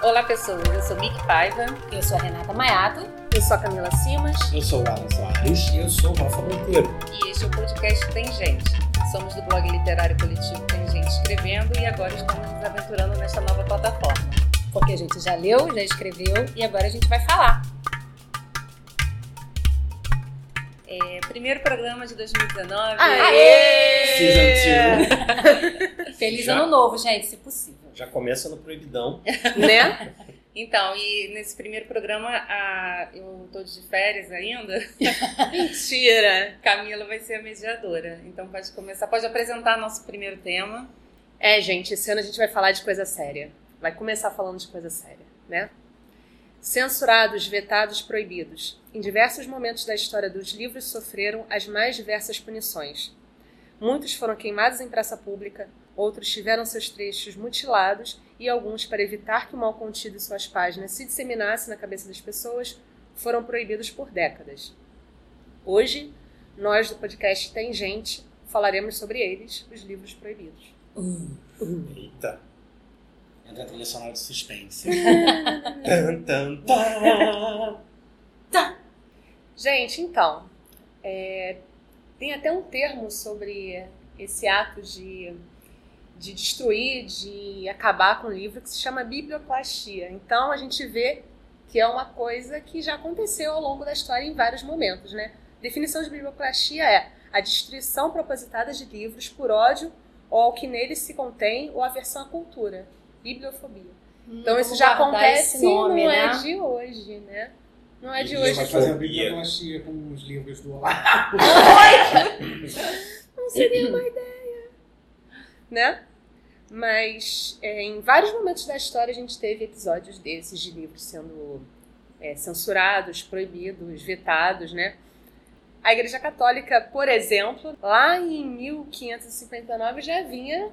Olá, pessoas. Eu sou Mick Paiva. Eu sou a Renata Maiato. Eu sou a Camila Simas. Eu sou o Alan Soares. E eu sou o Rafa Monteiro. E este é o podcast Tem Gente. Somos do blog literário coletivo Tem Gente Escrevendo e agora estamos nos aventurando nesta nova plataforma. Porque a gente já leu, já escreveu e agora a gente vai falar. É, primeiro programa de 2019. Aê! 2. Feliz Já. ano novo, gente, se possível. Já começa no proibidão. Né? Então, e nesse primeiro programa, a, eu tô de férias ainda. Mentira. Camila vai ser a mediadora. Então pode começar, pode apresentar nosso primeiro tema. É, gente, esse ano a gente vai falar de coisa séria. Vai começar falando de coisa séria, né? Censurados, vetados, proibidos. Em diversos momentos da história dos livros sofreram as mais diversas punições. Muitos foram queimados em praça pública, outros tiveram seus trechos mutilados e alguns, para evitar que o mal contido em suas páginas se disseminasse na cabeça das pessoas, foram proibidos por décadas. Hoje, nós do podcast Tem Gente falaremos sobre eles, os livros proibidos. Eita. Entra a trilha sonora de suspense. Tan, tan, tan. Gente, então, é, tem até um termo sobre esse ato de, de destruir, de acabar com o livro, que se chama biblioplastia. Então, a gente vê que é uma coisa que já aconteceu ao longo da história em vários momentos, né? A definição de biblioplastia é a destruição propositada de livros por ódio ou ao que neles se contém ou aversão à cultura. Bibliofobia. Então, isso já acontece, nome, não né? é de hoje, né? Não é de E hoje. vai fazer a biblioplastia com os livros do Olavo. Não seria uma ideia. Né? Mas é, em vários momentos da história a gente teve episódios desses de livros sendo é, censurados, proibidos, vetados, né? A Igreja Católica, por exemplo, lá em 1559 já vinha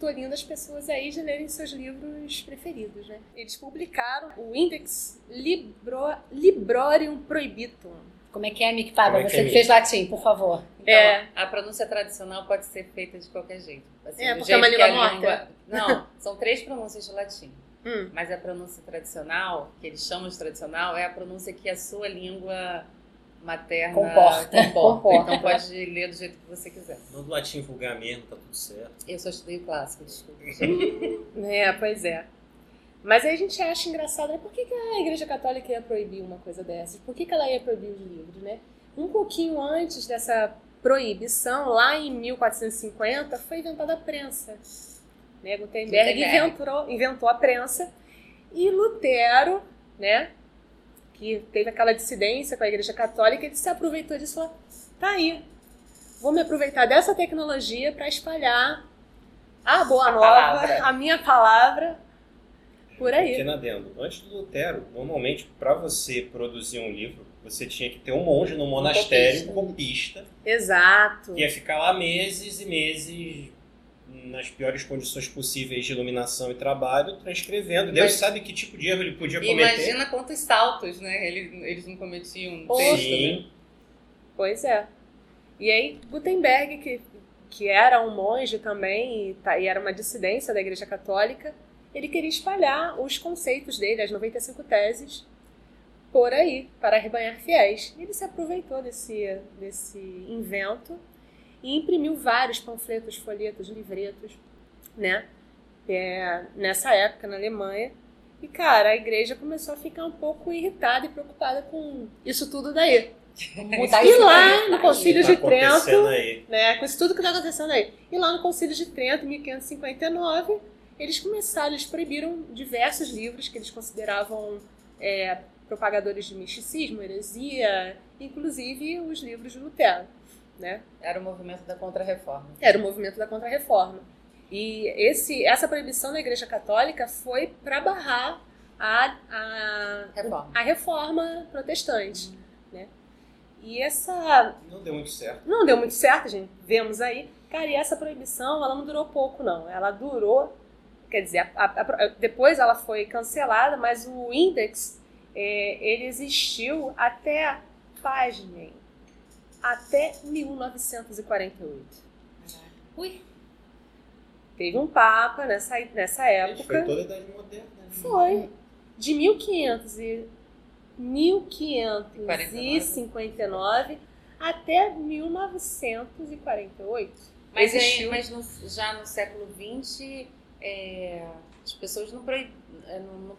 tolhindo as pessoas aí de lerem seus livros preferidos, né? Eles publicaram o Index Libro, Librorium Prohibitum. Como é que é, Mick? Como é Você é, que fez latim, por favor. Então, É. a pronúncia tradicional pode ser feita de qualquer jeito. Assim, É, porque é uma jeito língua morta. Não, são três pronúncias de latim. Hum. Mas a pronúncia tradicional, que eles chamam de tradicional, é a pronúncia que a sua língua materna Comporta. Comporta. Então pode ler do jeito que você quiser. No do latim vulgar mesmo, tá tudo certo. Eu só estudei o clássico, desculpa. É, pois é. Mas aí a gente acha engraçado, né? Por que, que a Igreja Católica ia proibir uma coisa dessas? Por que, que ela ia proibir os livros, né? Um pouquinho antes dessa proibição, lá em 1450, foi inventada a prensa. Né? Gutenberg Gutenberg. inventou, inventou a prensa e Lutero, né? Que teve aquela dissidência com a Igreja Católica, ele se aproveitou disso e falou: tá aí, vou me aproveitar dessa tecnologia para espalhar a boa nova, palavra. a minha palavra, por aí. Pequeno adendo. Antes do Lutero, normalmente, para você produzir um livro, você tinha que ter um monge no monastério, um copista, Exato. que ia ficar lá meses e meses nas piores condições possíveis de iluminação e trabalho, transcrevendo. Deus Mas- sabe que tipo de erro ele podia cometer. Imagina quantos saltos, né? Eles, eles não cometiam no texto, né? Sim. Pois é. E aí, Gutenberg, que, que era um monge também e, tá- e era uma dissidência da Igreja Católica, ele queria espalhar os conceitos dele, as 95 teses, por aí, para arrebanhar fiéis. Ele se aproveitou desse, desse invento e imprimiu vários panfletos, folhetos, livretos, né? É, nessa época, na Alemanha. E, cara, a igreja começou a ficar um pouco irritada e preocupada com isso tudo daí. Mudar E lá no Concílio Tá de Trento, aí. né, com isso tudo que está acontecendo aí. E lá no Concílio de Trento, em 1559, eles começaram, eles proibiram diversos livros que eles consideravam é, propagadores de misticismo, heresia, inclusive os livros de Lutero, né? Era o movimento da Contra-Reforma. Era o movimento da Contra-Reforma. E esse, essa proibição da Igreja Católica foi para barrar a, a, Reforma. a reforma protestante, né? E essa Não deu muito certo. não deu muito certo, gente. Vemos aí. Cara, e essa proibição, ela não durou pouco, não. Ela durou, quer dizer, a- a- a- depois ela foi cancelada, mas o Index, é, ele existiu até, pasmem, até 1948. Ui, Teve um papa nessa, nessa Foi época. toda a idade moderna. né? Foi. De 1500 e 1559 até 1948. Mas, aí, Existiu. mas no- já no século XX, é, as pessoas não, proib- é, não, não,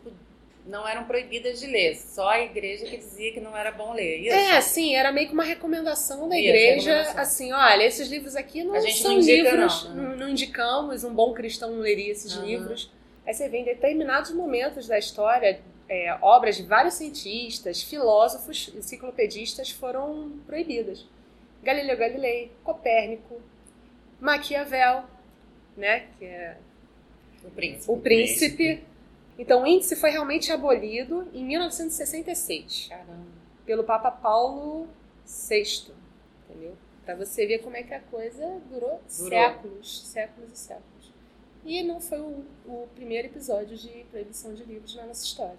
não eram proibidas de ler. Só a igreja que dizia que não era bom ler. Isso? É, sim, era meio que uma recomendação da Isso, igreja, recomendação. assim, olha, esses livros aqui não são não indica, livros, não, né? não, indicamos, um bom cristão não leria esses Aham. livros. Aí você vê em determinados momentos da história, é, obras de vários cientistas, filósofos, enciclopedistas foram proibidas. Galileu Galilei, Copérnico, Maquiavel, né, que é O príncipe. o príncipe. Então o índice foi realmente abolido em 1966 Caramba. pelo Papa Paulo VI, entendeu? Pra você ver como é que a coisa durou, Durou. séculos, séculos e séculos. E não foi o, o primeiro episódio de proibição de livros na nossa história.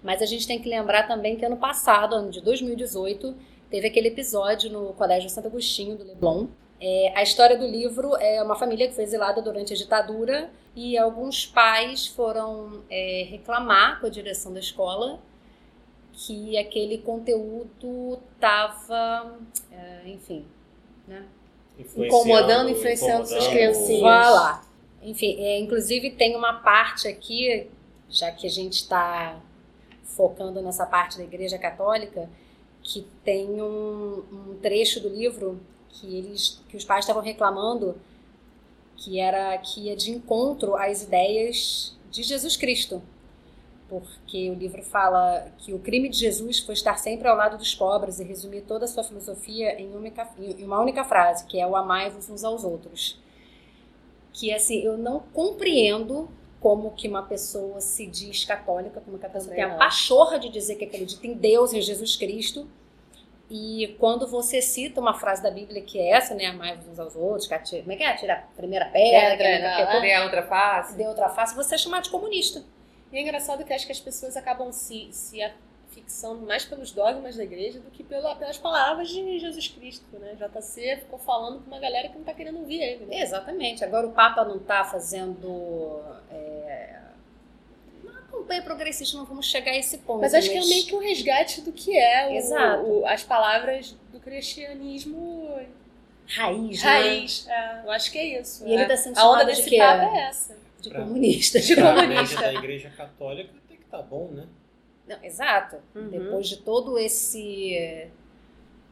Mas a gente tem que lembrar também que ano passado, ano de 2018, teve aquele episódio no Colégio Santo Agostinho do Leblon. É, a história do livro é uma família que foi exilada durante a ditadura e alguns pais foram é, reclamar com a direção da escola que aquele conteúdo estava, enfim, né? Incomodando, influenciando suas criancinhas. Vai lá. Enfim, é, inclusive tem uma parte aqui, já que a gente está focando nessa parte da Igreja Católica, que tem um, um trecho do livro que eles, que os pais estavam reclamando, que era que ia de encontro às ideias de Jesus Cristo, porque o livro fala que o crime de Jesus foi estar sempre ao lado dos pobres e resumir toda a sua filosofia em uma única, em uma única frase, que é o amai-vos uns aos outros que assim, eu não compreendo como que uma pessoa se diz católica, como que a pessoa tem a pachorra de dizer que acredita em Deus, em Jesus Cristo. E quando você cita uma frase da Bíblia que é essa, né, amai-vos uns aos outros, que atira, como é que é? Atira a primeira pedra, Pedra, Tem a outra face? dê outra face, você é chamado de comunista. E é engraçado que acho que as pessoas acabam se, se fixando mais pelos dogmas da igreja do que pela, pelas palavras de Jesus Cristo, né? JC ficou falando com uma galera que não tá querendo ouvir ele, né? Exatamente. Agora o Papa não está fazendo é, campanha progressista, não vamos chegar a esse ponto. Mas acho que é meio que um resgate do que é o- Exato. o- as palavras do cristianismo raiz, né? raiz. É, eu acho que é isso. E ele é. tá sendo A onda desse de quê? papo é essa. De Pra- comunista. De comunista. média da igreja católica tem que tá bom, né? Não, exato. Uhum. Depois de todo esse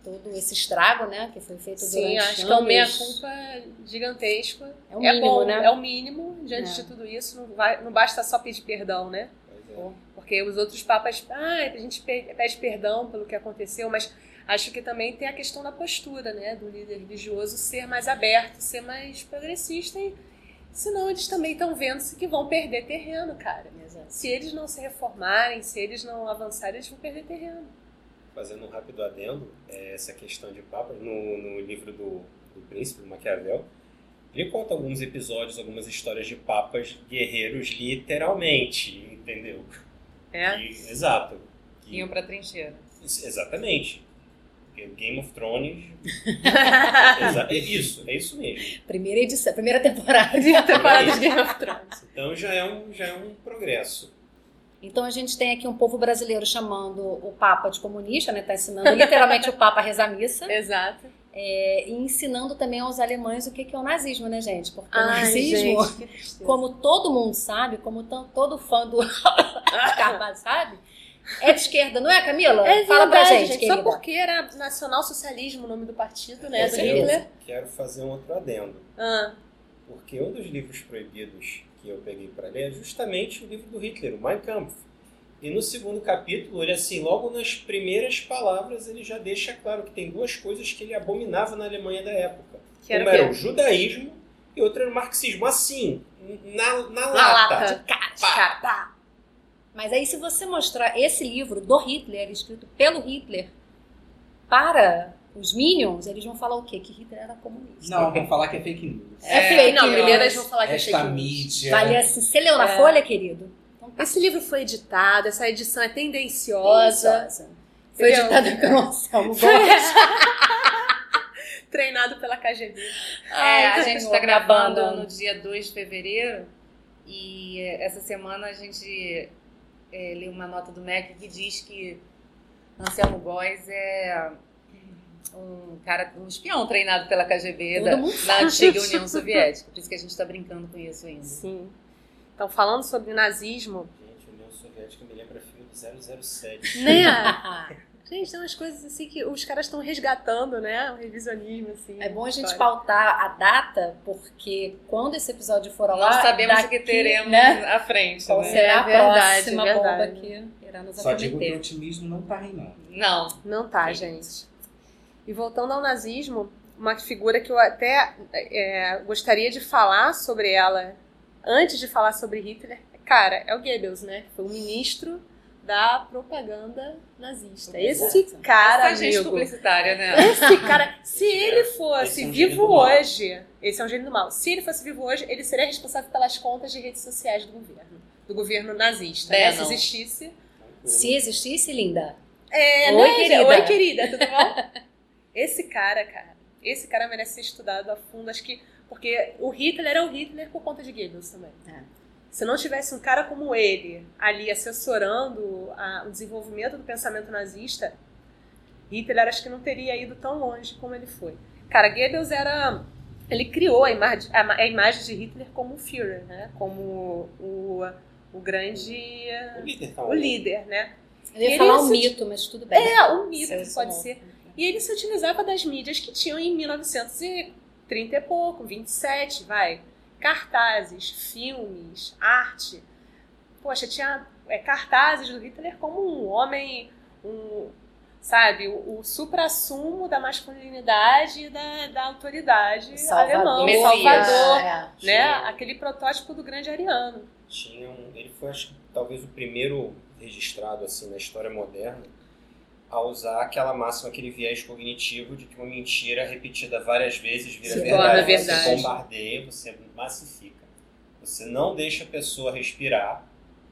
todo esse estrago, né, que foi feito Sim, durante acho que é um anos. meia-culpa gigantesco. É o mínimo, bom, né? é o mínimo. Diante É. de tudo isso, não, vai, não basta só pedir perdão, né? Porque os outros papas, ah, a gente pe- pede perdão pelo que aconteceu, mas acho que também tem a questão da postura, né, do líder religioso ser mais aberto, ser mais progressista e senão eles também estão vendo se que vão perder terreno, cara. Exato. Se eles não se reformarem, se eles não avançarem, eles vão perder terreno. Fazendo um rápido adendo, é, essa questão de papas, no, no livro do, do Príncipe, do Maquiavel, ele conta alguns episódios, algumas histórias de papas guerreiros, literalmente, entendeu? É. E- exato. Que- Iam pra trincheira. Exatamente. Game of Thrones. exa- é isso, é isso mesmo. Primeira edição, primeira temporada. Temporada de Game of Thrones. Então já é um, já é um progresso. Então a gente tem aqui um povo brasileiro chamando o Papa de comunista, né? Tá ensinando literalmente o Papa a rezar missa. Exato. É, e ensinando também aos alemães o que que é o nazismo, né, gente? Porque o Ai, nazismo, gente, como todo mundo sabe, como todo fã do Carvalho sabe, é de esquerda, não é, Camila? É Fala pra verdade, gente, Só porque era nacional-socialismo o nome do partido, né? Com do. Hitler. Quero fazer um outro adendo. Ah, Porque um dos livros proibidos que eu peguei para ler é justamente o livro do Hitler, o Mein Kampf. E no segundo capítulo, ele assim, logo nas primeiras palavras, ele já deixa claro que tem duas coisas que ele abominava na Alemanha da época. que era Uma o era o judaísmo e outra era o marxismo. Assim, na, na, Na lata. lata. Cara, Pá. Cara, pá. Mas aí, se você mostrar esse livro do Hitler, escrito pelo Hitler, para os Minions, eles vão falar o quê? Que Hitler era comunista. Não, vamos falar que é fake news. É fake Não, news. primeiro eles vão falar que é Esta fake news. mídia. Vale assim, você leu na É. Folha, querido? Esse livro foi editado, essa edição é tendenciosa, Deliciosa. Foi Entendeu? editada pelo Anselmo Gomes. treinado pela KGB. É, a Ai, gente está gravando no dia 2 de fevereiro e essa semana a gente é, li uma nota do MEC que diz que Anselmo Góes é um cara, um espião treinado pela KGB da, da antiga União Soviética. Por isso que a gente está brincando com isso ainda. Sim. Então, falando sobre nazismo. Gente, União Soviética me lembra filme do 007. Né? Gente, tem umas coisas assim que os caras estão resgatando, né? O revisionismo, assim. É bom a gente pautar a data, porque quando esse episódio for ao Nós ar, sabemos o daqui, que teremos né? à frente. Qual né? será É a verdade, próxima é bomba verdade. que irá nos Só digo que o otimismo não tá reinando. Não. Não tá, gente. E voltando ao nazismo, uma figura que eu até é, gostaria de falar sobre ela antes de falar sobre Hitler, cara, é o Goebbels, né? Foi o ministro da propaganda nazista. Esse Exato. cara, Essa gente amigo, publicitária, né? esse cara, se ele fosse é um vivo hoje, esse é um gênio do mal. Se ele fosse vivo hoje, ele seria responsável pelas contas de redes sociais do governo, do governo nazista. né? Se existisse, Se existisse, linda. é, Oi, né, querida. Oi, querida, tudo bom? esse cara, cara, esse cara merece ser estudado a fundo, acho que. Porque o Hitler era o Hitler por conta de Goebbels também. É. Se não tivesse um cara como ele ali assessorando a- o desenvolvimento do pensamento nazista, Hitler acho que não teria ido tão longe como ele foi. Cara, Goebbels era. Ele criou a imagem, a, a imagem de Hitler como o Führer, né? Como o, o grande. O líder tá O líder, né? Eu ia Ele falar um se- mito, mas tudo bem. É, um mito que pode ser. E ele se utilizava das mídias que tinham em 1930 e pouco, 27, vai. Cartazes, filmes, arte. Poxa, tinha é, cartazes do Hitler como um homem, um, sabe, o, o supra-sumo da masculinidade e da, da autoridade Salvador. alemã. O Messias. Salvador, É. né? Tinha- Aquele protótipo do grande ariano. tinha um, ele foi acho que talvez o primeiro registrado assim na história moderna a usar aquela máxima, aquele viés cognitivo de que uma mentira repetida várias vezes vira Se verdade. torna Você verdade. bombardeia, você massifica. Você não deixa a pessoa respirar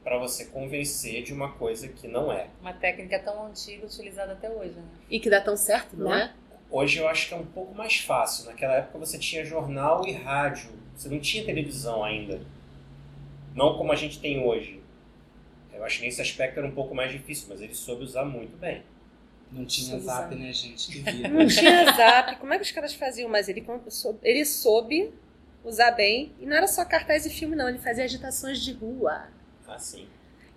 para você convencer de uma coisa que não é. Uma técnica tão antiga utilizada até hoje, né? E que dá tão certo, não Né? é? Hoje eu acho que é um pouco mais fácil. Naquela época você tinha jornal e rádio. Você não tinha televisão ainda. Não como a gente tem hoje. Eu acho que nesse aspecto era um pouco mais difícil, mas ele soube usar muito bem. Não tinha zap, né, gente? Que vida. Não tinha zap. Como é que os caras faziam? Mas ele, ele soube usar bem. E não era só cartaz e filme, não. Ele fazia agitações de rua. Assim.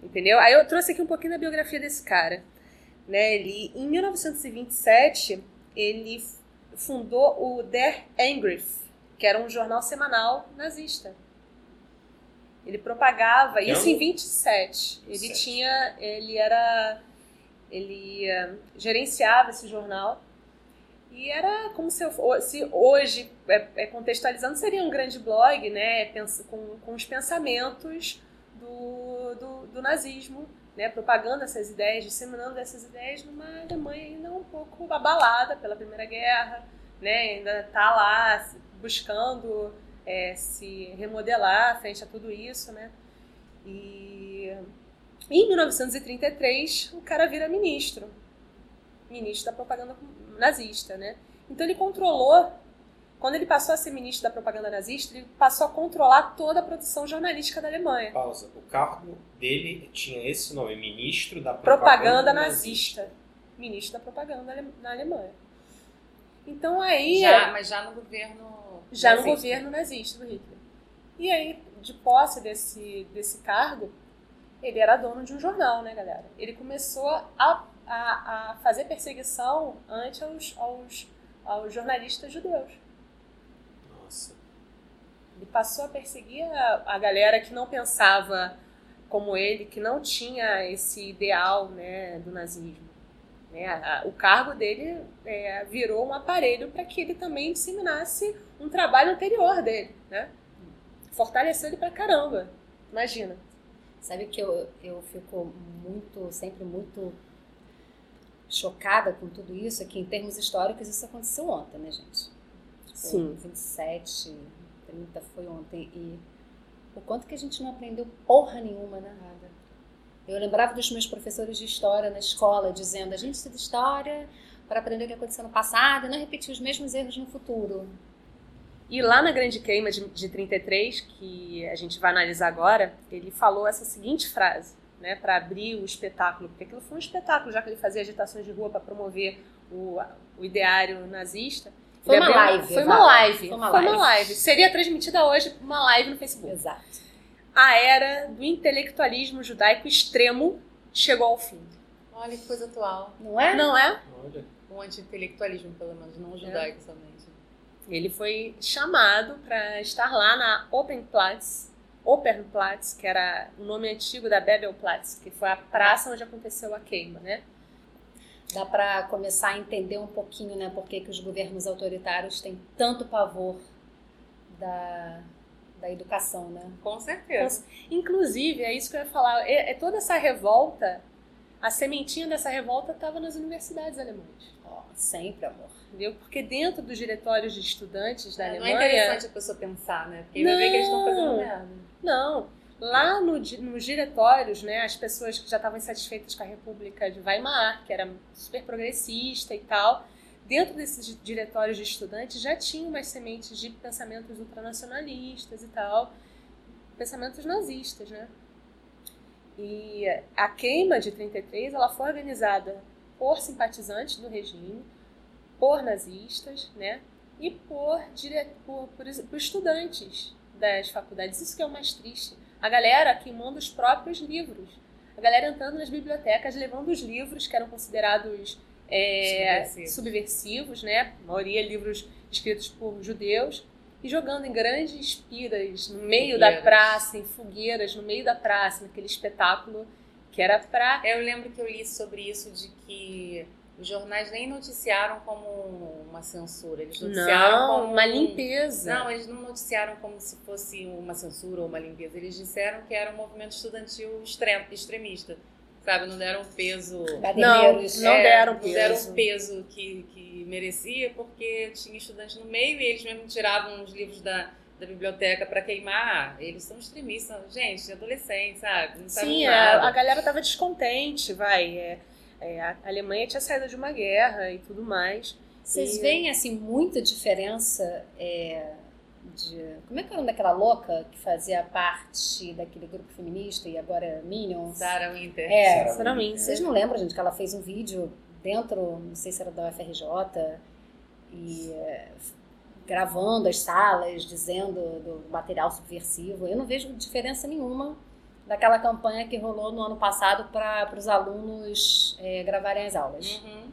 Entendeu? Aí eu trouxe aqui um pouquinho da biografia desse cara. Né? Ele, em 1927, ele fundou o Der Angriff, que era um jornal semanal nazista. Ele propagava, Que isso em 27. Ele 27. tinha, ele era, ele eh, gerenciava esse jornal. E era como se, eu- se hoje, é, é, contextualizando, seria um grande blog, né, com, com os pensamentos do, do, do nazismo, né, propagando essas ideias, disseminando essas ideias numa Alemanha ainda um pouco abalada pela Primeira Guerra, né, ainda está lá buscando é, se remodelar frente a tudo isso, né, e em 1933 o cara vira ministro, ministro da propaganda nazista, né, então ele controlou quando ele passou a ser ministro da propaganda nazista, ele passou a controlar toda a produção jornalística da Alemanha. Pausa. O cargo dele tinha esse nome, Ministro da Propaganda nazista. Ministro da propaganda na Alemanha. Então aí. Já, mas já no governo. já no nazista. governo nazista do Hitler. E aí, de posse desse, desse cargo, ele era dono de um jornal, né, galera? Ele começou a, a, a fazer perseguição ante aos, aos, aos jornalistas judeus. Nossa. Ele passou a perseguir a, a galera que não pensava como ele, que não tinha esse ideal né, do nazismo. Né? A- a- o cargo dele é, virou um aparelho para que ele também disseminasse um trabalho anterior dele. Né? Fortaleceu ele pra caramba. Imagina. Sabe que eu, eu fico muito, sempre muito chocada com tudo isso, é que em termos históricos isso aconteceu ontem, né, gente? Sim. 27, 30 foi ontem. E o quanto que a gente não aprendeu porra nenhuma, né? Nada. Eu lembrava dos meus professores de história na escola, dizendo, a gente estuda história para aprender o que aconteceu no passado e não repetir os mesmos erros no futuro. E lá na Grande Queima de, de 33, que a gente vai analisar agora, ele falou essa seguinte frase. né, para abrir o espetáculo, porque aquilo foi um espetáculo, já que ele fazia agitações de rua para promover o, o ideário nazista. Foi uma abriu- live, Foi uma live. Foi uma Foi uma live. live. Seria transmitida hoje uma live no Facebook. Exato. A era do intelectualismo judaico extremo chegou ao fim. Olha que coisa atual. Não é? Não é? Olha, O anti-intelectualismo, pelo menos, não judaico somente. Ele foi chamado para estar lá na Opernplatz, Opernplatz, que era o nome antigo da Bebelplatz, que foi a praça onde aconteceu a queima, né? Dá para começar a entender um pouquinho, né, por que, que os governos autoritários têm tanto pavor da, da educação, né? Com certeza. Inclusive, é isso que eu ia falar, é, é toda essa revolta, a sementinha dessa revolta estava nas universidades alemãs. Sempre, amor. Entendeu? Porque dentro dos diretórios de estudantes da não é Alemanha. interessante a pessoa pensar, né? Porque aí vai ver que eles estão fazendo Não. merda. Não. Lá no, nos diretórios, né, as pessoas que já estavam insatisfeitas com a República de Weimar, que era super progressista e tal, dentro desses di- diretórios de estudantes já tinham umas sementes de pensamentos ultranacionalistas e tal, pensamentos nazistas, né? E a queima de 33, ela foi organizada por simpatizantes do regime, por nazistas, né? E por, dire... por, por, por estudantes das faculdades. Isso que é o mais triste. A galera queimando os próprios livros. A galera entrando nas bibliotecas, levando os livros que eram considerados é, Subversivos. subversivos, né? A maioria livros escritos por judeus, e jogando em grandes piras no meio da Fogueiras. praça, em fogueiras, no meio da praça, naquele espetáculo que era pra. Eu lembro que eu li sobre isso de que os jornais nem noticiaram como uma censura. Eles noticiaram Não, como uma um- limpeza. Não, eles não noticiaram como se fosse uma censura ou uma limpeza. Eles disseram que era um movimento estudantil extrem- extremista. Sabe? Não deram o peso. Não É, deram Não deram peso. o peso que, que merecia, porque tinha estudante no meio e eles mesmo tiravam os livros da, da biblioteca para queimar. Eles são extremistas. Gente, adolescentes, sabe? Não sabem Sim, nada. a galera tava descontente, vai. é, é, a Alemanha tinha saído de uma guerra e tudo mais. Vocês E- veem, assim, muita diferença é, de... Como é que é o nome daquela louca que fazia parte daquele grupo feminista e agora é Minions? Sarah Winter. É, Sarah sinceramente. Winter. Vocês não lembram, gente, que ela fez um vídeo dentro, não sei se era da UFRJ, e é, gravando as salas, dizendo do material subversivo. Eu não vejo diferença nenhuma daquela campanha que rolou no ano passado para os alunos é, gravarem as aulas. Uhum.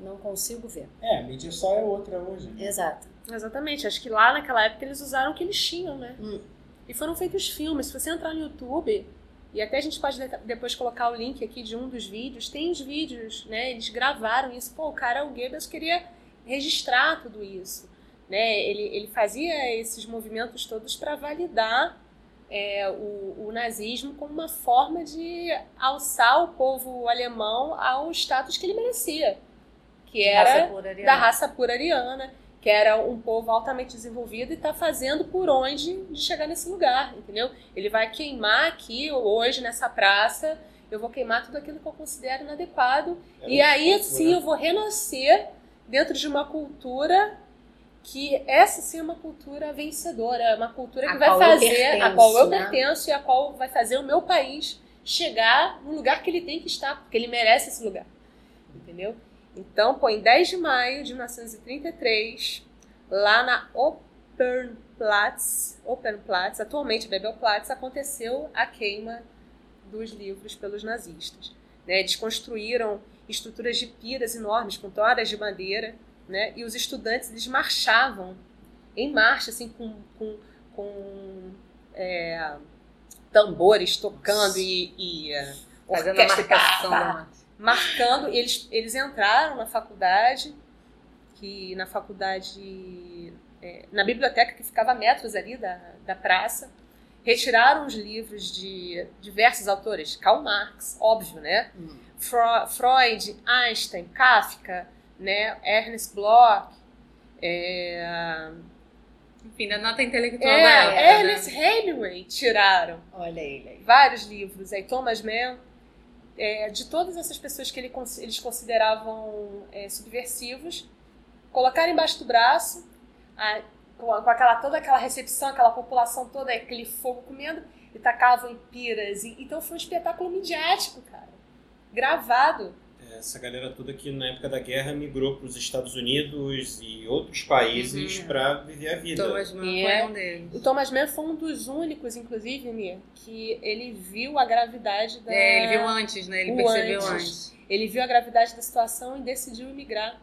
Não consigo ver. É, a mídia só é outra hoje. né? Exato. Exatamente, acho que lá naquela época eles usaram o que eles tinham, né? Hum. E foram feitos filmes. Se você entrar no YouTube, e até a gente pode de- depois colocar o link aqui de um dos vídeos, tem os vídeos, né? Eles gravaram isso. Pô, o cara, o Goebbels queria registrar tudo isso. Né? Ele, ele fazia esses movimentos todos para validar é, o, o nazismo como uma forma de alçar o povo alemão ao status que ele merecia, que era Raça da raça pura ariana, que era um povo altamente desenvolvido e está fazendo por onde de chegar nesse lugar, entendeu? Ele vai queimar aqui, hoje, nessa praça, eu vou queimar tudo aquilo que eu considero inadequado, Era e aí sim né? eu vou renascer dentro de uma cultura que essa sim é uma cultura vencedora, é uma cultura A que vai qual eu fazer, a qual eu né? pertenço e a qual vai fazer o meu país chegar no lugar que ele tem que estar, porque ele merece esse lugar. Entendeu? Então, pô, em 10 de maio de 1933, lá na Opernplatz, Opernplatz, atualmente Bebelplatz, aconteceu a queima dos livros pelos nazistas. Né? Eles construíram estruturas de piras enormes com toras de madeira, né? E os estudantes eles marchavam em marcha, assim, com, com, com é, tambores tocando e, e é, Fazendo orquestra marcação marca. marcando. Eles, eles entraram na faculdade, que na faculdade, é, na biblioteca que ficava a metros ali da, da praça, retiraram os livros de diversos autores, Karl Marx, óbvio, né? Hum. Freud, Einstein, Kafka, né? Ernest Bloch, é, Enfim, da nota intelectual é, da época, né? Ernest Hemingway tiraram Olha ele aí. vários livros. Aí Thomas Mann, é, de todas essas pessoas que ele eles consideravam é, subversivos, colocaram embaixo do braço, a- com, com aquela, toda aquela recepção, aquela população toda, aquele fogo comendo, e tacavam em piras. E, então foi um espetáculo midiático, cara. Gravado. É, essa galera toda que na época da guerra migrou para os Estados Unidos e outros países uhum. para viver a vida. Thomas Mann é. foi um deles. O Thomas Mann foi um dos únicos, inclusive, Mia, que ele viu a gravidade da. É, ele viu antes, né? Ele o percebeu antes. antes. Ele viu a gravidade da situação e decidiu emigrar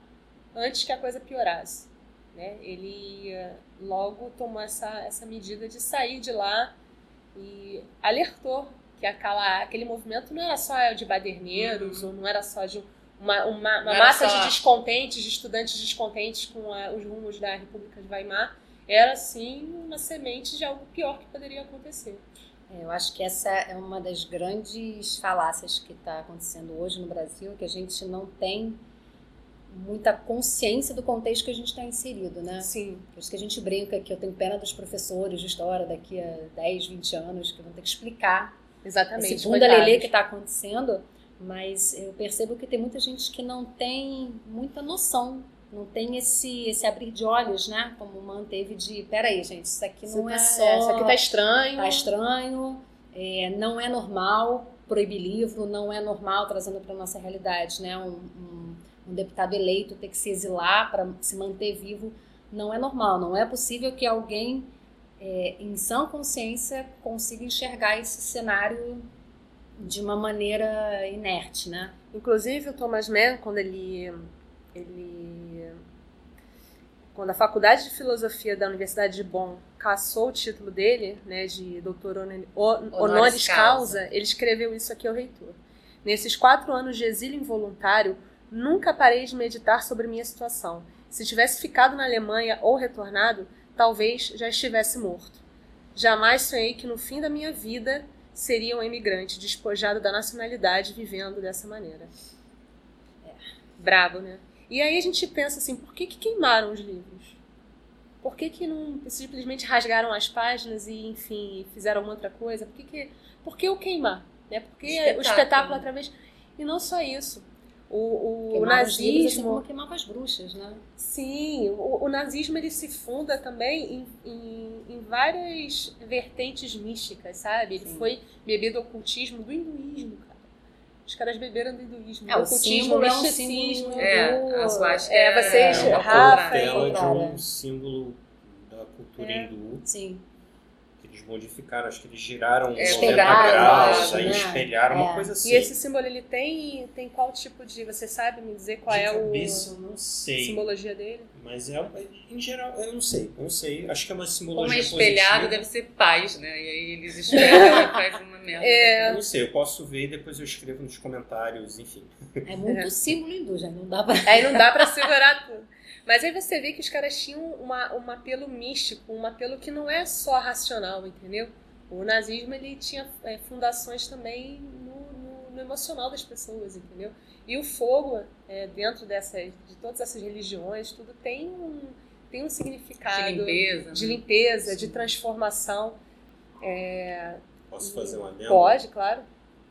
antes que a coisa piorasse. Né? Ele eh, logo tomou essa, essa medida de sair de lá e alertou que aquela, aquele movimento não era só de baderneiros, uhum. ou não era só de uma, uma, uma massa só... de descontentes, de estudantes descontentes com a, os rumos da República de Weimar, era sim uma semente de algo pior que poderia acontecer. É, eu acho que essa é uma das grandes falácias que está acontecendo hoje no Brasil, que a gente não tem muita consciência do contexto que a gente está inserido, né? Sim. Por isso que a gente brinca que eu tenho pena dos professores de história daqui a 10, 20 anos, que vão ter que explicar Exatamente, esse bunda lelê que está acontecendo, mas eu percebo que tem muita gente que não tem muita noção, não tem esse, esse abrir de olhos, né? Como manteve de, peraí, gente, isso aqui não é só... Isso aqui tá estranho. Tá estranho, é, não é normal proibir livro, não é normal, trazendo para nossa realidade, né? Um, um, um deputado eleito ter que se exilar para se manter vivo não é normal, não é possível que alguém é, em sã consciência, consiga enxergar esse cenário de uma maneira inerte, né? Inclusive, o Thomas Mann, quando ele, ele quando a Faculdade de Filosofia da Universidade de Bonn cassou o título dele, né, de doutor honoris causa, ele escreveu isso aqui ao reitor. Nesses quatro anos de exílio involuntário, nunca parei de meditar sobre minha situação. Se tivesse ficado na Alemanha ou retornado, talvez já estivesse morto. Jamais sonhei que no fim da minha vida seria um imigrante despojado da nacionalidade vivendo dessa maneira. É. Brabo, né? E aí a gente pensa assim, por que, que queimaram os livros? Por que, que não simplesmente rasgaram as páginas e, enfim, fizeram outra coisa? Por que, que, por que o queimar? Né? Porque espetáculo. o espetáculo através... E não só isso. O, o nazismo. Assim como queimava as bruxas, né? Sim, o, o nazismo ele se funda também em, em, em várias vertentes místicas, sabe? Ele Sim. foi bebido ao ocultismo do hinduísmo, cara. Os caras beberam do hinduísmo. É, o ocultismo, o misticismo. É, do... a suástica é, vocês, é, Rafa, de um símbolo da cultura é. hindu. Sim eles modificaram, acho que eles giraram é, 90 graus, aí né? espelharam, é. uma coisa assim. E esse símbolo, ele tem, tem qual tipo de... Você sabe me dizer qual de é cabeça, o... não sei. A simbologia dele? Mas é, em geral, eu não sei, não sei. Acho que é uma simbologia Como é espelhado, positiva. deve ser paz, né? E aí eles espelham e faz uma merda. É. Eu não sei, eu posso ver e depois eu escrevo nos comentários, enfim. É muito é. símbolo hindu, já não dá pra... Aí não dá pra segurar tudo. Mas aí você vê que os caras tinham uma, um apelo místico, um apelo que não é só racional, entendeu? O nazismo ele tinha é, fundações também no, no, no, emocional das pessoas, entendeu? E o fogo, é, dentro dessas, de todas essas religiões, tudo tem um, tem um significado de limpeza, de, né? limpeza, de transformação. É, Posso fazer uma adendo? Pode, claro.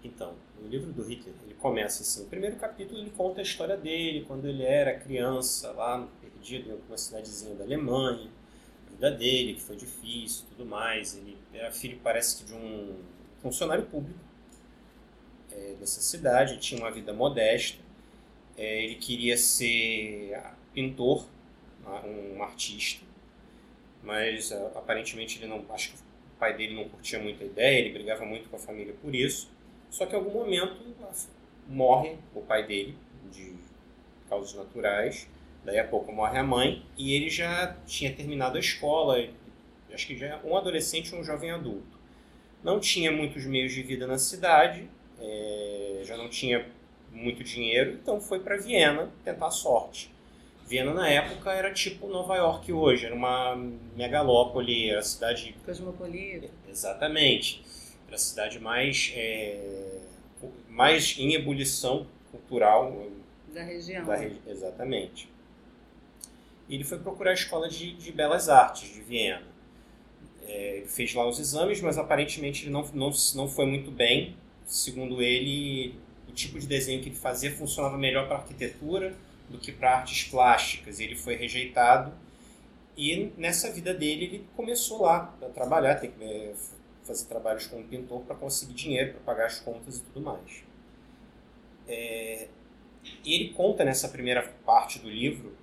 Então, o livro do Hitler, ele começa assim. O primeiro capítulo ele conta a história dele, quando ele era criança, lá perdido em uma cidadezinha da Alemanha, a vida dele, que foi difícil tudo mais. Ele era filho, parece que, de um funcionário público é, dessa cidade, tinha uma vida modesta. É, ele queria ser pintor, um artista, mas aparentemente ele não, acho que o pai dele não curtia muito a ideia, ele brigava muito com a família por isso. Só que em algum momento morre o pai dele de causas naturais Daí a pouco morre a mãe e ele já tinha terminado a escola, acho que já é um adolescente ou um jovem adulto. Não tinha muitos meios de vida na cidade, é, já não tinha muito dinheiro, então foi para Viena tentar a sorte. Viena na época era tipo Nova York hoje, era uma megalópole, era a cidade... Cosmopolita. Exatamente. Era a cidade mais, é, mais em ebulição cultural da região. Da, exatamente e ele foi procurar a Escola de, de Belas Artes de Viena. É, ele fez lá os exames, mas aparentemente ele não, não, não foi muito bem. Segundo ele, o tipo de desenho que ele fazia funcionava melhor para arquitetura do que para artes plásticas. Ele foi rejeitado e nessa vida dele ele começou lá a trabalhar, é, fazer trabalhos como pintor para conseguir dinheiro, para pagar as contas e tudo mais. É, ele conta nessa primeira parte do livro,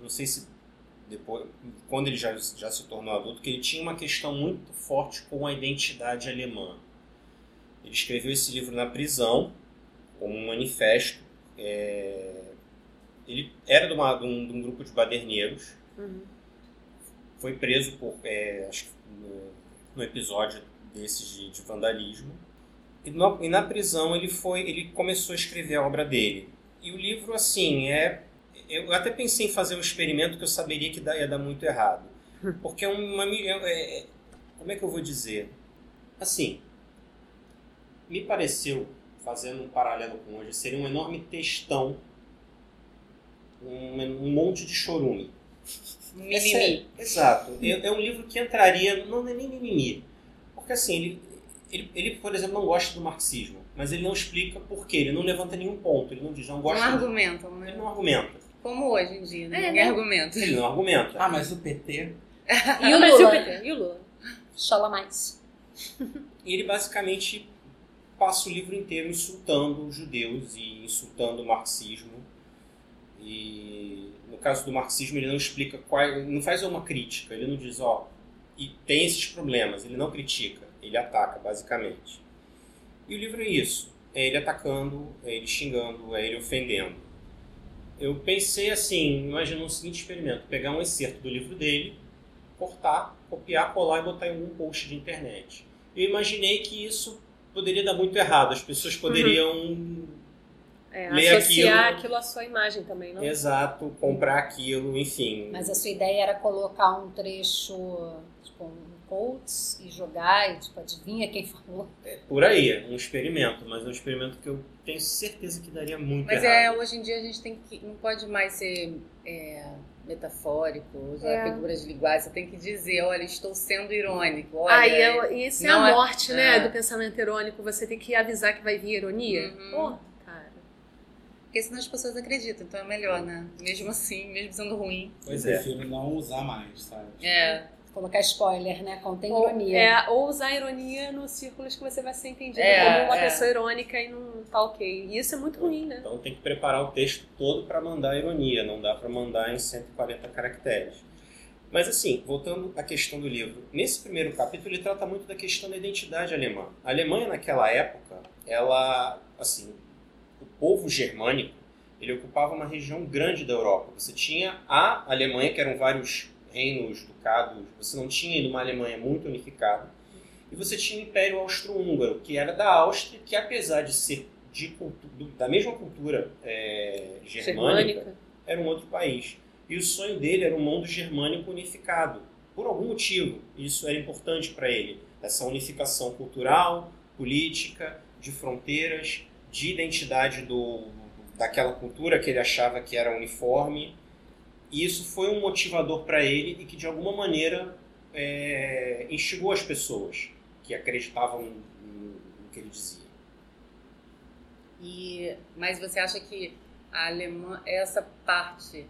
não sei se depois, quando ele já, já se tornou adulto, que ele tinha uma questão muito forte com a identidade alemã. Ele escreveu esse livro na prisão, como um manifesto. É, ele era de, uma, de, um, de, um, grupo de baderneiros, uhum. foi preso por, é, acho que no, no, episódio desses de, de vandalismo. E, no, e, na prisão ele foi, ele começou a escrever a obra dele. E o livro, assim, é eu até pensei em fazer um experimento que eu saberia que ia dar muito errado. Porque é uma. É, é, como é que eu vou dizer? Assim, me pareceu, fazendo um paralelo com hoje, seria um enorme textão, um, um monte de chorume. Mimimi. É exato. É, é, um livro que entraria. Não é nem mimimi. Porque assim, ele, ele, ele, por exemplo, não gosta do marxismo, mas ele não explica por quê. Ele não levanta nenhum ponto. Ele não diz, não gosta. Não argumenta, né? Ele não argumenta. Como hoje em dia, né? É, Ninguém né? argumenta. Ele não argumenta. Ah, mas o PT? e o Lula? E o, e o Lula? Chola mais. E ele basicamente passa o livro inteiro insultando os judeus e insultando o marxismo. E no caso do marxismo ele não explica qual, não faz uma crítica, ele não diz, ó, e tem esses problemas, ele não critica, ele ataca basicamente. E o livro é isso, é ele atacando, é ele xingando, é ele ofendendo eu pensei assim, imagina um seguinte experimento, pegar um excerto do livro dele, cortar, copiar, colar e botar em algum post de internet. Eu imaginei que isso poderia dar muito errado, as pessoas poderiam uhum. é, ler associar aquilo. aquilo à sua imagem também, não? Exato, comprar aquilo, enfim. Mas a sua ideia era colocar um trecho, tipo, um quotes e jogar e tipo, adivinha quem falou? É, por aí, um experimento, mas é um experimento que eu tenho certeza que daria muito mas errado. Mas é, hoje em dia a gente tem que, não pode mais ser é, metafórico, usar é. figuras de linguagem, você tem que dizer, olha, estou sendo irônico. Olha, ah, e, isso é a é- morte, né, é. do pensamento irônico, você tem que avisar que vai vir ironia. Uhum. Pô, cara. Porque senão as pessoas acreditam, então é melhor, né? Mesmo assim, mesmo sendo ruim. Pois é. Eu prefiro não usar mais, sabe? É colocar spoiler, né? Contém ou, ironia. É, ou usar ironia nos círculos que você vai ser entendido é, como uma é. pessoa irônica e não tá ok. E isso é muito ruim, né? Então tem que preparar o texto todo para mandar ironia, não dá para mandar em 140 caracteres. Mas assim, voltando à questão do livro, nesse primeiro capítulo ele trata muito da questão da identidade alemã. A Alemanha naquela época, ela, assim, o povo germânico, ele ocupava uma região grande da Europa. Você tinha a Alemanha, que eram vários reinos, ducados, você não tinha uma Alemanha muito unificada. E você tinha o Império Austro-Húngaro, que era da Áustria, que apesar de ser de da mesma cultura é, germânica, germânica, era um outro país. E o sonho dele era um mundo germânico unificado. Por algum motivo, isso era importante para ele. Essa unificação cultural, política, de fronteiras, de identidade do, daquela cultura que ele achava que era uniforme e isso foi um motivador para ele e que de alguma maneira é, instigou as pessoas que acreditavam no, no que ele dizia. E, mas você acha que a Alemanha, essa parte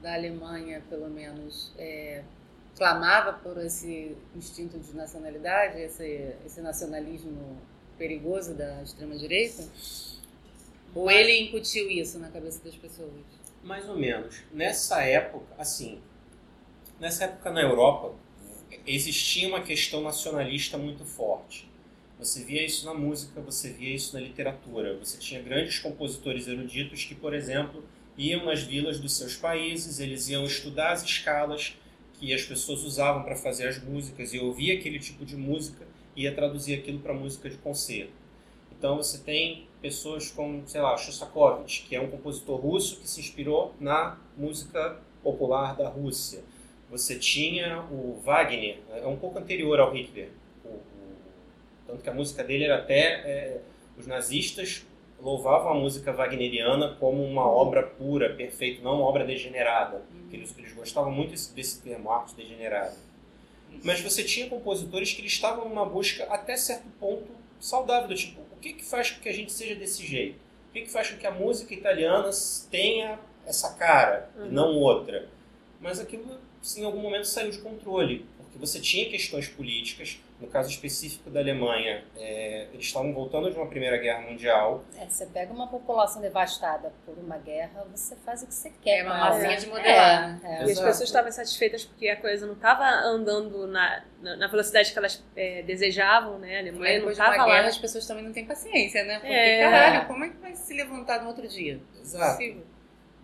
da Alemanha, pelo menos, é, clamava por esse instinto de nacionalidade, esse, esse nacionalismo perigoso da extrema-direita? Ou ele incutiu isso na cabeça das pessoas? Mais ou menos. Nessa época, assim, nessa época na Europa, existia uma questão nacionalista muito forte. Você via isso na música, você via isso na literatura. Você tinha grandes compositores eruditos que, por exemplo, iam nas vilas dos seus países, eles iam estudar as escalas que as pessoas usavam para fazer as músicas e ouvia aquele tipo de música e ia traduzir aquilo para música de concerto. Então você tem pessoas como, sei lá, Shostakovich, que é um compositor russo que se inspirou na música popular da Rússia. Você tinha o Wagner, é um pouco anterior ao Hitler. O, o, tanto que a música dele era até. É, os nazistas louvavam a música wagneriana como uma obra pura, perfeita, não uma obra degenerada. Eles, eles gostavam muito desse, desse termo, arte degenerada. Mas você tinha compositores que eles estavam numa busca até certo ponto saudável, do tipo, que, que faz com que a gente seja desse jeito? O que, que faz com que a música italiana tenha essa cara uhum. e não outra? Mas aquilo, em algum momento, saiu de controle, porque você tinha questões políticas, No caso específico da Alemanha, é, eles estavam voltando de uma Primeira Guerra Mundial. É, você pega uma população devastada por uma guerra, você faz o que você quer. É uma massinha de modelar. É, é. E as pessoas estavam satisfeitas porque a coisa não estava andando na, na, velocidade que elas é, desejavam, né? A Alemanha não depois de uma estava guerra, lá. as pessoas também não têm paciência, né? Porque, É. caralho, como é que vai se levantar no outro dia? Exato. Possível.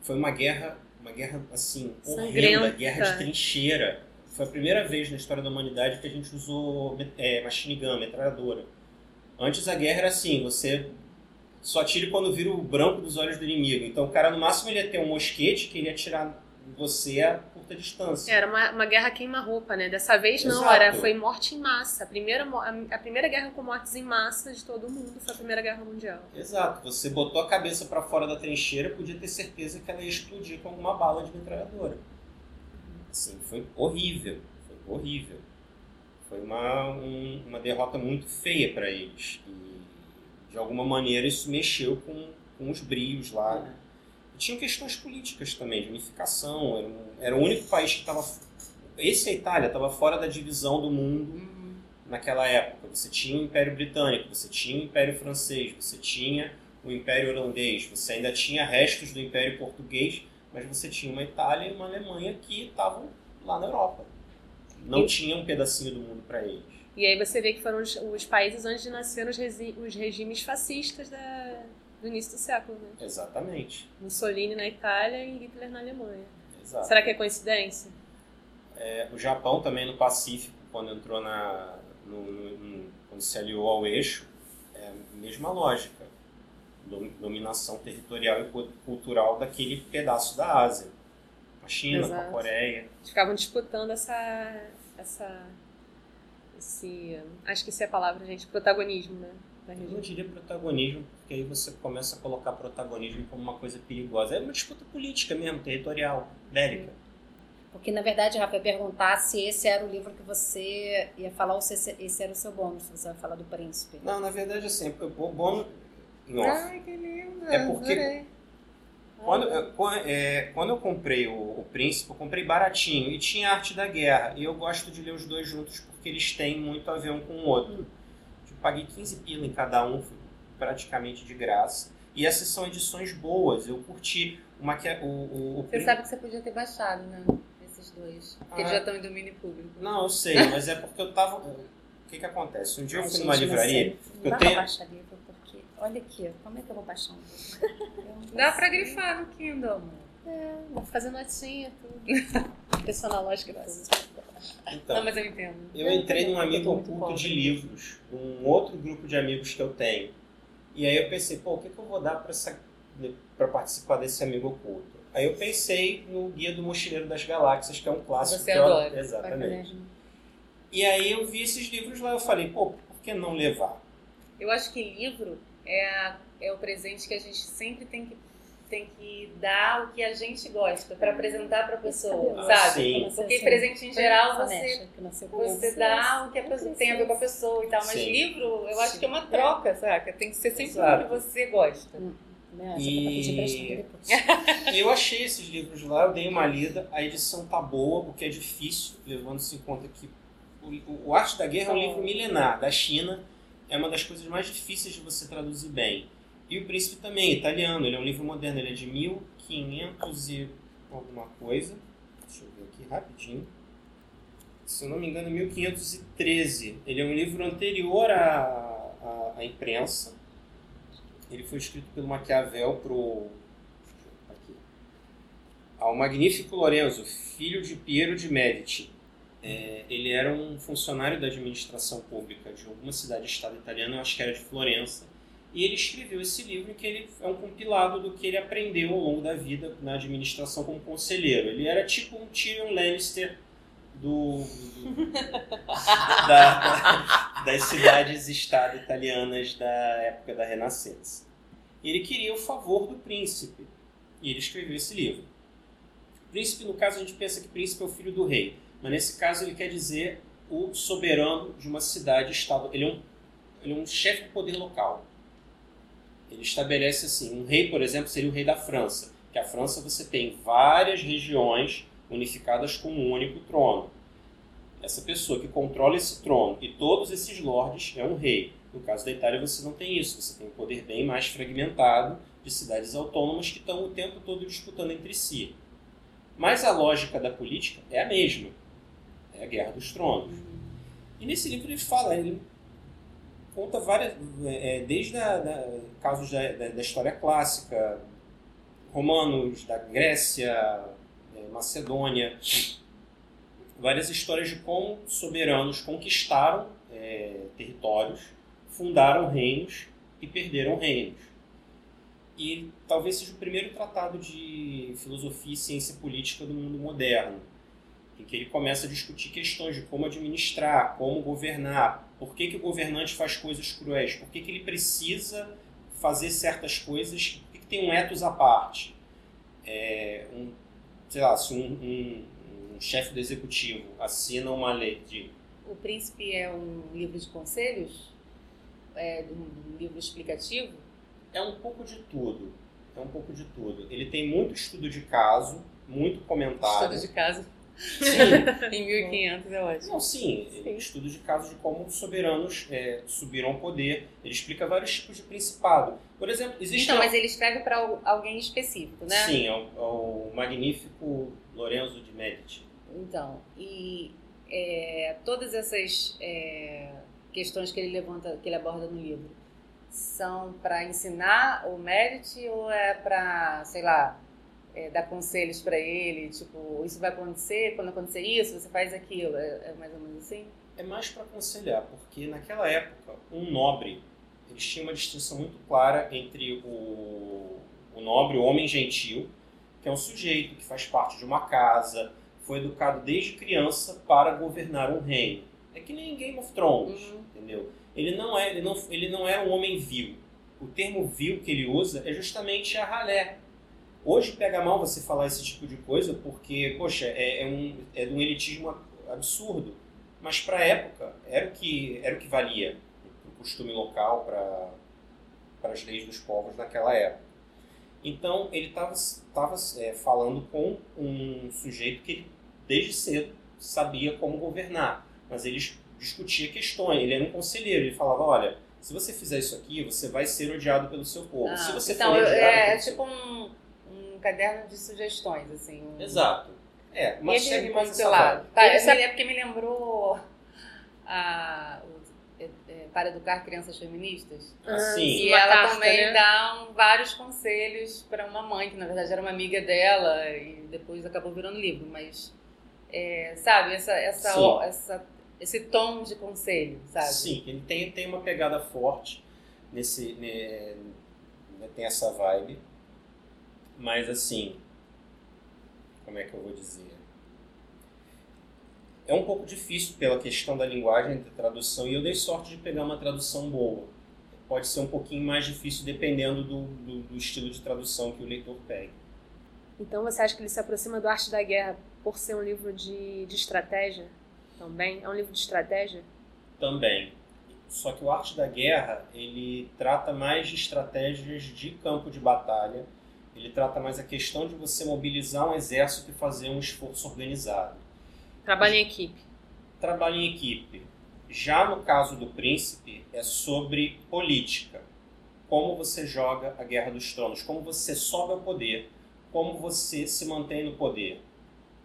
Foi uma guerra, uma guerra assim, horrenda, Sangrenta. guerra de trincheira. Foi a primeira vez na história da humanidade que a gente usou é, machine gun, metralhadora. Antes a guerra era assim, você só atira quando vira o branco dos olhos do inimigo. Então o cara no máximo ele ia ter um mosquete que ele ia atirar você a curta distância. Era uma, uma guerra queima-roupa, né? Dessa vez não, Exato. era, foi morte em massa. A primeira, a primeira guerra com mortes em massa de todo mundo foi a Primeira Guerra Mundial. Exato. Você botou a cabeça para fora da trincheira, podia ter certeza que ela ia explodir com alguma bala de metralhadora. Assim, foi horrível. Foi horrível. Foi uma, um- uma derrota muito feia para eles. E, de alguma maneira, isso mexeu com, com os brios lá. né? E tinham questões políticas também, de unificação. Era, um- era o único país que estava. Esse, a Itália, estava fora da divisão do mundo Uhum. naquela época. Você tinha o Império Britânico, você tinha o Império Francês, você tinha o Império Holandês, você ainda tinha restos do Império Português, mas você tinha uma Itália e uma Alemanha que estavam lá na Europa. Não E- tinha um pedacinho do mundo para eles. E aí você vê que foram os, os países onde nasceram os, os regimes fascistas da- do início do século, né? Exatamente. Mussolini na Itália e Hitler na Alemanha. Exato. Será que é coincidência? É, o Japão também no Pacífico, quando entrou na. no- no- no- quando se aliou ao eixo, é a mesma lógica. Dom- Dominação territorial e cu- cultural daquele pedaço da Ásia. A China, com a Exato. Coreia. Eles ficavam disputando essa. essa esse. Acho que isso é a palavra, gente. Protagonismo, né? Eu não diria protagonismo, porque aí você começa a colocar protagonismo como uma coisa perigosa. É uma disputa política mesmo, territorial, bélica. Porque, na verdade, Rafa, ia perguntar se esse era o livro que você ia falar ou se esse, era o seu bônus, se você vai falar do príncipe. Não, na verdade, assim, o bom em off. Ai, que lindo. É porque- adorei. Quando, é, quando eu comprei o, o Príncipe, eu comprei baratinho e tinha arte da guerra. E eu gosto de ler os dois juntos porque eles têm muito a ver um com o outro. Eu paguei 15 pila em cada um, praticamente de graça. E essas são edições boas, eu curti. Uma que é o, o, o Você Príncipe- sabe que você podia ter baixado, né? Esses dois. Porque eles Ah. já estão em domínio público. Não, eu sei, mas é porque eu tava. O que que acontece? Um dia eu fui numa não livraria. eu tenho- pra baixar livro, porque... Olha aqui, como é que eu vou baixar um livro? Dá pra grifar no Kindle, amor. É, vou fazer notinha, tudo. Impressionar a lógica tudo. Então, Não, mas eu entendo. Eu entrei num amigo oculto de livros, um outro grupo de amigos que eu tenho. E aí eu pensei, pô, o que, que eu vou dar para participar desse amigo oculto? Aí eu pensei no Guia do Mochileiro das Galáxias, que é um clássico. Você que eu- adora. Exatamente. E aí eu vi esses livros lá, eu falei, pô, por que não levar? Eu acho que livro é, a- é o presente que a gente sempre tem que, tem que dar o que a gente gosta para apresentar para a pessoa, Ah, sabe? sim. Porque presente em geral você, você, você dá o que a pessoa tem a ver com a pessoa e tal, mas Sim. livro eu acho que é uma troca, saca? Tem que ser sempre Exato. o que você gosta. Né? E-. Eu achei esses livros lá, eu dei uma lida, a edição tá boa, o que é difícil, levando-se em conta que o, o- o Arte da Guerra é um livro milenar, da China, é uma das coisas mais difíceis de você traduzir bem. E o Príncipe também, italiano, ele é um livro moderno, ele é de 1500 e alguma coisa, deixa eu ver aqui rapidinho, se eu não me engano, 1513. Ele é um livro anterior à, à, à imprensa, ele foi escrito pelo Maquiavel pro aqui. ao magnífico Lorenzo, filho de Piero de Medici. É, ele era um funcionário da administração pública de alguma cidade-estado italiana, eu acho que era de Florença, e ele escreveu esse livro que ele é um compilado do que ele aprendeu ao longo da vida na administração como conselheiro. Ele era tipo um Tyrion Lannister do, do- da- da- das cidades-estado italianas da época da Renascença. Ele queria o favor do príncipe e ele escreveu esse livro. Príncipe, no caso, a gente pensa que príncipe é o filho do rei, mas nesse caso ele quer dizer o soberano de uma cidade-estado. Ele é um, ele é um chefe do poder local. Ele estabelece assim: um rei, por exemplo, seria o rei da França, que a França você tem várias regiões unificadas com um único trono. essa pessoa que controla esse trono e todos esses lords é um rei. No caso da Itália, você não tem isso. Você tem um poder bem mais fragmentado de cidades autônomas que estão o tempo todo disputando entre si. Mas a lógica da política é a mesma. É a Guerra dos Tronos. E nesse livro ele fala, ele conta várias, é, desde a, da, casos da, da, da, história clássica, romanos, da Grécia, é, Macedônia, várias histórias de como soberanos conquistaram é, territórios, fundaram reinos e perderam reinos. E talvez seja o primeiro tratado de filosofia e ciência política do mundo moderno, em que ele começa a discutir questões de como administrar, como governar, por que, que o governante faz coisas cruéis, por que, que ele precisa fazer certas coisas, por que, que tem um ethos à parte. É, um, sei lá, se um, um, um chefe do executivo assina uma lei de. O Príncipe é um livro de conselhos? É um livro explicativo? É um pouco de tudo. É um pouco de tudo. Ele tem muito estudo de caso, muito comentário. Estudo de caso. Sim. em 1500 é ótimo. Não, sim, sim. estudo de casos de como os soberanos é, subiram ao poder. Ele explica vários tipos de principado. Por exemplo, existe. Então, mas ele escreve para alguém específico, né? Sim, é o, é o magnífico Lorenzo de Medici. Então, e é, todas essas é, questões que ele levanta, que ele aborda no livro, são para ensinar o Medici ou é para, sei lá, é, dar conselhos para ele, tipo, isso vai acontecer, quando acontecer isso, você faz aquilo, é, é mais ou menos assim? É mais para aconselhar, porque naquela época, um nobre, eles tinham uma distinção muito clara entre o, o nobre, o homem gentil, que é um sujeito que faz parte de uma casa, foi educado desde criança para governar um reino. É que nem Game of Thrones, uhum. entendeu? Ele não é, ele não, ele não é um homem vil. O termo vil que ele usa é justamente a ralé, Hoje pega mal você falar esse tipo de coisa porque, poxa, é, é um, é de um elitismo absurdo. Mas para a época era o que, era o que valia para o costume local, para as leis dos povos naquela época. Então ele estava é, falando com um sujeito que desde cedo sabia como governar, mas ele discutia questões, ele era um conselheiro, ele falava, olha, se você fizer isso aqui, você vai ser odiado pelo seu povo. Ah, se você então, for odiado é, é tipo um caderno de sugestões, assim. Um... Exato. É, mas segue mais essa lado. Tá, essa é porque me lembrou a, o, é, é, para educar crianças feministas. Ah, sim. E uma ela carta, também né? dá um, vários conselhos para uma mãe, que na verdade era uma amiga dela e depois acabou virando livro, mas é, sabe, essa, essa, essa, esse tom de conselho, sabe? Sim, ele tem, tem uma pegada forte nesse. Né, tem essa vibe. Mas assim, como é que eu vou dizer? É um pouco difícil pela questão da linguagem da tradução e eu dei sorte de pegar uma tradução boa. Pode ser um pouquinho mais difícil dependendo do, do, do estilo de tradução que o leitor pegue. Então você acha que ele se aproxima do Arte da Guerra por ser um livro de, de estratégia também? É um livro de estratégia? Também. Só que o Arte da Guerra, ele trata mais de estratégias de campo de batalha ele trata mais a questão de você mobilizar um exército e fazer um esforço organizado. Trabalho em equipe. Trabalho em equipe. Já no caso do príncipe, é sobre política. Como você joga a Guerra dos Tronos, como você sobe ao poder, como você se mantém no poder,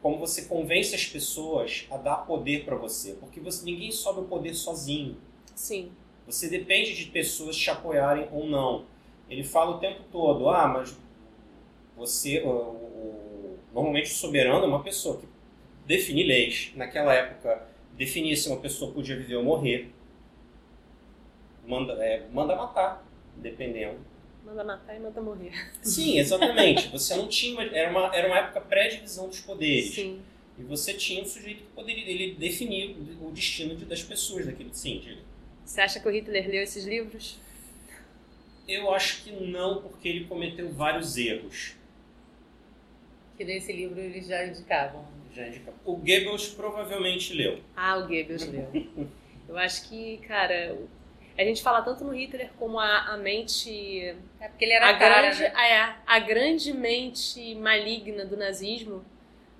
como você convence as pessoas a dar poder para você, porque você, ninguém sobe ao poder sozinho. Sim. Você depende de pessoas te apoiarem ou não. Ele fala o tempo todo, ah, mas você, o, o, normalmente o soberano é uma pessoa que define leis. Naquela época, definia se uma pessoa podia viver ou morrer. Manda, é, manda matar, dependendo. Manda matar e manda morrer. Sim, exatamente. Você não tinha. Era uma, era uma época pré-divisão dos poderes. Sim. E você tinha um sujeito que poderia ele definir o destino de, das pessoas daquele. Diga. Você acha que o Hitler leu esses livros? Eu acho que não, porque ele cometeu vários erros que nesse livro eles já indicavam. Já indicavam. O Goebbels provavelmente leu. Ah, o Goebbels leu. Eu acho que, cara, a gente fala tanto no Hitler como a, a mente. É porque ele era a cara, grande, né? a, a grande mente maligna do nazismo,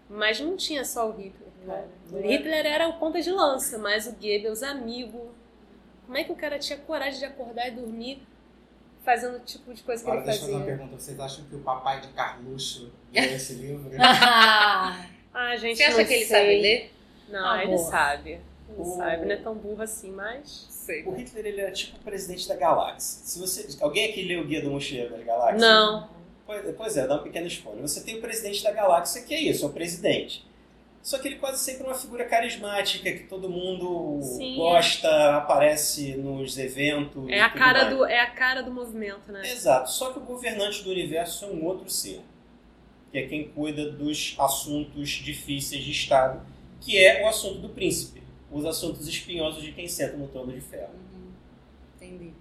mas não tinha só o Hitler. cara. O Hitler era o ponta de lança, mas o Goebbels, amigo. Como é que o cara tinha coragem de acordar e dormir fazendo o tipo de coisa que Agora ele deixa eu fazer uma fazia? pergunta. Vocês acham que o papai de Carluxo leu esse livro? Ah, Ah, gente, Você acha que ele sei. sabe ler? Não, Amor. ele sabe. Ele O- sabe, não é tão burro assim, mas. Sei. O Hitler ele era tipo o presidente da galáxia. Se você, alguém aqui leu o Guia do Mochileiro das Galáxias? Não. Pois, pois é, dá um pequeno spoiler. Você tem o presidente da galáxia, que é isso, é o presidente. Só que ele quase sempre é uma figura carismática, que todo mundo Sim, gosta, aparece nos eventos. É a cara mais. do, é a cara do movimento, né? Exato. Só que o governante do universo é um outro ser. Que é quem cuida dos assuntos difíceis de Estado, que é o assunto do príncipe. Os assuntos espinhosos de quem senta no trono de ferro. Uhum. Entendi.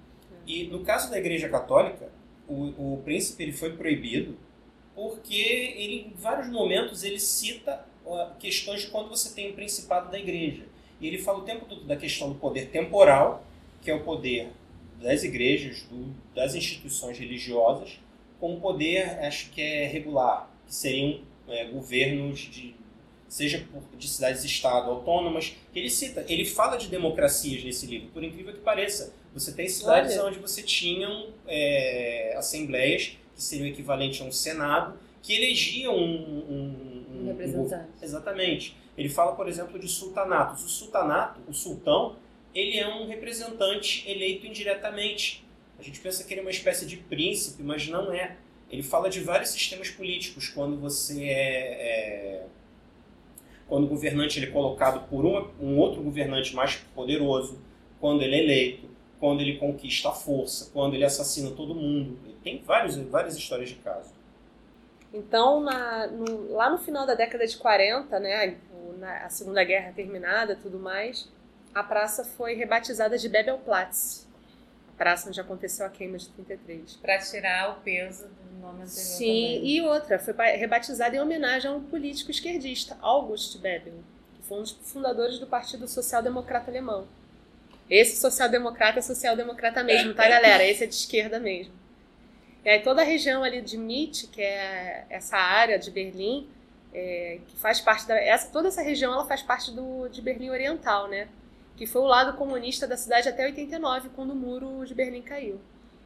E no caso da Igreja Católica, o, o príncipe ele foi proibido porque ele, em vários momentos ele cita questões de quando você tem o principado da Igreja. E ele fala o tempo todo da questão do poder temporal, que é o poder das igrejas, do- das instituições religiosas, com o poder, acho que é regular, que seriam é, governos de seja de cidades-estado autônomas, que ele cita. Ele fala de democracias nesse livro, por incrível que pareça. Você tem cidades Olha. onde você tinham é, assembleias, que seriam equivalente a um senado, que elegiam um, um, um representante. Exatamente. Ele fala, por exemplo, de sultanatos. O sultanato, o sultão, ele é um representante eleito indiretamente. A gente pensa que ele é uma espécie de príncipe, mas não é. Ele fala de vários sistemas políticos. Quando você é, é- quando o governante ele é colocado por uma- um outro governante mais poderoso, quando ele é eleito, quando ele conquista a força, quando ele assassina todo mundo. E Tem vários, várias histórias de caso. Então, na- no- lá no final da década de 40, né, a Segunda Guerra terminada tudo mais, a praça foi rebatizada de Bebelplatz. A praça onde aconteceu a queima de 33. Pra tirar o peso do nome anterior Sim, também. e outra, foi rebatizada em homenagem a um político esquerdista, August Bebel, que foi um dos fundadores do Partido Social Democrata Alemão. Esse social-democrata é social-democrata mesmo, tá, galera? Esse é de esquerda mesmo. E aí toda a região ali de Mitte, que é essa área de Berlim, é, que faz parte da... Essa, toda essa região, ela faz parte do, de Berlim Oriental, né? Que foi o lado comunista da cidade até 89, quando o muro de Berlim caiu.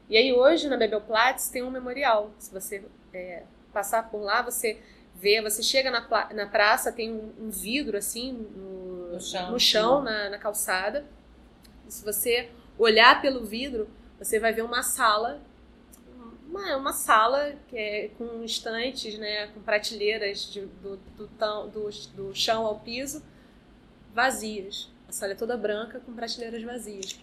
E aí hoje, na Bebelplatz, tem um memorial. Se você é, passar por lá, você vê, você chega na, na praça, tem um, um vidro assim no, No chão. no chão, na, na calçada. E se você olhar pelo vidro, você vai ver uma sala, uma, uma sala que é com estantes, né, com prateleiras de- do, do, do, do chão ao piso, vazias. A sala é toda branca com prateleiras vazias.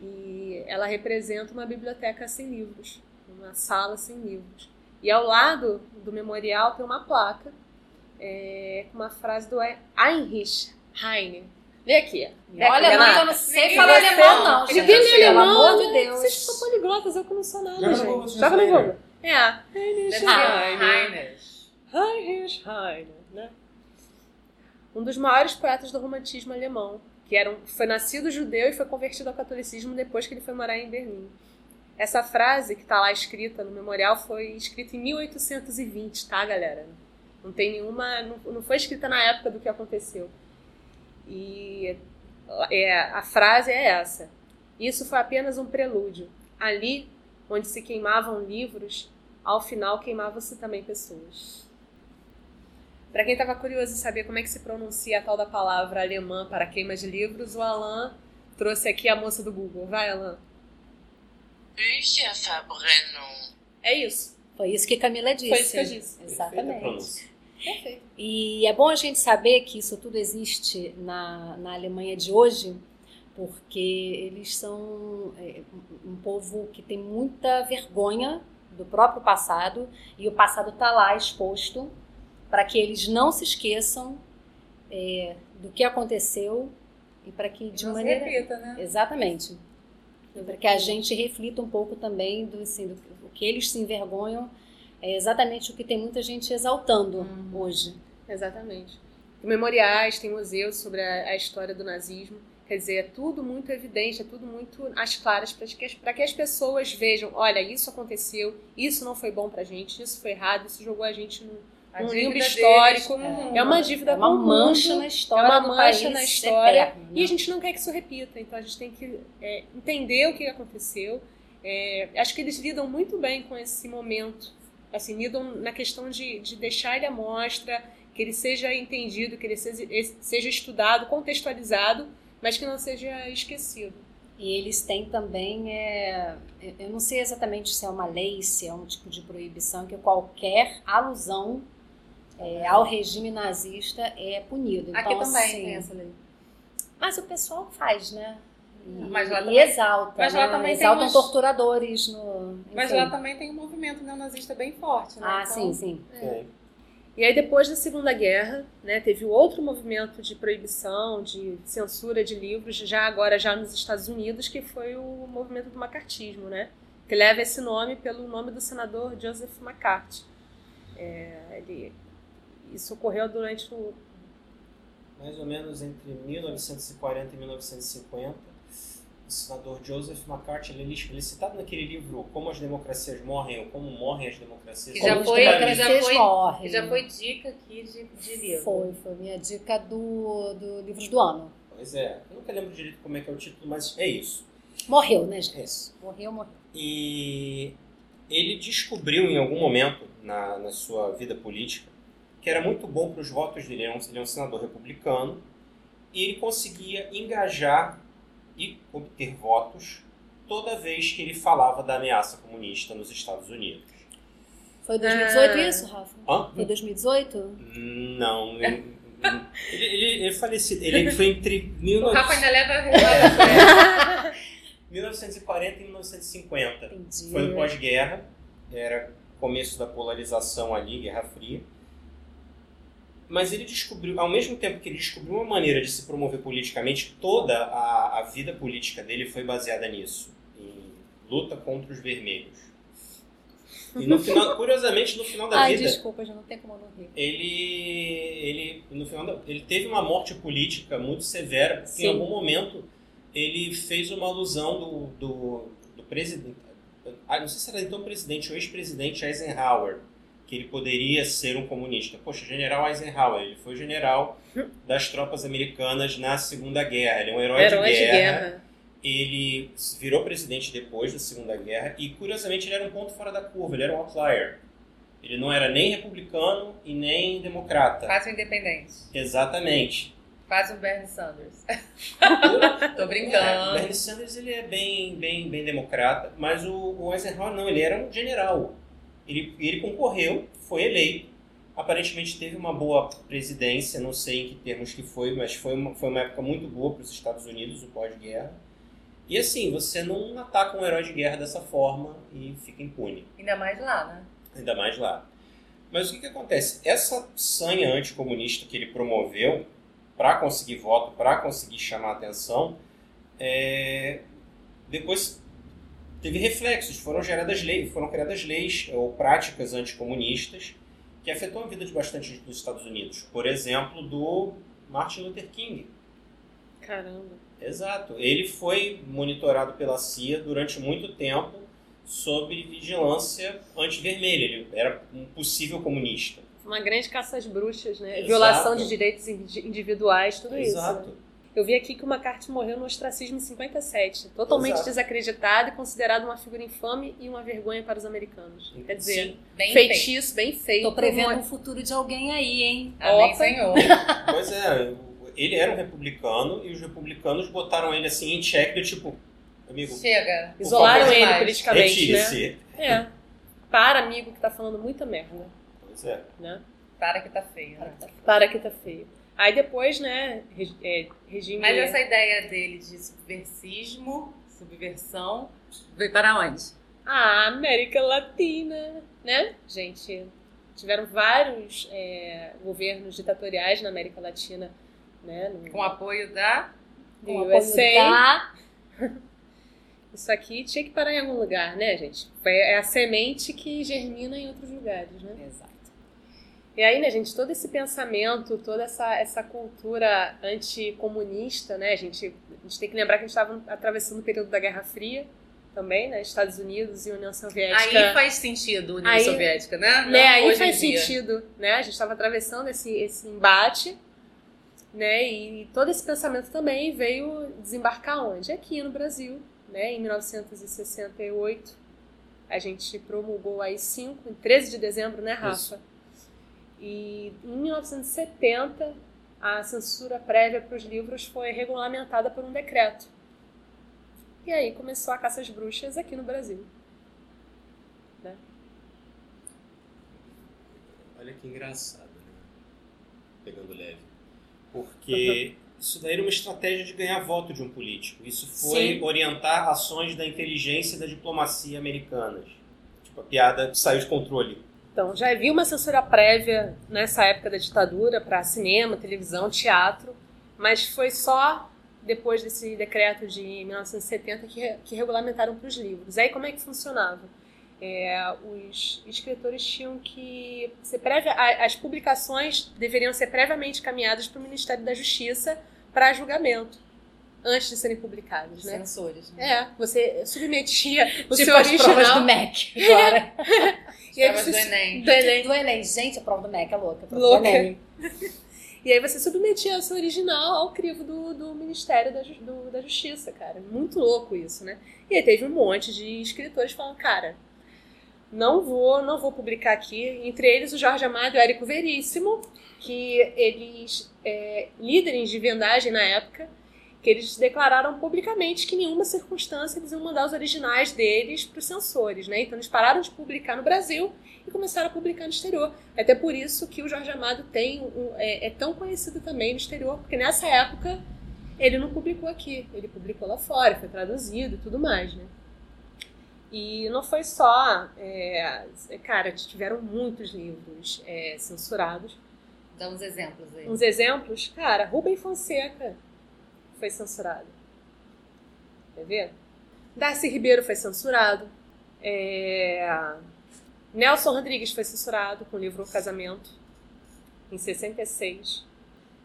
E ela representa uma biblioteca sem livros, uma sala sem livros. E ao lado do memorial tem uma placa é, com uma frase do Heinrich Heine. Vê aqui. Vê aqui, Olha, Renata. eu não sei falar alemão, alemão. não, Ninguém gente. lê Pelo alemão, amor de? Deus. Vocês são poliglotas, eu que não sou nada, gente. Joga no Google. É. Heinrich Heine. Heinrich. Heinrich Heine, né? Um dos maiores poetas do romantismo alemão, que era um, foi nascido judeu e foi convertido ao catolicismo depois que ele foi morar em Berlim. Essa frase que está lá escrita no memorial foi escrita em 1820, tá, galera? Não tem nenhuma, não, não foi escrita na época do que aconteceu. E é, a frase é essa: Isso foi apenas um prelúdio. Ali, onde se queimavam livros, ao final queimavam-se também pessoas. Para quem estava curioso em saber como é que se pronuncia a tal da palavra alemã para queima de livros, o Alan trouxe aqui a moça do Google. Vai, Alan. Bücherverbrennung. É isso. Foi isso que Camila disse. Foi isso que eu disse. Exatamente. Perfeito. E é bom a gente saber que isso tudo existe na, na Alemanha de hoje, porque eles são é, um povo que tem muita vergonha do próprio passado e o passado está lá exposto para que eles não se esqueçam é, do que aconteceu e para que de Não maneira repita, né? Exatamente. Para que a gente reflita um pouco também do, assim, do o que eles se envergonham, é exatamente o que tem muita gente exaltando Uhum. hoje. Exatamente. Tem memoriais, tem museus sobre a, a história do nazismo. Quer dizer, é tudo muito evidente, é tudo muito às claras para que, pra que as pessoas vejam: olha, isso aconteceu, isso não foi bom pra gente, isso foi errado, isso jogou a gente num, A um limbo histórico. com- É uma dívida É uma mancha mundo, na história. é uma mancha país na história. eterno, né? E a gente não quer que isso repita, então a gente tem que é, entender o que aconteceu. É, acho que eles lidam muito bem com esse momento. Assim, lidam na questão de, de deixar ele à mostra, que ele seja entendido, que ele seja, seja estudado, contextualizado, mas que não seja esquecido. E eles têm também, é, eu não sei exatamente se é uma lei, se é um tipo de proibição, que qualquer alusão é, ao regime nazista é punido. Então, Aqui também assim, tem essa lei. Mas o pessoal faz, né? E, Mas lá e também- exalta, mas né? lá também tem exaltam umas- torturadores no. Mas lá também tem um movimento neonazista bem forte, né? Ah, Então, sim, sim. É. E aí, depois da Segunda Guerra, né, teve outro movimento de proibição, de censura de livros, já agora já nos Estados Unidos, que foi o movimento do macartismo, né? Que leva esse nome pelo nome do senador Joseph McCarthy. É, ele, isso ocorreu durante o Mais ou menos entre 1940 e 1950, o senador Joseph McCarthy ele, ele é citado naquele livro Como as Democracias Morrem ou Como Morrem as Democracias. Que já foi- já foi- morrem. Que já foi dica aqui de, de livro. Foi, foi minha dica do, do Livros do Ano. Pois é, eu nunca lembro direito como é que é o título, mas é isso. Morreu, né, gente? É isso. Morreu, morreu. E ele descobriu em algum momento na, na sua vida política que era muito bom para os votos dele. Ele é, um, ele é um senador republicano e ele conseguia engajar e obter votos toda vez que ele falava da ameaça comunista nos Estados Unidos. Foi 2018 Ah. isso, Rafa? Hã? Foi 2018? Não. Ele, ele, ele, ele faleceu. Ele foi entre O 19... Rafa ainda leva a resposta 1940 e 1950. Entendi. Foi no pós-guerra, era começo da polarização ali, Guerra Fria. Mas ele descobriu, ao mesmo tempo que ele descobriu uma maneira de se promover politicamente, toda a, a vida política dele foi baseada nisso, em luta contra os vermelhos. E no final, curiosamente, no final da Ai, vida, desculpa, já não tem como não rir. ele, ele, no final da, ele teve uma morte política muito severa, porque Sim. em algum momento ele fez uma alusão do, do, do presidente, ah, não sei se era então presidente ou ex-presidente Eisenhower, que ele poderia ser um comunista. Poxa, general Eisenhower, ele foi general das tropas americanas na Segunda Guerra, ele é um herói, Herói de, de guerra. guerra. Ele virou presidente depois da Segunda Guerra e, curiosamente, ele era um ponto fora da curva, ele era um outlier. Ele não era nem republicano e nem democrata. Quase um independente. Exatamente. Quase um Bernie Sanders. Tô É, o brincando. Bernie Sanders ele é bem, bem, bem democrata, mas o, o Eisenhower não, ele era um general. Ele, ele concorreu, foi eleito, aparentemente teve uma boa presidência, não sei em que termos que foi, mas foi uma, foi uma época muito boa para os Estados Unidos, o pós-guerra. E assim, você não ataca um herói de guerra dessa forma e fica impune. Ainda mais lá, né? ainda mais lá. Mas o que, que acontece? Essa sanha anticomunista que ele promoveu para conseguir voto, para conseguir chamar atenção, é, depois teve reflexos, foram geradas leis, foram criadas leis ou práticas anticomunistas que afetou a vida de bastante gente nos Estados Unidos. Por exemplo, do Martin Luther King. Caramba. Exato. Ele foi monitorado pela CIA durante muito tempo sob vigilância anti-vermelha. Ele era um possível comunista. Uma grande caça às bruxas, né? Exato. Violação de direitos indi- individuais, tudo isso. Exato. né? Eu vi aqui que o McCarthy morreu no ostracismo em 57, totalmente Exato. desacreditado e considerado uma figura infame e uma vergonha para os americanos. Quer dizer, Sim. Bem feito. feitiço, bem feito. Tô prevendo o futuro de alguém aí, hein? Amém, Opa. Senhor. Pois é, ele era um republicano e os republicanos botaram ele assim em xeque, do tipo, amigo, Chega. Isolaram favor, ele demais. politicamente, né? É. Para, amigo, que tá falando muita merda, Pois é. né? Para que tá feio. né? Para que tá feio. Aí depois, né, é, regime... Mas essa ideia dele de subversismo, subversão, veio para onde? A América Latina, né? Gente, tiveram vários é, governos ditatoriais na América Latina, né? No, Com apoio da. Com apoio USA. da- Isso aqui tinha que parar em algum lugar, né, gente? É a semente que germina em outros lugares, né? Exato. E aí, né, gente, todo esse pensamento, toda essa, essa cultura anticomunista, né, a gente, a gente tem que lembrar que a gente estava atravessando o período da Guerra Fria também, né? Estados Unidos e União Soviética. Aí faz sentido União Aí- Soviética, né? Não né, aí faz sentido, né? A gente estava atravessando esse, esse embate, né? E todo esse pensamento também veio desembarcar onde? Aqui no Brasil, né? Em 1968, a gente promulgou aí 5, em 13 de dezembro, né, Rafa? E em 1970, a censura prévia para os livros foi regulamentada por um decreto. E aí começou a caça às bruxas aqui no Brasil. Olha que engraçado, né? Pegando leve. Porque isso daí era uma estratégia de ganhar voto de um político. Isso foi Sim. orientar ações da inteligência e da diplomacia americanas. Tipo, a piada saiu de controle. Então, já havia uma censura prévia nessa época da ditadura para cinema, televisão, teatro, mas foi só depois desse decreto de 1970 que, que regulamentaram para os livros. Aí como é que funcionava? É, os escritores tinham que ser prévia, as publicações deveriam ser previamente caminhadas para o Ministério da Justiça para julgamento antes de serem publicadas, né? Censores. Né? É, você submetia o tipo seu as provas original do MEC agora. e Provas você- do Enem. do Enem. do Enem. Gente, a prova do MEC é louca. a prova Louca. Do Enem. E aí você submetia o seu original ao crivo do, do Ministério da, do- da Justiça, cara. Muito louco isso, né? E aí teve um monte de escritores falando, cara, não vou, não vou publicar aqui. Entre eles o Jorge Amado e o Érico Veríssimo, que eles, é, líderes de vendagem na época, que eles declararam publicamente que em nenhuma circunstância eles iam mandar os originais deles para os censores, né? Então eles pararam de publicar no Brasil e começaram a publicar no exterior. É Até por isso que o Jorge Amado tem um- é, é tão conhecido também no exterior, porque nessa época ele não publicou aqui, ele publicou lá fora, foi traduzido e tudo mais, né? E não foi só, é, cara, tiveram muitos livros é, censurados. Dá uns exemplos aí. Uns exemplos, cara, Rubem Fonseca foi censurado. Quer ver? Darcy Ribeiro foi censurado. É, Nelson Rodrigues foi censurado com o livro O Casamento, em 66.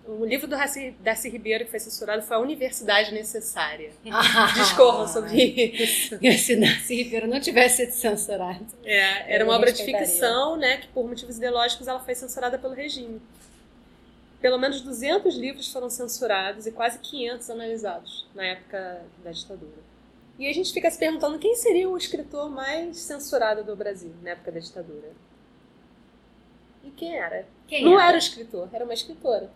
O livro do Darcy, Ribeiro que foi censurado foi A Universidade Necessária. Discorram sobre isso. Se Darcy Ribeiro não tivesse sido censurado. É, era uma obra de ficção, né, que por motivos ideológicos ela foi censurada pelo regime. Pelo menos 200 livros foram censurados e quase 500 analisados na época da ditadura. E a gente fica se perguntando quem seria o escritor mais censurado do Brasil na época da ditadura. E quem era? Quem Não era? era o escritor, era uma escritora.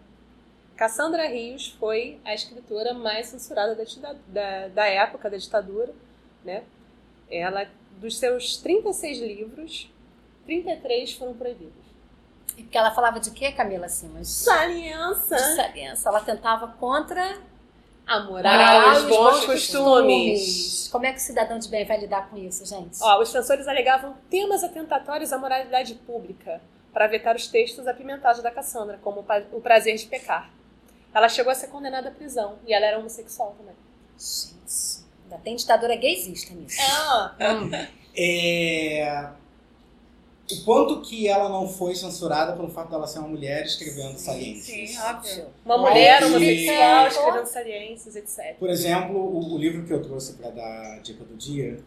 Cassandra Rios foi a escritora mais censurada da, da, da época da ditadura, né? Ela, dos seus 36 livros, 33 foram proibidos. E Porque ela falava de quê, Camila Simas? Saliência! De saliência. Ela tentava contra A moral, Moral, os bons bons costumes. Como é que o cidadão de bem vai lidar com isso, gente? Ó, os censores alegavam temas atentatórios à moralidade pública para vetar os textos apimentados da Cassandra, como o prazer de pecar. Ela chegou a ser condenada à prisão e ela era homossexual também. Gente, ainda tem ditadura gaysista nisso. Hum. É... O ponto que ela não foi censurada pelo fato dela ser uma mulher escrevendo saliências. Sim, óbvio. Uma Mas mulher que- homossexual escrevendo saliências, etc. Por exemplo, o, o livro que eu trouxe para dar a dica do dia,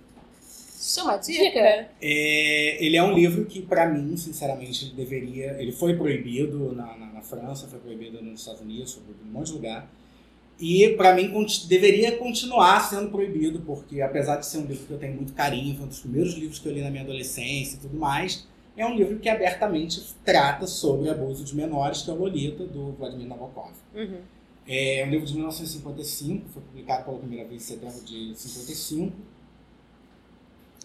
Chama dica. Dica. é, ele é um livro que, para mim, sinceramente, ele deveria. Ele foi proibido na, na, na França, foi proibido nos Estados Unidos, foi proibido em um monte de lugar. E, para mim, deveria continuar sendo proibido, porque, apesar de ser um livro que eu tenho muito carinho, foi um dos primeiros livros que eu li na minha adolescência e tudo mais, é um livro que abertamente trata sobre abuso de menores, que é o Lolita, do Vladimir Nabokov. Uhum. É um livro de 1955, foi publicado pela primeira vez em setembro de 55.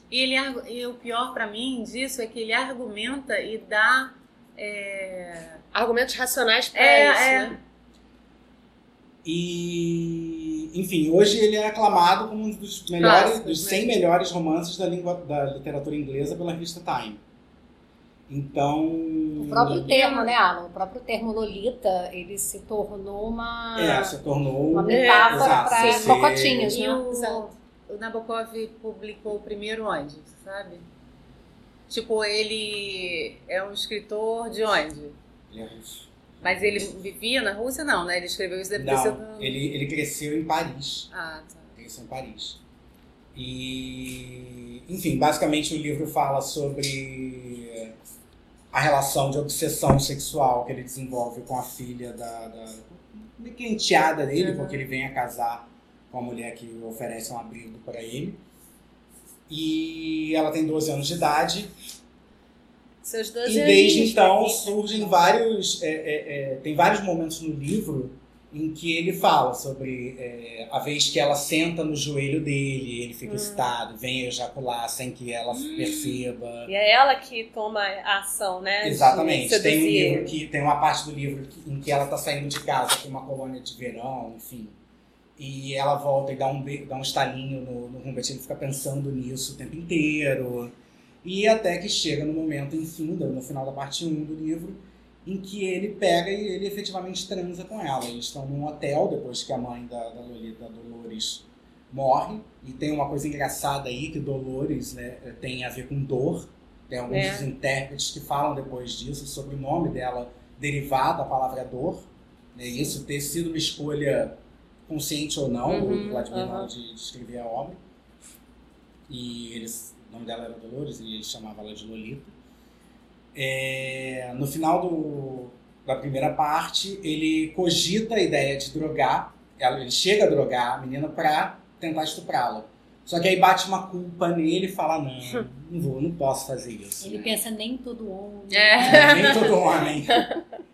E, ele, e o pior pra mim disso é que ele argumenta e dá. É, Argumentos racionais para É, isso, é. né? E, enfim, hoje ele é aclamado como um dos melhores, dos né? 100 melhores romances da língua da literatura inglesa pela revista Time. Então, O próprio termo, né, Alan? O próprio termo Lolita, ele se tornou uma, é, se tornou uma metáfora para você- cocotinhas, né? o, Exato. o Nabokov publicou primeiro onde, sabe? Tipo, ele é um escritor de onde? Ele é russo. Mas ele vivia na Rússia? Não, né? Ele escreveu isso sido... Não, ele, ele cresceu em Paris. Ah, tá. Cresceu em Paris. E, enfim, basicamente o livro fala sobre a relação de obsessão sexual que ele desenvolve com a filha da, da meio que enteada dele, uhum. porque ele vem a casar com a mulher que oferece um abrigo para ele. E ela tem 12 anos de idade. Seus 12 E desde então surgem vários. É, é, é, tem vários momentos no livro em que ele fala sobre é, a vez que ela senta no joelho dele, ele fica hum. excitado, vem ejacular sem que ela hum. perceba. E é ela que toma a ação, né? Exatamente. Tem um livro que tem uma parte do livro que, em que ela está saindo de casa com uma colônia de verão, enfim. E ela volta e dá um, dá um estalinho no, no Humbert, ele fica pensando nisso o tempo inteiro. E até que chega no momento, enfim, no final da parte 1 do livro, em que ele pega e ele efetivamente transa com ela. Eles estão num hotel depois que a mãe da, da Lolita, Dolores, morre. E tem uma coisa engraçada aí que Dolores né, tem a ver com dor. Tem alguns é. intérpretes que falam depois disso sobre o nome dela derivado da palavra dor. Né, isso ter sido uma escolha consciente ou não uhum, do Vladimir uhum. de, de escrever a obra. E eles, o nome dela era Dolores e ele chamava ela de Lolita. É, no final do, da primeira parte, ele cogita a ideia de drogar, ele chega a drogar a menina para tentar estuprá-la. Só que aí bate uma culpa nele e fala: Não, não vou, não posso fazer isso. Ele né? pensa: Nem todo homem. É. Nem todo homem.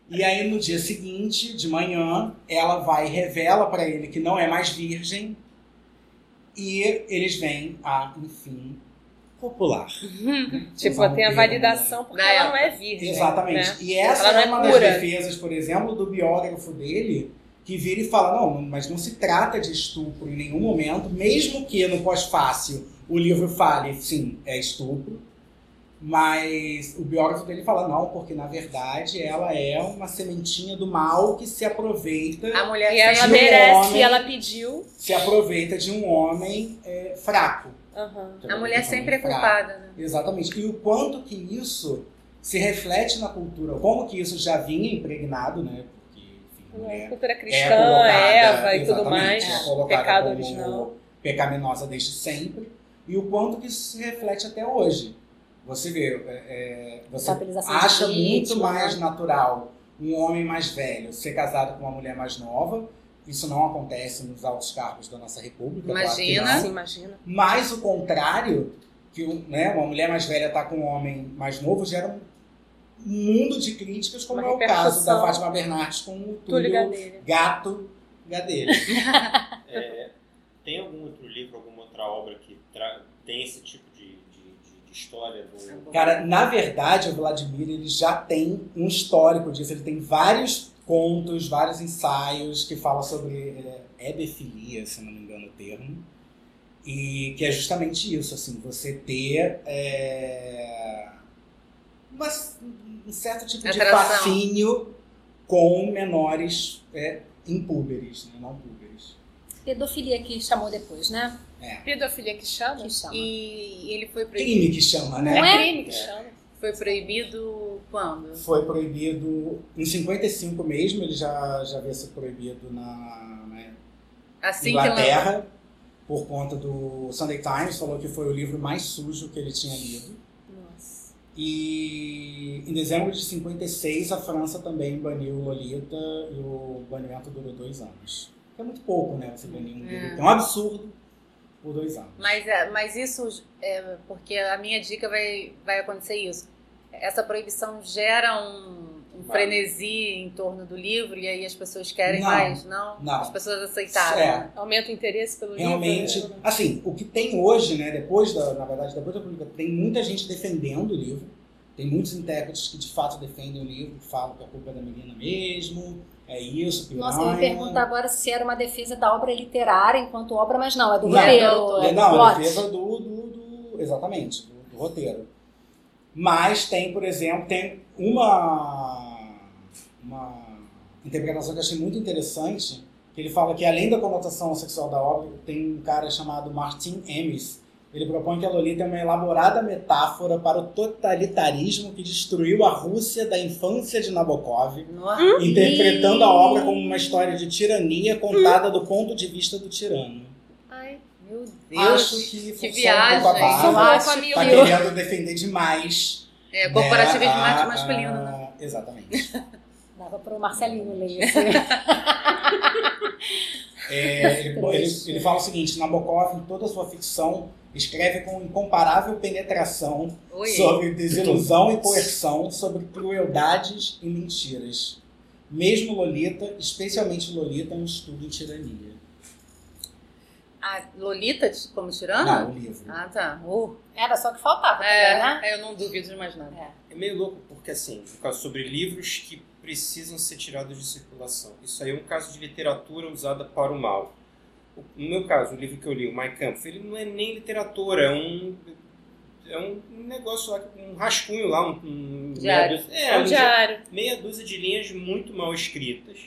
E aí no dia seguinte, de manhã, ela vai e revela para ele que não é mais virgem. E eles vêm a, enfim, popular. Uhum. Tipo, tem a validação porque ela não é virgem. Exatamente. Né? E essa ela é, é uma das defesas, por exemplo, do biógrafo dele, que vira e fala: não, mas não se trata de estupro em nenhum momento, mesmo que no pós-fácil o livro fale, sim, é estupro. Mas o biógrafo dele fala não, porque na verdade ela é uma sementinha do mal que se aproveita. A mulher e ela merece, um homem, ela pediu. Se aproveita de um homem é, fraco. Uhum. A mulher sempre é culpada, né? Exatamente. E o quanto que isso se reflete na cultura, como que isso já vinha impregnado, né? Porque, enfim, é, cultura cristã, é Eva e tudo mais, é pecado original. Pecaminosa desde sempre. E o quanto que isso se reflete até hoje. Você vê, é, é você acha muito mais né? natural um homem mais velho ser casado com uma mulher mais nova isso não acontece nos altos cargos da nossa república. Imagina, claro imagina. Mas o contrário, que né, uma mulher mais velha está com um homem mais novo, gera um mundo de críticas, como uma é o caso da Fátima Bernardes com o Túlio, Gadelha. Gato Gadelha. é, tem algum outro livro, alguma outra obra que tem esse tipo de, de, de, história? Do... Cara, na verdade, o Vladimir ele já tem um histórico disso. Ele tem vários contos, vários ensaios que falam sobre é, hebefilia, se não me engano o termo, e que é justamente isso, assim, você ter é, uma, um certo tipo de fascínio com menores é, impúberes, né, não púberes. Pedofilia que chamou depois, né? É. Pedofilia que chama? Que chama. E ele foi proibido. Crime que chama, né? Não é crime que chama. Foi proibido quando? Foi proibido em 55 mesmo, ele já, já havia sido proibido na, né, assim Inglaterra, por conta do Sunday Times, falou que foi o livro mais sujo que ele tinha lido. Nossa. E em dezembro de 56 a França também baniu Lolita e o banimento durou dois anos. É muito pouco, né? Você banir um livro. É. é um absurdo por dois anos. Mas, é, mas isso, é, porque a minha dica vai, vai acontecer isso. Essa proibição gera um, um frenesi em torno do livro e aí as pessoas querem não, mais, não? Não. As pessoas aceitaram. É. Aumenta o interesse pelo Realmente, livro. Realmente, assim, o que tem hoje, né, depois da, na verdade, depois da publicação, tem muita gente defendendo o livro. Tem muitos intérpretes que de fato defendem o livro, que falam que a culpa é da menina mesmo, é isso, piranha. Nossa, eu ia perguntar agora se era uma defesa da obra literária enquanto obra, mas não, é do não, roteiro. Não, é, não, é defesa do, do, do exatamente, do, do, roteiro. Mas tem, por exemplo, tem uma, uma interpretação que eu achei muito interessante, que ele fala que além da conotação sexual da obra, tem um cara chamado Martin Emis, ele propõe que a Lolita é uma elaborada metáfora para o totalitarismo que destruiu a Rússia da infância de Nabokov, Nossa. interpretando a obra como uma história de tirania contada do ponto de vista do tirano. Meu Deus, Acho que, que um viagem. Eu acho Tá que querendo defender demais. É, corporativismo né, a- masculino, a- né? Exatamente. Dava pro Marcelinho ler isso. É, ele, ele- ele fala o seguinte: Nabokov, em toda a sua ficção, escreve com incomparável penetração Oi. sobre desilusão e coerção, sobre crueldades e mentiras. Mesmo Lolita, especialmente Lolita, é um estudo em tirania. A Lolita como tirano? Não, o livro. Ah, tá. Uh, Era só o que faltava também, é, né? eu não duvido de mais nada. É meio louco porque, assim, por causa sobre livros que precisam ser tirados de circulação. Isso aí é um caso de literatura usada para o mal. No meu caso, o livro que eu li, o Mein Kampf, ele não é nem literatura, é um, é um negócio lá, um rascunho lá, um, um Diário. meia dúzia- é, É um diário. meia dúzia de linhas muito mal escritas.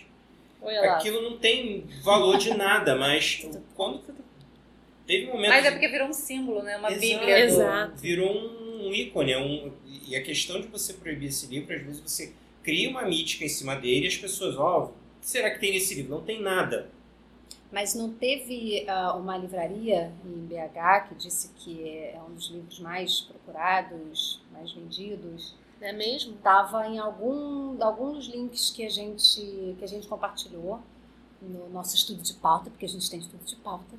Aquilo não tem valor de nada, mas quando teve um momento Mas é porque virou um símbolo, né? Uma Exato. bíblia. Exato. virou um ícone. É um, e a questão de você proibir esse livro, às vezes você cria uma mítica em cima dele e as pessoas, ó, o que será que tem nesse livro? Não tem nada. Mas não teve ah, uma livraria em BH que disse que é um dos livros mais procurados, mais vendidos. Não é mesmo? Estava em algum, algum dos links que a gente que a gente compartilhou no nosso estudo de pauta, porque a gente tem estudo de pauta.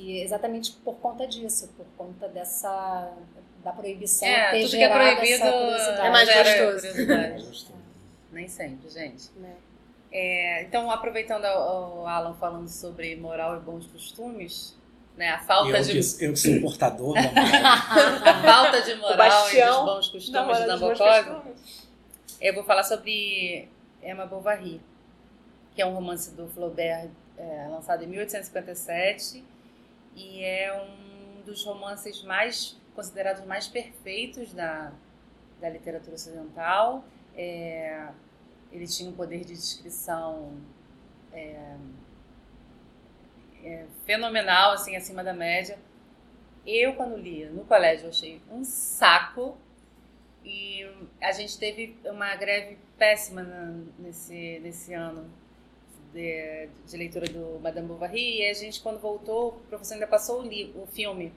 E exatamente por conta disso, por conta dessa da proibição É, ter tudo que é proibido. É mais gostoso. Nem sempre, gente. Né? É, então, aproveitando o Alan falando sobre moral e bons costumes, né, a falta eu, de que, eu que sou portador da moral. a falta de moral e dos bons costumes meus Nabokov, eu vou falar sobre Emma Bovary, que é um romance do Flaubert é, lançado em 1857 e é um dos romances mais considerados mais perfeitos da, da literatura ocidental. É, ele tinha um poder de descrição é, é, fenomenal, assim, acima da média. Eu, quando li no colégio, achei um saco. E a gente teve uma greve péssima nesse, nesse ano de, de leitura do Madame Bovary. E a gente, quando voltou, o professor ainda passou o, li, o filme.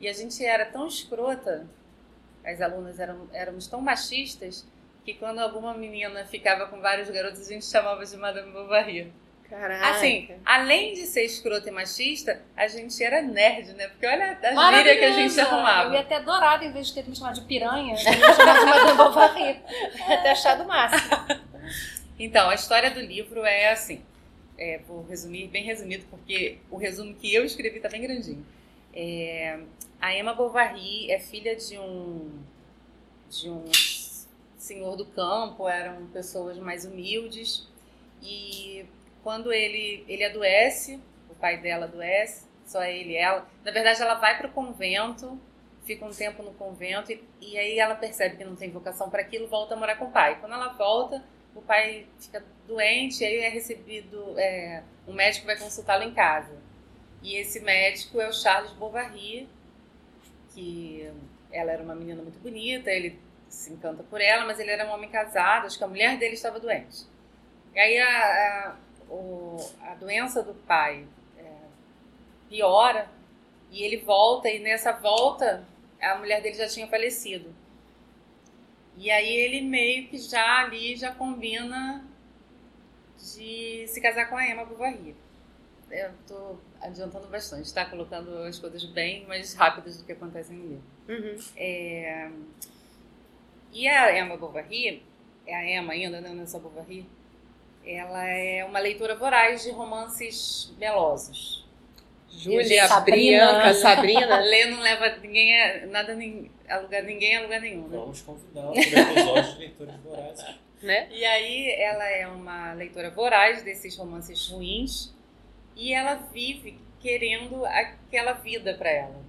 E a gente era tão escrota, as alunas eram, éramos tão machistas, que quando alguma menina ficava com vários garotos, a gente chamava de Madame Bovary. Caraca. Assim, além de ser escrota e machista, a gente era nerd, né? Porque olha a gíria que a gente arrumava. Eu ia ter adorado, em vez de ter me chamado de piranha, eu ia chamar de Madame Bovary. Ter achado o máximo. Então, a história do livro é assim. É, vou resumir, bem resumido, porque o resumo que eu escrevi tá bem grandinho. É, a Emma Bovary é filha de um de um senhor do campo, eram pessoas mais humildes e quando ele ele adoece, o pai dela adoece, só ele e ela. Na verdade, ela vai para o convento, fica um tempo no convento e, e aí ela percebe que não tem vocação para aquilo, volta a morar com o pai. Quando ela volta, o pai fica doente, aí é recebido, é, um médico vai consultá-lo em casa. E esse médico é o Charles Bovary, que ela era uma menina muito bonita, ele se encanta por ela, mas ele era um homem casado, acho que a mulher dele estava doente. E aí a, a, o, a doença do pai é, piora e ele volta, e nessa volta a mulher dele já tinha falecido. E aí ele meio que já ali já combina de se casar com a Emma Bovary. Eu tô adiantando bastante, tá? Colocando as coisas bem mais rápidas do que acontecem no livro. Uhum. É... E a Emma Bovary, é a Emma ainda, né? Nessa Bovary, ela é uma leitora voraz de romances melosos. Júlia, Sabrina. Bianca, Sabrina. Ler não leva ninguém a, nada, a lugar, ninguém a lugar nenhum, né? Vamos convidá-la para o episódio de Leitores Vorazes. né? E aí ela é uma leitora voraz desses romances ruins e ela vive querendo aquela vida para ela.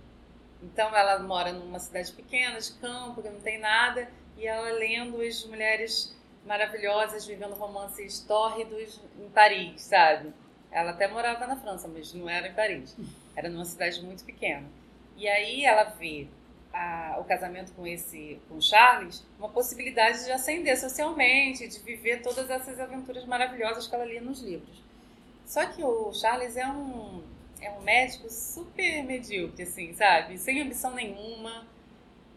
Então ela mora numa cidade pequena, de campo, que não tem nada, e ela lendo as mulheres maravilhosas vivendo romances tórridos em Paris, sabe? Ela até morava na França, mas não era em Paris. Era numa cidade muito pequena. E aí ela vê a- o casamento com esse com Charles uma possibilidade de ascender socialmente, de viver todas essas aventuras maravilhosas que ela lia nos livros. Só que o Charles é um é um médico super medíocre, assim, sabe? Sem ambição nenhuma.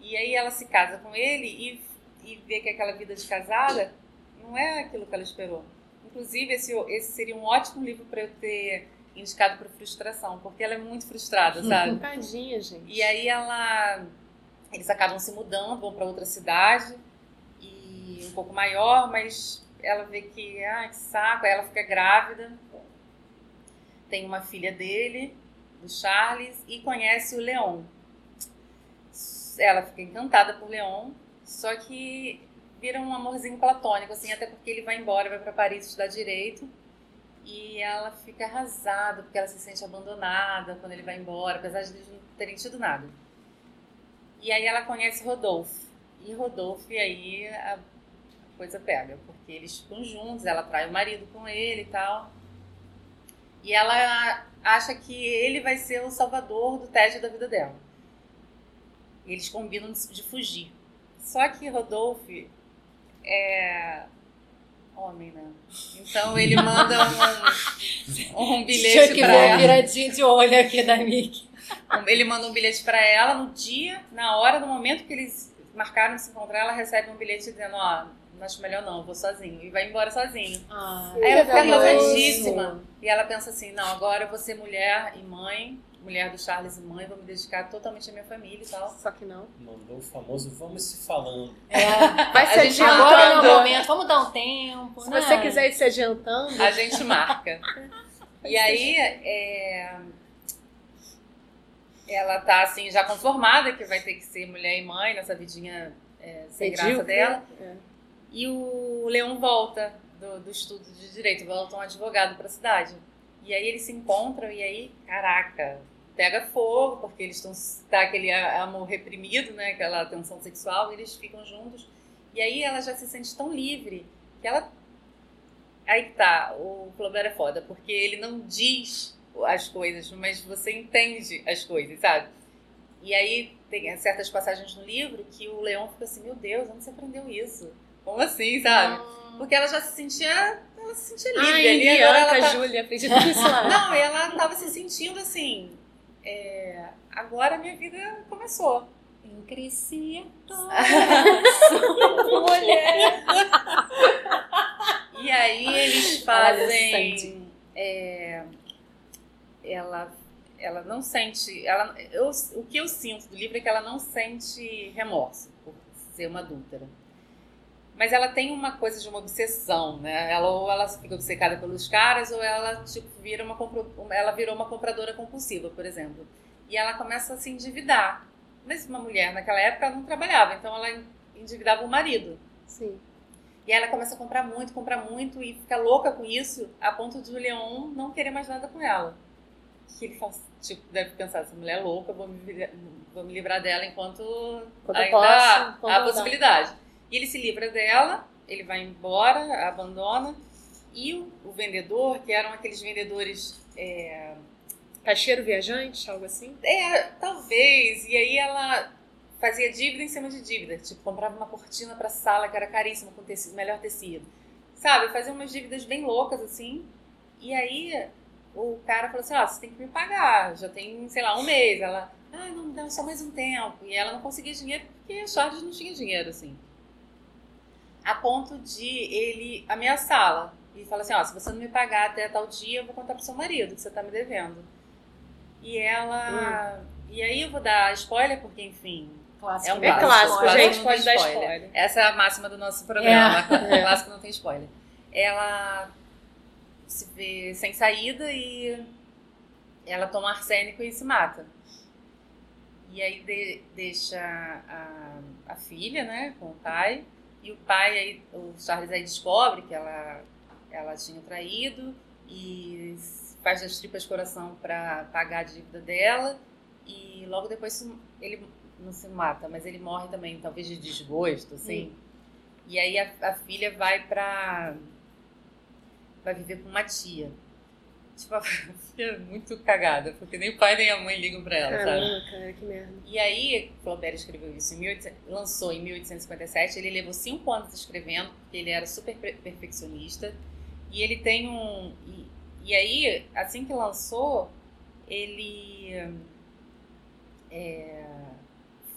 E aí ela se casa com ele e, e vê que aquela vida de casada não é aquilo que ela esperou. Inclusive, esse, esse seria um ótimo livro para eu ter indicado para frustração, porque ela é muito frustrada, sabe? Tadinha, gente. E aí ela. Eles acabam se mudando, vão para outra cidade e um pouco maior, mas ela vê que, ah, que saco, aí ela fica grávida, tem uma filha dele, do Charles, e conhece o Leon. Ela fica encantada por Leon, só que vira um amorzinho platônico, assim, até porque ele vai embora, vai para Paris estudar direito. E ela fica arrasada, porque ela se sente abandonada quando ele vai embora, apesar de eles não terem tido nada. E aí ela conhece Rodolfo. E Rodolfo, e aí a coisa pega, porque eles ficam juntos, ela trai o marido com ele e tal. E ela acha que ele vai ser o salvador do tédio da vida dela. E eles combinam de fugir. Só que Rodolfo é homem, né? Então ele manda um, um bilhete para ela. viradinha de olho aqui da Mickey. Ele manda um bilhete para ela no dia, na hora, no momento que eles marcaram de se encontrar, ela recebe um bilhete dizendo, ó, não acho melhor não, vou sozinho. E vai embora sozinho. Ah, Aí ela fica arrasadíssima. E ela pensa assim, não, agora eu vou ser mulher e mãe, mulher do Charles e mãe, vou me dedicar totalmente à minha família e tal. Só que não. Mandou o famoso vamos se falando. É, Vai se A gente agora não é adiantando. o momento, vamos dar um tempo. Se né? você quiser ir se adiantando, A gente marca. E aí, é, ela tá assim, já conformada que vai ter que ser mulher e mãe nessa vidinha é, sem graça dela. É. E o Leão volta do, do estudo de direito, volta um advogado para a cidade. E aí eles se encontram e aí, caraca, pega fogo, porque eles estão tá aquele amor reprimido, né, aquela tensão sexual, e eles ficam juntos. E aí ela já se sente tão livre que ela aí que tá, o Flaubert é foda, porque ele não diz as coisas, mas você entende as coisas, sabe? E aí tem certas passagens no livro que o Leão fica assim, meu Deus, onde você aprendeu isso? Como assim, sabe? Porque ela já se sentia, ela se sentia livre Ai, ali, agora ela tá... Júlia, aprendi tudo isso lá. Não, ela tava se sentindo assim, é, agora minha vida começou. Eu cresci Mulher! e aí eles fazem. É, ela, ela não sente. Ela, eu, o que eu sinto do livro é que ela não sente remorso por ser uma adúltera. Mas ela tem uma coisa de uma obsessão, né? Ela, ou ela fica obcecada pelos caras, ou ela tipo, vira uma, ela virou uma compradora compulsiva, por exemplo. E ela começa a se endividar. Mas uma mulher naquela época não trabalhava, então ela endividava o marido. Sim. E ela começa a comprar muito, comprar muito e fica louca com isso, a ponto de o Leon não querer mais nada com ela. Que ele faz, tipo, deve pensar, essa mulher é louca, vou me, livrar- vou me livrar dela enquanto, eu ainda posso, há enquanto há dá. E ele se livra dela, ele vai embora, abandona. E o, o vendedor, que eram aqueles vendedores é, Caixeiro viajante, algo assim? é, talvez. E aí ela fazia dívida em cima de dívida. Tipo, comprava uma cortina pra sala que era caríssima, com tecido, melhor tecido. Sabe? Fazia umas dívidas bem loucas, assim. E aí o cara falou assim, ó, você tem que me pagar. Já tem, sei lá, um mês. Ela, ah, não, dá só mais um tempo. E ela não conseguia dinheiro porque a Charles não tinha dinheiro, assim. A ponto de ele ameaçá-la. E falar assim, ó, se você não me pagar até tal dia, eu vou contar pro seu marido que você tá me devendo. E ela. E aí eu vou dar spoiler, porque, enfim. Clássico. É um É clássico, clássico, clássico gente, pode dar spoiler. spoiler. Essa é a máxima do nosso programa. É. Clássico não tem spoiler. Ela se vê sem saída e ela toma arsênico e se mata. E aí de- deixa a, a filha, né, com o pai. E o pai, aí, o Charles aí descobre que ela, ela tinha traído e faz das tripas coração para pagar a dívida dela. E logo depois ele não se mata, mas ele morre também, talvez de desgosto, assim. E aí a, a filha vai pra. vai viver com uma tia. Tipo, a filha é muito cagada, porque nem o pai nem a mãe ligam pra ela, sabe? Cara, que merda. E aí, Flaubert escreveu isso em 1800, lançou em 1857. Ele levou cinco anos escrevendo, porque ele era super per- perfeccionista. E ele tem um. E, e aí, assim que lançou, ele é,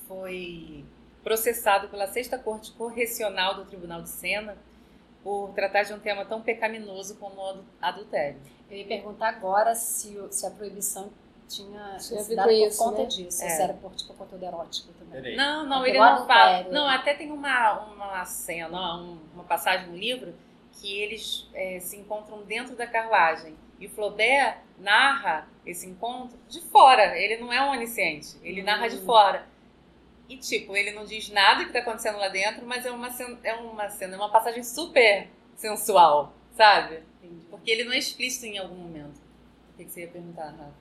foi processado pela Sexta Corte Correcional do Tribunal de Sena por tratar de um tema tão pecaminoso como o adultério. Eu ia perguntar agora se, se a proibição tinha, tinha sido dada por isso, conta né? disso, É. se era por tipo conteúdo erótico também. Peraí. Não, não, Porque ele não fala. Não, até tem uma, uma cena, um- uma passagem no livro que eles é, se encontram dentro da carruagem. E Flaubert narra esse encontro de fora. Ele não é um onisciente, ele narra de fora. E, tipo, ele não diz nada que está acontecendo lá dentro, mas é uma cena, é uma cena, é uma passagem super sensual, sabe? Entendi. Porque ele não é explícito em algum momento. O que, que você ia perguntar, Rafa?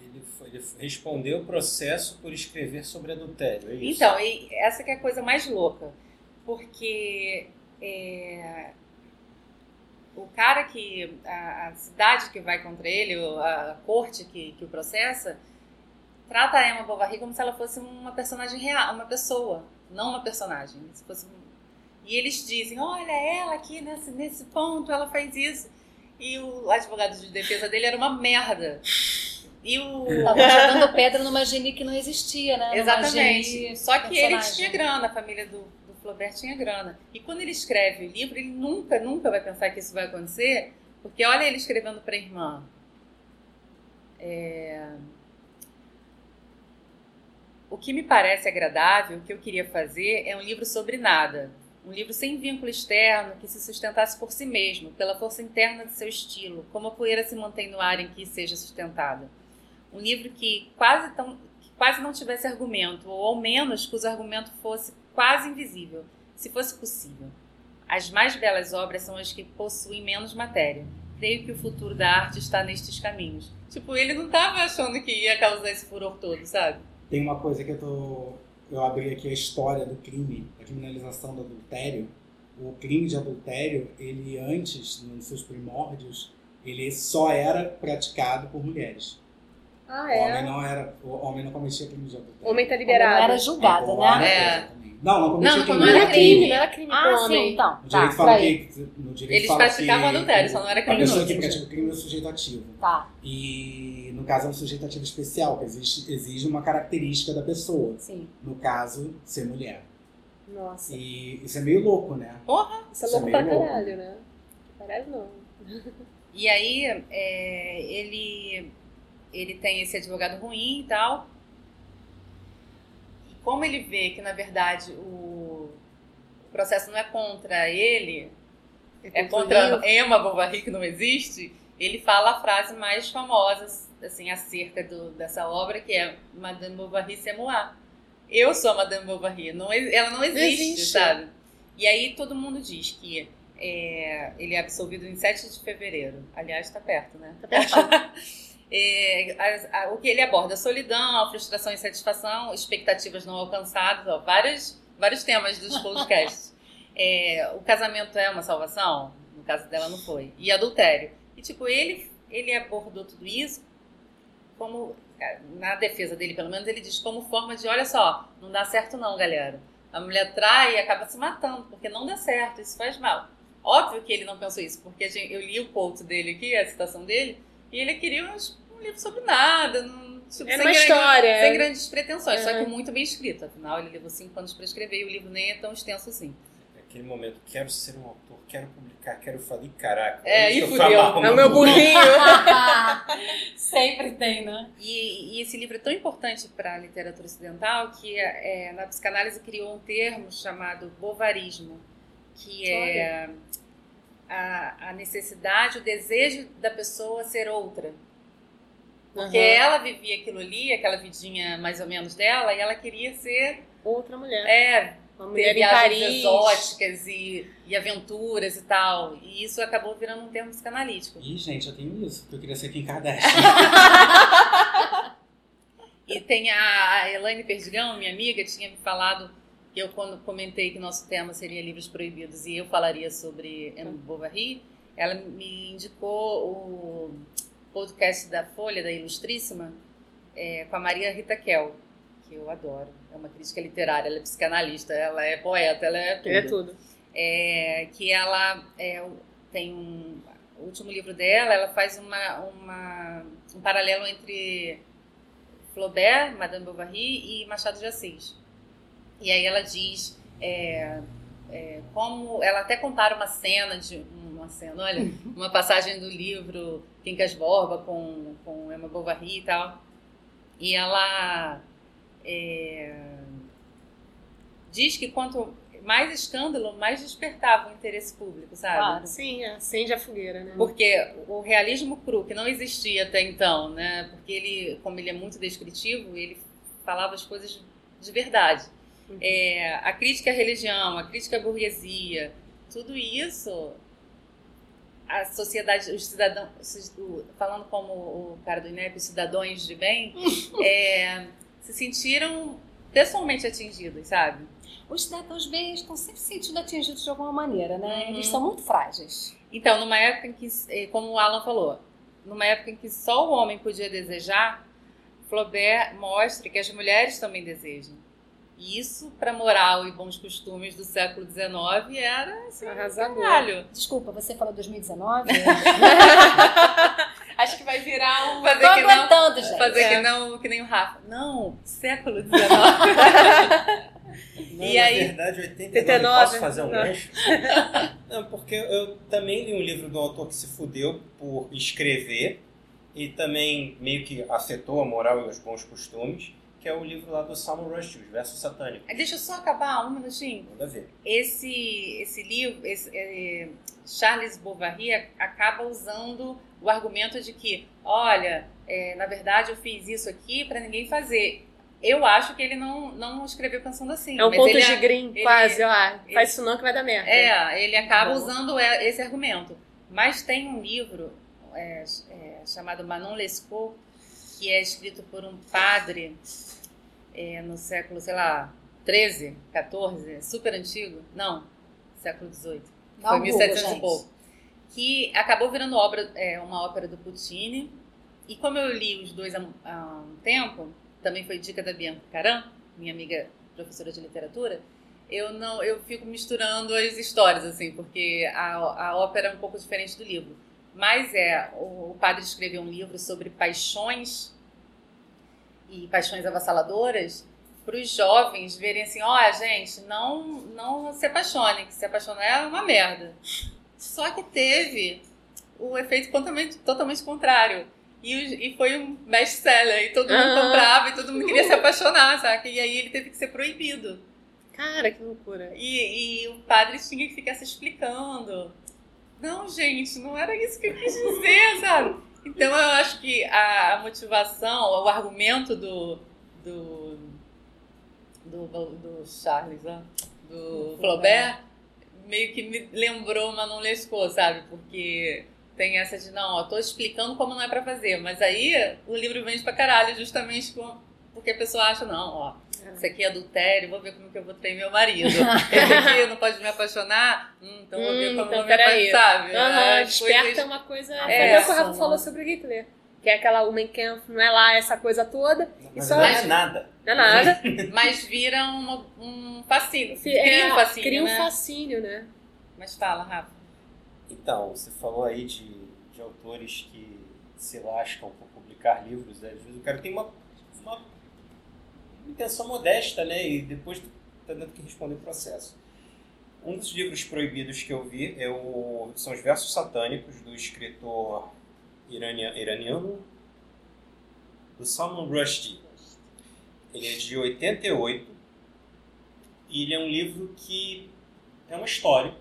Ele, foi- ele respondeu o processo por escrever sobre adultério, é isso? Então, e essa que é a coisa mais louca. Porque é, o cara que. A, a cidade que vai contra ele, o- a, corte que, que o processa, trata a Emma Bovary como se ela fosse uma personagem real, uma pessoa, não uma personagem. Se fosse um- e eles dizem: olha, ela aqui nesse, nesse ponto, ela faz isso. E o advogado de defesa dele era uma merda. E o. Tava jogando pedra numa geni que não existia, né? Exatamente. Só que ele personagem. tinha grana, a família do, do Flaubert tinha grana. E quando ele escreve o livro, ele nunca, nunca vai pensar que isso vai acontecer, porque olha ele escrevendo para a irmã. É, O que me parece agradável, o que eu queria fazer, é um livro sobre nada. Um livro sem vínculo externo, que se sustentasse por si mesmo, pela força interna de seu estilo, como a poeira se mantém no ar em que seja sustentada. Um livro que quase, tão, que quase não tivesse argumento, ou ao menos cujo argumento fosse quase invisível, se fosse possível. As mais belas obras são as que possuem menos matéria. Creio que o futuro da arte está nestes caminhos. Tipo, ele não estava achando que ia causar esse furor todo, sabe? Tem uma coisa que eu tô. Eu abri aqui a história do crime, a criminalização do adultério. O crime de adultério, ele antes, nos seus primórdios, ele só era praticado por mulheres. Ah, O homem é? não era, o homem não cometia crime de adultério. O homem tá liberado. não era julgada, O né? homem, É. exatamente. Não, não cometia Não, crime. não Não era crime. crime, não era crime Ah, pro sim, então. O direito Tá, fala que, no direito Eles fala praticavam adultério, só não era A pessoa que pratica o crime é o sujeito ativo. Tá, E no caso é um sujeito ativo especial, que existe, exige uma característica da pessoa. sim. No caso, ser mulher. Nossa. E isso é meio louco, né? Porra! Isso é Isso é louco pra louco. caralho, né? Caralho não. E aí, é, ele, ele tem esse advogado ruim e tal. Como ele vê que, na verdade, o, o processo não é contra ele, é contra Emma Bovary, que não existe, ele fala a frase mais famosa assim, acerca do, dessa obra, que é Madame Bovary c'est moi. Eu sou a Madame Bovary, não, ela não existe, existe. sabe? E aí todo mundo diz que é, ele é absolvido em 7 de fevereiro. Aliás, está perto, né? Tá pertinho. É, as- a- o que ele aborda? Solidão, frustração e insatisfação, expectativas não alcançadas, ó, vários, vários temas dos podcasts. É, o casamento é uma salvação? No caso dela, não foi. E adultério. E, tipo, ele, ele abordou tudo isso como, na defesa dele, pelo menos, ele diz como forma de: olha só, não dá certo, não, galera. A mulher trai e acaba se matando, porque não dá certo, isso faz mal. Óbvio que ele não pensou isso, porque a eu li o quote dele aqui, a citação dele, e ele queria uns- um livro sobre nada, não, tipo, Era sem uma grande- história. sem grandes pretensões, só que muito bem escrito. Afinal, ele levou cinco anos para escrever e o livro nem é tão extenso assim. Aquele momento, quero ser um autor, quero publicar, quero falar. Ih, caraca. É, e fudeu. É o meu burrinho. Sempre tem, né? E, e esse livro é tão importante para a literatura ocidental que é, na psicanálise criou um termo chamado bovarismo, que é a, a necessidade, o desejo da pessoa ser outra. Porque Uhum. ela vivia aquilo ali, aquela vidinha mais ou menos dela, e ela queria ser, Outra mulher. é, Uma ter mulher em viagens exóticas e, e aventuras e tal. E isso acabou virando um termo psicanalítico. Ih, gente, eu tenho isso, porque eu queria ser Kim Kardashian. E tem a, a Elaine Perdigão, minha amiga, tinha me falado eu, quando comentei que nosso tema seria livros proibidos e eu falaria sobre Emma Bovary, ela me indicou o podcast da Folha, da Ilustríssima, é, com a Maria Rita Kel, que eu adoro. É uma crítica literária, ela é psicanalista, ela é poeta, ela é tudo. É tudo. É, que ela é, tem um, o último livro dela, ela faz uma, uma, um paralelo entre Flaubert, Madame Bovary e Machado de Assis. E aí ela diz é, é, como ela até compara uma cena de uma cena, olha, uma passagem do livro Quincas Borba com, com Emma Bovary e tal. E ela é, diz que quanto mais escândalo, mais despertava o interesse público, sabe? Claro. Sim, acende a fogueira, né? Porque o realismo cru, que não existia até então, né? Porque ele, como ele é muito descritivo, ele falava as coisas de verdade. Uhum. É, a crítica à religião, a crítica à burguesia, tudo isso, a sociedade, os cidadãos, falando como o cara do INEP, os cidadãos de bem, é, se sentiram pessoalmente atingidos, sabe? os cidadãos bem estão sempre sentindo atingidos de alguma maneira, né? Uhum. Eles são muito frágeis. Então, numa época em que, eh, como o Alan falou, numa época em que só o homem podia desejar, Flaubert mostra que as mulheres também desejam. E isso, para moral e bons costumes do século XIX, era assim, arrasador. Caralho. Desculpa, você falou 2019? Acho que vai virar um. Fazer Tô que aguentando, não, gente. Fazer É. que, não, que nem o Rafa. Não, século XIX. Não, E na aí- verdade, 89, 89, posso fazer um não. gancho? Não, porque eu também li um livro do autor que se fudeu por escrever e também meio que afetou a moral e os bons costumes, que é o livro lá do Salman Rushdie, Os Versos Satânicos. Deixa eu só acabar um minutinho. Nada a ver. esse, esse livro, esse, é, Charles Bovary acaba usando o argumento de que, olha, é, na verdade eu fiz isso aqui para ninguém fazer. Eu acho que ele não, não escreveu pensando assim. É um mas ponto ele, de green, ele- quase, ó. ah, ele- Faz isso não que vai dar merda. É, ele acaba Bom. usando é, esse argumento. Mas tem um livro é, é, chamado Manon Lescaut, que é escrito por um padre é, no século, sei lá, 13, 14, super antigo. Não, século 18. Dá Foi um 1700 Google, e pouco. Que acabou virando obra, é, uma ópera do Puccini. E como eu li os dois há, um- há um tempo, também foi dica da Bianca Caran, minha amiga professora de literatura, eu não eu fico misturando as histórias, assim, porque a, a ópera é um pouco diferente do livro. Mas é, o, o padre escreveu um livro sobre paixões e paixões avassaladoras para os jovens verem assim, ó, gente, não, não se apaixone, que se apaixonar é uma merda. Só que teve o efeito totalmente, totalmente contrário. E, e foi um best-seller, e todo mundo comprava, e todo mundo queria se apaixonar, sabe? E aí ele teve que ser proibido. Cara, que loucura. E, e o padre tinha que ficar se explicando. Não, gente, não era isso que eu quis dizer, sabe? Então eu acho que a, a motivação, o argumento do. do. do, do Charles, ó, do Flaubert, meio que me lembrou Manon Lescaut, sabe? Porque tem essa de, não, ó, tô explicando como não é pra fazer, mas aí o livro vende pra caralho, justamente com, porque a pessoa acha, não, ó, isso aqui é adultério, vou ver como que eu vou trair meu marido. Esse aqui não pode me apaixonar, hum, então vou ver Hum, como então vou me apaixonar, sabe? Aham, As desperta coisas- uma coisa. É, É, o que o Rafa falou né? sobre o Hitler. Que é aquela Woman Camp, não é lá essa coisa toda, Mas só- não é nada. não é nada. Mas vira uma- um fascínio, cria é, um fascínio, cria um né? fascínio, né? Mas fala, Rafa. Então, você falou aí de, de autores que se lascam por publicar livros. né? Às vezes o cara tem uma intenção modesta, né? E depois tá tendo que responder o processo. Um dos livros proibidos que eu vi é o, são os Versos Satânicos, do escritor irania, iraniano, do Salman Rushdie. Ele é de 88 e ele é um livro que é uma história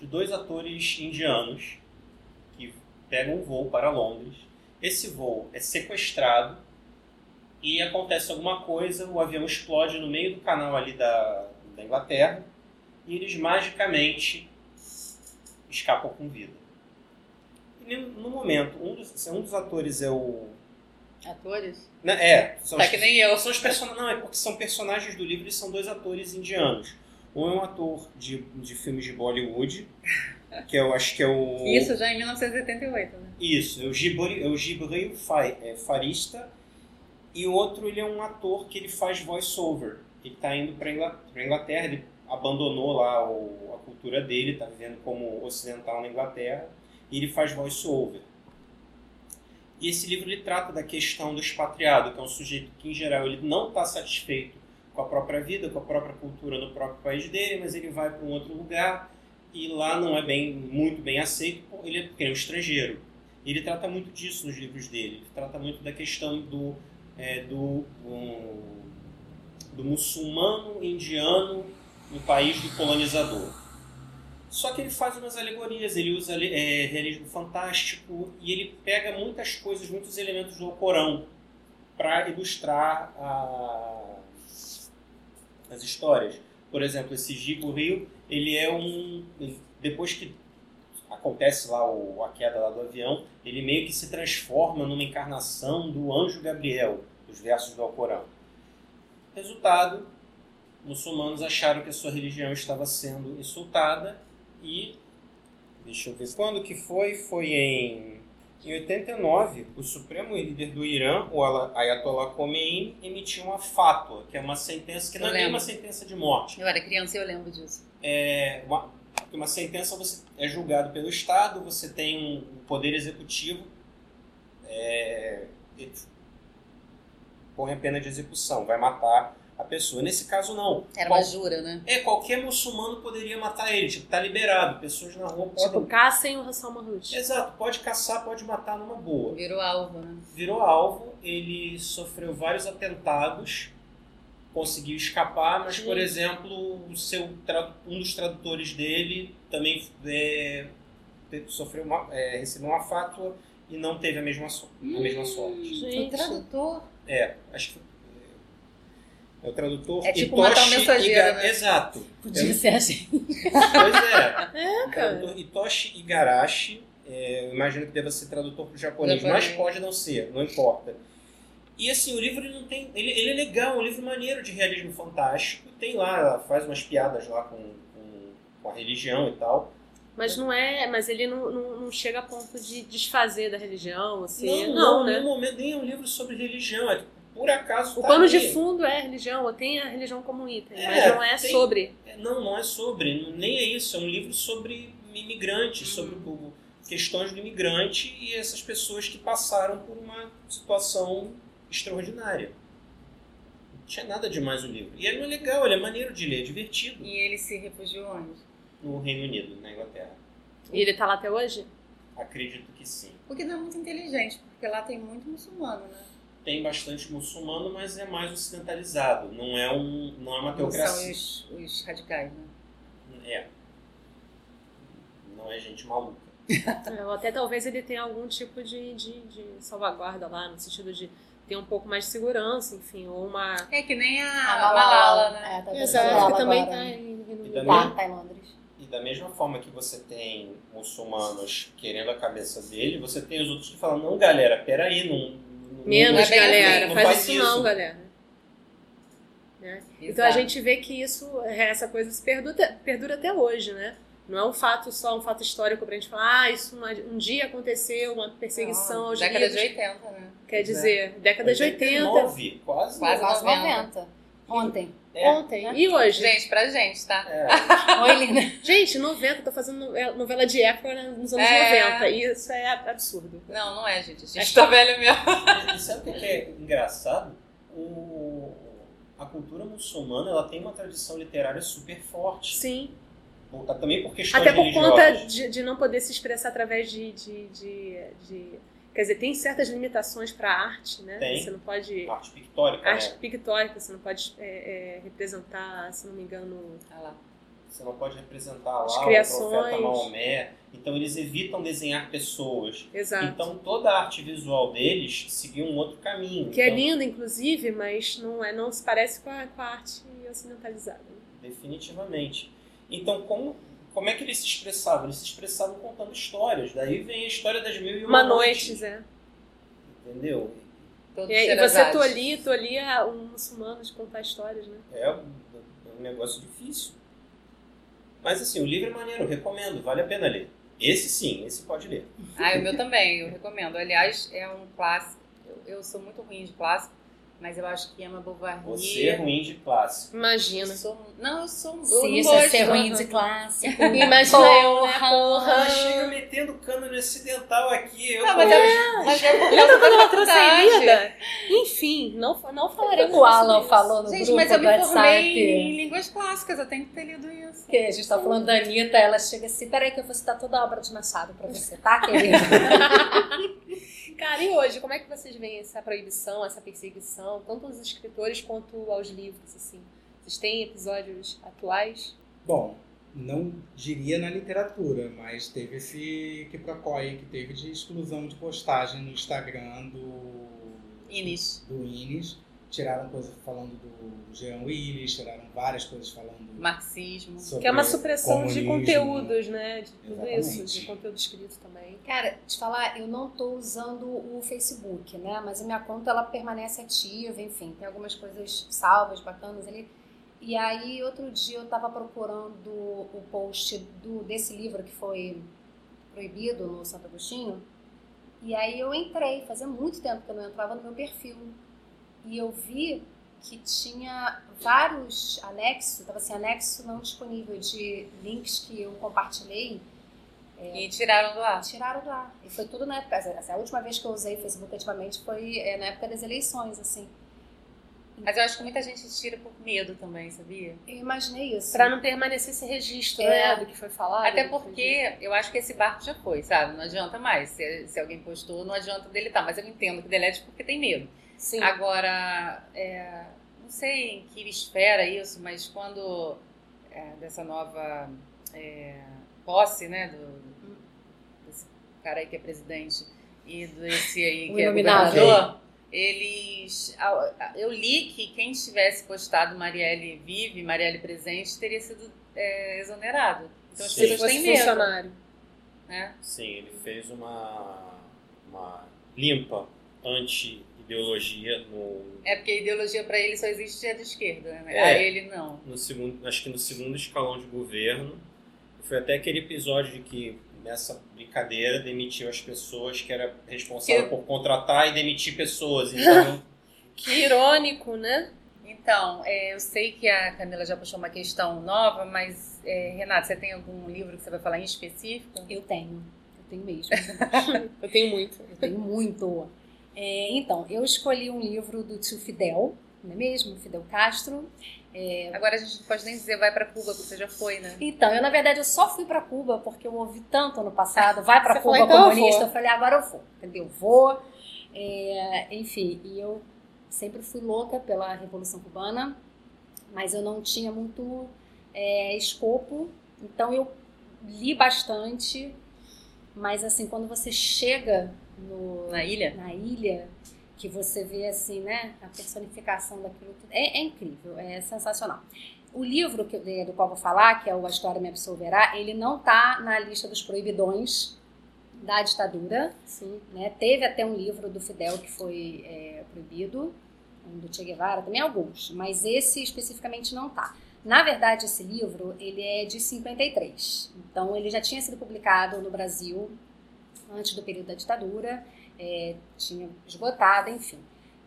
de dois atores indianos que pegam um voo para Londres. Esse voo é sequestrado e acontece alguma coisa, o avião explode no meio do canal ali da, da Inglaterra e eles magicamente escapam com vida. E no momento, um dos, um dos atores é o. Atores? né, É, são Tá os- que nem eu. são os personagens. Não, é porque são personagens do livro e são dois atores indianos. Um é um ator de, de filmes de Bollywood, que eu acho que é o. Isso já em 1988, né? Isso, é o Gibri, é o Gibril Fa- é, Farista. E o outro, ele é um ator que ele faz voice-over. Ele está indo para Inglaterra, ele abandonou lá o- a cultura dele, está vivendo como ocidental na Inglaterra. e ele faz voice-over. E esse livro ele trata da questão do expatriado, que é um sujeito que, em geral, ele não está satisfeito com a própria vida, com a própria cultura no próprio país dele, mas ele vai para um outro lugar e lá não é bem muito bem aceito ele é, porque é um estrangeiro. Ele trata muito disso nos livros dele. Ele trata muito da questão do, é, do, um, do muçulmano indiano no país do colonizador. Só que ele faz umas alegorias, ele usa é, realismo fantástico e ele pega muitas coisas, muitos elementos do Corão para ilustrar a, as histórias. Por exemplo, esse Gigo Rio, ele é um. Depois que acontece lá o, a queda lá do avião, ele meio que se transforma numa encarnação do anjo Gabriel, dos versos do Alcorão. Resultado, muçulmanos acharam que a sua religião estava sendo insultada e deixa eu ver quando que foi, foi em em 89, o supremo líder do Irã, o Ayatollah Khomeini, emitiu uma fátua, que é uma sentença que não é uma sentença de morte. Eu era criança e eu lembro disso. É uma, uma sentença você é julgado pelo Estado, você tem um poder executivo, é, põe a pena de execução, vai matar a pessoa. Nesse caso, não. Era Qual, uma jura, né? É, qualquer muçulmano poderia matar ele. Tipo, tá liberado. Pessoas na rua podem... Tipo, caçem o Hassan Mahmoud. Exato. Pode caçar, pode matar numa boa. Virou alvo, né? Virou alvo. Ele sofreu vários atentados. Conseguiu escapar, mas, Sim. por exemplo, o seu um dos tradutores dele também é, sofreu uma, é, recebeu uma fátua e não teve a mesma, so a mesma sorte. Gente. O tradutor? É, acho que é o tradutor É tipo Itoshi matar o mensageiro, né? Exato. Podia é, ser assim. Pois é. é o tradutor Itoshi Igarashi, é, eu imagino que deva ser tradutor para o japonês, mas pode não ser, não importa. E assim, o livro ele não tem. Ele, ele é legal, é um livro maneiro de realismo fantástico. Tem lá, faz umas piadas lá com, com, com a religião e tal. Mas não é. Mas ele não, não, não, chega a ponto de desfazer da religião, assim. Não, não, não né? momento nem é um livro sobre religião. É por acaso. O tá pano ali. de fundo é a religião, ou tem a religião como item, é, mas não é tem, sobre. É, não, não é sobre, nem é isso. É um livro sobre imigrantes, sobre o, questões do imigrante e essas pessoas que passaram por uma situação extraordinária. Não tinha nada demais o livro. E ele é legal, ele é maneiro de ler, é divertido. E ele se refugiou onde? No Reino Unido, na Inglaterra. E ele está lá até hoje? Acredito que sim. Porque não é muito inteligente, porque lá tem muito muçulmano, né? tem bastante muçulmano, mas é mais ocidentalizado. Não é, um, não é uma teocracia. Não são os, os radicais, né? É. Não é gente maluca. Ou até talvez ele tenha algum tipo de, de, de, salvaguarda lá, no sentido de ter um pouco mais de segurança, enfim, ou uma... É que nem a, a Malala, né? É, tá Exato, que também está em, em, tá, tá em Londres. E da mesma forma que você tem muçulmanos querendo a cabeça dele, você tem os outros que falam, não, galera, peraí, não, Menos, é galera. Assim, faz, faz, isso, isso não, galera. Né? Então a gente vê que isso, essa coisa se perdura, perdura até hoje, né? Não é um fato só, um fato histórico pra gente falar, ah, isso um dia aconteceu, uma perseguição não, aos década livros. de 80, né? Quer dizer, é. década de 80. 89, quase, quase 90. 90. Ontem. É. Ontem. E hoje? Gente, pra gente, tá? É. Oi, linda. Gente, 90, tô fazendo novela de época nos anos é. 90. E isso é absurdo. Não, não é, gente. A gente tá velho mesmo. E sabe o que é engraçado? O... A cultura muçulmana ela tem uma tradição literária super forte. Sim. Também por questões Até por conta de, de, não poder se expressar através de, de, de, de Quer dizer, tem certas limitações para a arte, né? Tem. Você não pode. Arte pictórica. Arte né? pictórica, você não pode é, é, representar, se não me engano. Ah lá. Você não pode representar lá As criações. o profeta Maomé. Então eles evitam desenhar pessoas. Exato. Então toda a arte visual deles seguiu um outro caminho. Que é então... é linda, inclusive, mas não, é, não se parece com a, com a arte ocidentalizada. Definitivamente. Então, como como é que eles se expressavam? Eles se expressavam contando histórias. Daí vem a história das mil e uma, uma noites. noites. é. Entendeu? e, e você tolia, tolia um muçulmano de contar histórias, né? É um, um negócio difícil. Mas assim, o livro é maneiro, eu recomendo, vale a pena ler. Esse sim, esse pode ler. Ah, o meu também, eu recomendo. Aliás, é um clássico. Eu, eu sou muito ruim de clássico, Mas eu acho que Emma Bovary... Você é ruim de clássico. Imagina. Eu sou, não, eu sou... Se não isso é ser ruim de clássico. Imagina eu, né? Ela Porra. chega metendo cânone ocidental aqui. Eu, Não, mas é, mas é por Lembra causa quando da ela trouxe a? Enfim, não, não falaremos O Alan isso. falou no Gente, grupo mas eu me formei em línguas clássicas, eu tenho que ter lido isso. Que a gente tá falando da Anitta, ela chega assim, peraí que eu vou citar toda a obra de Machado pra você, tá, querida? Cara, e hoje, como é que vocês veem essa proibição, essa perseguição, tanto aos escritores quanto aos livros, assim? Vocês têm episódios atuais? Bom, não diria na literatura, mas teve esse que procói que teve de exclusão de postagem no Instagram do Inis. do Inis. Tiraram coisas falando do Jean Willis, tiraram várias coisas falando Marxismo. sobre Que é uma supressão de comunismo. conteúdos, né? De tudo Exatamente. isso, de conteúdo escrito também. Cara, te falar, eu não tô usando o Facebook, né? Mas a minha conta, ela permanece ativa, enfim. Tem algumas coisas salvas, bacanas ali. E aí, outro dia eu tava procurando o post do, desse livro que foi proibido no Santo Agostinho. E aí eu entrei, fazia muito tempo que eu não entrava no meu perfil. E eu vi que tinha vários anexos, tava assim, anexo não disponível de links que eu compartilhei E tiraram do ar. Tiraram do ar. E foi tudo na época. assim, a última vez que eu usei Facebook ativamente foi é, na época das eleições, assim. Mas eu acho que muita gente tira por medo também, sabia? Eu imaginei isso. Pra não permanecer esse registro, É. né? Do que foi falado. Até porque eu acho que esse barco já foi, sabe? Não adianta mais. Se, se alguém postou, não adianta deletar. Mas eu entendo que delete porque tem medo. Sim. Agora, é, não sei em que esfera isso, mas quando é, dessa nova é, posse, né, do, desse cara aí que é presidente e desse aí O que é governador, eles, eu li que quem tivesse postado Marielle vive, Marielle presente, teria sido é, exonerado. Então as Sim. Se pessoas fosse têm medo, funcionário. né? Sim, ele fez uma, uma limpa anti-ideologia no, É porque a ideologia para ele só existe a de esquerda, né? É. A ele não. no segundo, acho que no segundo escalão de governo. Foi até aquele episódio de que nessa brincadeira demitiu as pessoas que era responsável Que- por contratar e demitir pessoas. Então, Que irônico, né? Então, é, eu sei que a Camila já puxou uma questão nova, mas, é, Renata, você tem algum livro que você vai falar em específico? Eu tenho. Eu tenho mesmo. Eu tenho muito. Eu tenho muito. É, então, eu escolhi um livro do tio Fidel, não é mesmo? Fidel Castro. Agora a gente não pode nem dizer vai para Cuba, porque você já foi, né? Então, eu na verdade eu só fui pra Cuba porque eu ouvi tanto ano passado, vai pra Você Cuba falou, então eu comunista, vou. eu falei, agora eu vou, entendeu? Vou. É, enfim, e eu sempre fui louca pela Revolução Cubana, mas eu não tinha muito é, escopo, então eu li bastante, mas assim, quando você chega no, Na ilha? na ilha, que você vê assim, né, a personificação daquilo tudo, é, é incrível, é sensacional. O livro que, eu- do qual vou falar, que é o A História Me Absolverá, ele não está na lista dos proibidões da ditadura, Sim. né? Teve até um livro do Fidel que foi é, proibido, um do Che Guevara, também alguns, mas esse especificamente não tá. Na verdade, esse livro, ele é de 53. Então, ele já tinha sido publicado no Brasil antes do período da ditadura, é, tinha esgotado, enfim.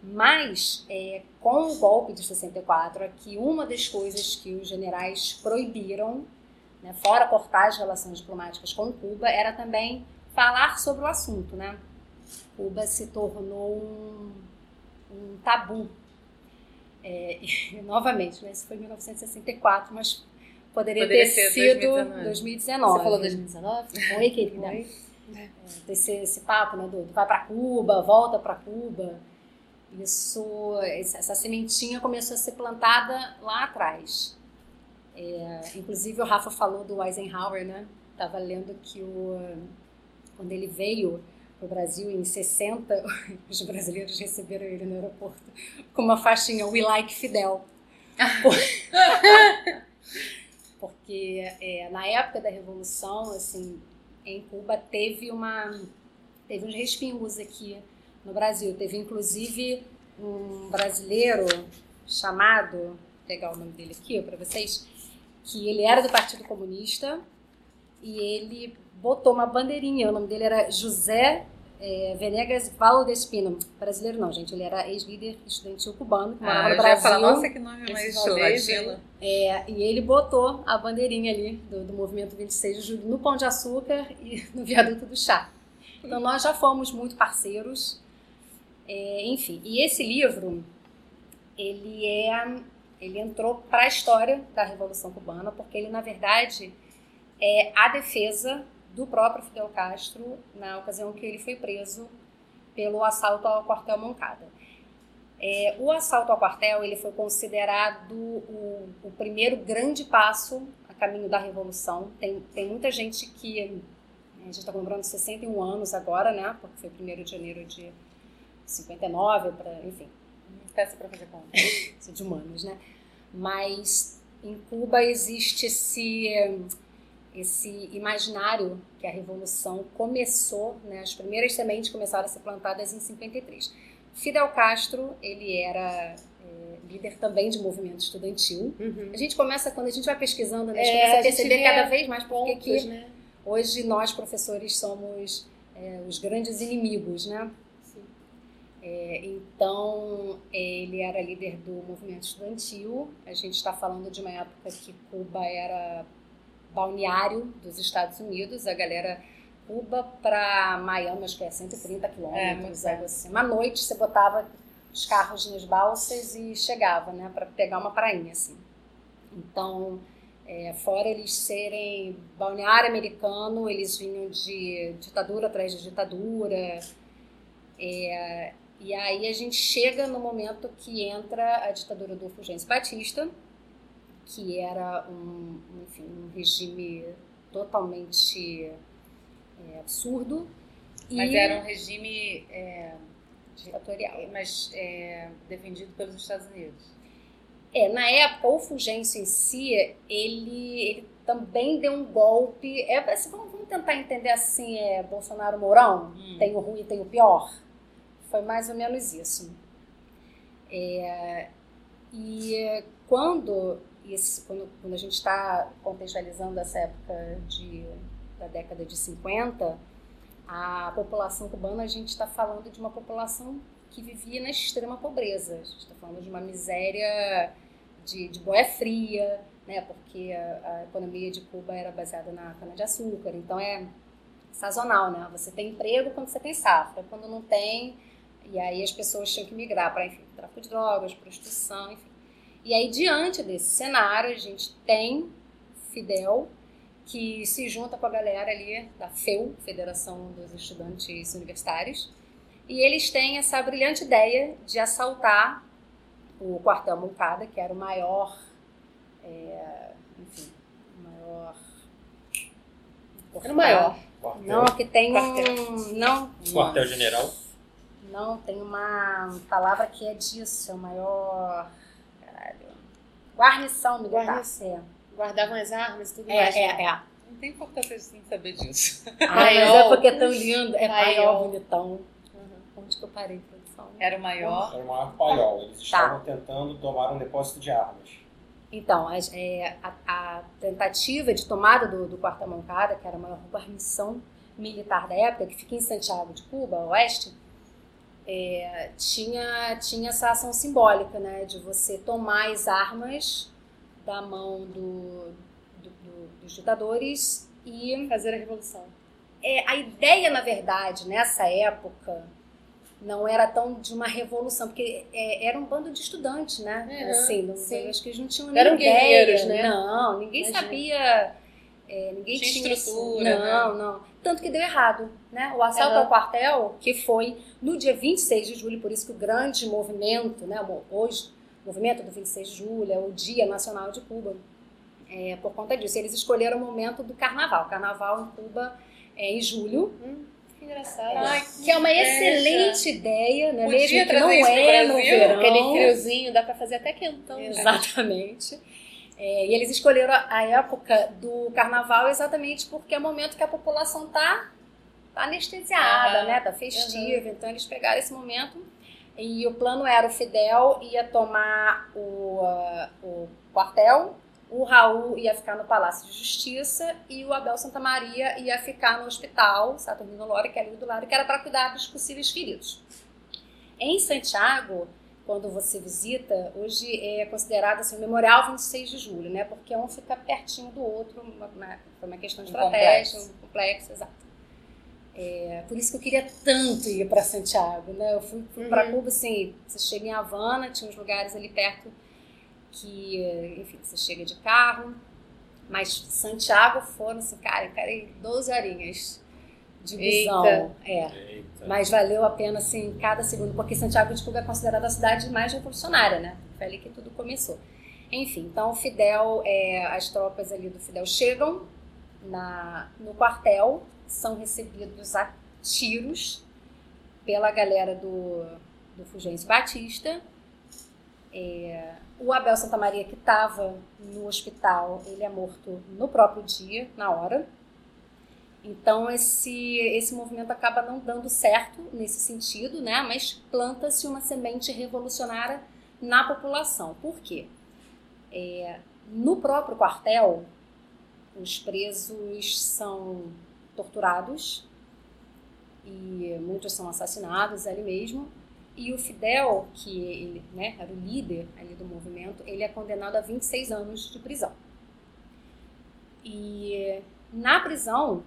Mas, é, com o golpe de 64, aqui uma das coisas que os generais proibiram, né, fora cortar as relações diplomáticas com Cuba, era também falar sobre o assunto, né? Cuba se tornou um, um tabu. É, e, novamente, né, isso foi em 1964, mas poderia, Poderia ter sido 2019. 2019. Você falou 2019? Oi, querida. Oi. É, Desse esse papo, né, do, do vai para Cuba, volta para Cuba. Isso, essa sementinha começou a ser plantada lá atrás. É, inclusive o Rafa falou do Eisenhower, né? Tava lendo que o, quando ele veio para o Brasil em 60, os brasileiros receberam ele no aeroporto com uma faixinha We Like Fidel. Por- Porque é, na época da Revolução, assim, em Cuba teve uma teve uns respingos aqui no Brasil. Teve inclusive um brasileiro chamado, vou pegar o nome dele aqui para vocês, que ele era do Partido Comunista e ele botou uma bandeirinha, o nome dele era José é, Venegas Valdespino. Brasileiro não, gente. Ele era ex-líder estudantil cubano, que morava Ah, no Brasil. falar, nossa, que nome mais latino. É, e ele botou a bandeirinha ali do, do movimento 26 de julho no Pão de Açúcar e no Viaduto do Chá. Então nós já fomos muito parceiros. É, enfim, e esse livro, ele é, ele entrou para a história da Revolução Cubana, porque ele na verdade é a defesa do próprio Fidel Castro na ocasião que ele foi preso pelo assalto ao quartel Moncada. É, o assalto ao quartel ele foi considerado o, o primeiro grande passo a caminho da revolução. Tem, tem muita gente que a gente está comemorando 61 anos agora, né? Porque foi 1 de janeiro de 59, pra, enfim, Peça pra fazer conta. isso de humanos, né? Mas em Cuba existe esse esse imaginário que a revolução começou, né? As primeiras sementes começaram a ser plantadas em 53. Fidel Castro, ele era é, líder também de movimento estudantil. Uhum. A gente começa quando a gente vai pesquisando, né? A gente É, começa a perceber cada vez mais porque Pontos, que né? hoje nós professores somos é, os grandes inimigos, né? É, então, ele era líder do movimento estudantil. A gente está falando de uma época que Cuba era balneário dos Estados Unidos. A galera, Cuba para Miami, acho que é 130 É, quilômetros, muito algo assim. Uma noite você botava os carros nas balsas e chegava, né, para pegar uma prainha, assim. Então, é, fora eles serem balneário americano, eles vinham de ditadura atrás de ditadura. É, e aí a gente chega no momento que entra a ditadura do Fulgêncio Batista, que era um, enfim, um regime totalmente é, absurdo. Mas e era um regime é, ditatorial. mas, é, defendido pelos Estados Unidos. É, na época, o Fulgêncio em si, ele, ele também deu um golpe. É, assim, vamos, vamos tentar entender assim, é Bolsonaro-Mourão? Hum. Tem o ruim e tem o pior? Foi mais ou menos isso. É, e quando, esse, quando, quando a gente está contextualizando essa época de, da década de 50, a população cubana, a gente está falando de uma população que vivia na extrema pobreza. A gente está falando de uma miséria de, de boia fria, né? porque a, a economia de Cuba era baseada na cana-de-açúcar. Então é sazonal, né? Você tem emprego quando você tem safra, quando não tem, e aí as pessoas tinham que migrar para, tráfico de drogas, prostituição, enfim. E aí, diante desse cenário, a gente tem Fidel, que se junta com a galera ali da FEU, Federação dos Estudantes Universitários, e eles têm essa brilhante ideia de assaltar o quartel Moncada, que era o maior, é, enfim, o maior... Era o maior. Quartel, Não, que tem Quartel. um... Não, Quartel-general. não, tem uma palavra que é disso, é o maior... Guarnição militar. Guarnição. Guardavam as armas e tudo É, mais. é, né? é. Não tem importância de sem saber disso. Ah, mas é porque é tão lindo. É Paiol. paiol bonitão. Uhum. Onde que eu parei, produção? Era o maior. Era o maior paiol. Eles estavam tentando tomar um depósito de armas. Então, as- é, a, a tentativa de tomada do, do Quartel Moncada, que era a maior guarnição militar da época, que fica em Santiago de Cuba, oeste, é, tinha, tinha essa ação simbólica, né, de você tomar as armas da mão do, do- do- dos ditadores e Fazer a revolução. é, a ideia, na verdade, nessa época, não era tão de uma revolução, porque é, era um bando de estudantes, né? Uhum, assim, não, acho que eles não tinham Eram nem ideia. guerreiros, né? Não, ninguém Imagina. sabia. é, ninguém Tinha tinha, estrutura, Não, não. Tanto que deu errado, né? O assalto Uhum. ao quartel, que foi no dia 26 de julho, por isso que o grande movimento, né? Hoje, o movimento do 26 de julho é o Dia Nacional de Cuba. É, por conta disso, eles escolheram o momento do carnaval. Carnaval em Cuba é em julho, Hum, que engraçado. Ai, que é uma excelente ideia, né? Podia Mesmo que não é no verão. Aquele friozinho, dá pra fazer até quentão. né? É, e eles escolheram a a época do carnaval exatamente porque é o momento que a população tá, tá anestesiada, Aham. né? Tá festiva. Então eles pegaram esse momento e o plano era o Fidel ia tomar o, ah, o quartel o Raul ia ficar no Palácio de Justiça e o Abel Santa Maria ia ficar no hospital Saturnino Lore, que é ali do lado, que era para cuidar dos possíveis feridos. Em Santiago, quando você visita, hoje é considerado assim, o Memorial 26 de Julho, né? Porque um fica pertinho do outro, uma, uma, uma questão de estratégia, um complexo, exato. É, por isso que eu queria tanto ir para Santiago, né? Eu fui, fui uhum. para Cuba, assim, você chega em Havana, tinha uns lugares ali perto que, enfim, você chega de carro. Mas Santiago foram, assim, cara, encarei 12 horinhas de visão. Eita. É. Eita. Mas valeu a pena, assim, cada segundo, porque Santiago de Cuba é considerada a cidade mais revolucionária, né? Foi ali que tudo começou. Enfim, então o Fidel, é, as tropas ali do Fidel chegam na, no quartel, são recebidos a tiros pela galera do, do Fulgêncio Batista. É, o Abel Santa Maria, que estava no hospital, ele é morto no próprio dia, na hora. Então esse esse movimento acaba não dando certo nesse sentido, né? Mas planta-se uma semente revolucionária na população. Por quê? É, no próprio quartel, os presos são torturados e muitos são assassinados ali mesmo. E o Fidel, que ele né, era o líder ali do movimento, ele é condenado a 26 anos de prisão. E na prisão,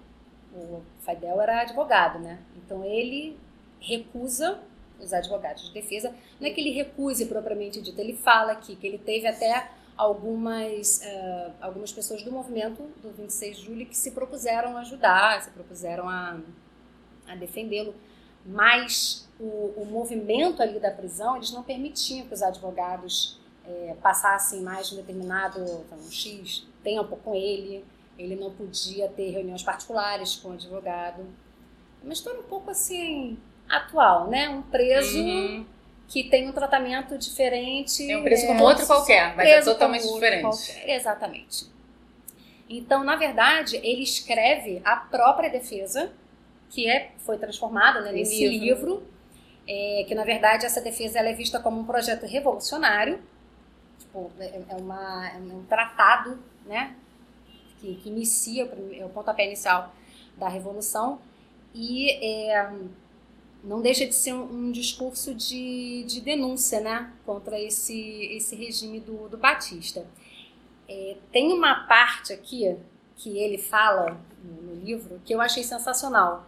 o Fidel era advogado, né? Então ele recusa os advogados de defesa. Não é que ele recuse propriamente dito, ele fala aqui que ele teve até algumas, uh, algumas pessoas do movimento do 26 de julho que se propuseram a ajudar, se propuseram a, a defendê-lo. Mas o, o movimento ali da prisão, eles não permitiam que os advogados é, passassem mais um determinado então, um X tempo com ele, ele não podia ter reuniões particulares com o advogado. Uma história um pouco assim, atual, né? Um preso uhum. que tem um tratamento diferente. É um preso como é, outro qualquer, mas é totalmente diferente. Qualquer, exatamente. Então, na verdade, ele escreve a própria defesa que é, foi transformada né, nesse livro, livro é, que na verdade essa defesa ela é vista como um projeto revolucionário, tipo, é, é, uma, é um tratado né, que, que inicia, é o pontapé inicial da revolução, e é, não deixa de ser um, um, discurso de, de denúncia né, contra esse, esse regime do, do Batista. É, tem uma parte aqui que ele fala no, no livro que eu achei sensacional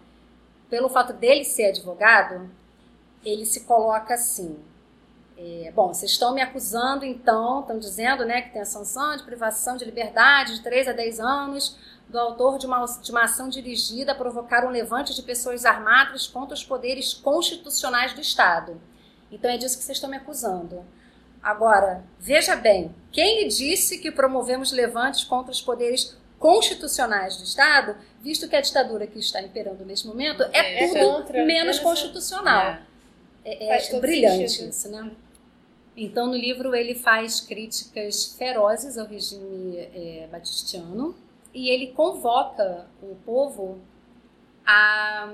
pelo fato dele ser advogado, ele se coloca assim. É, bom, vocês estão me acusando, então, estão dizendo né, que tem a sanção de privação de liberdade de 3 a 10 anos do autor de uma, de uma ação dirigida a provocar um levante de pessoas armadas contra os poderes constitucionais do Estado. Então é disso que vocês estão me acusando. Agora, veja bem, quem lhe disse que promovemos levantes contra os poderes constitucionais do Estado, visto que a ditadura que está imperando neste momento é, é tudo contra, menos constitucional. É, é, é brilhante sentido. isso, né? Então, no livro, ele faz críticas ferozes ao regime é, batistiano e ele convoca o povo a,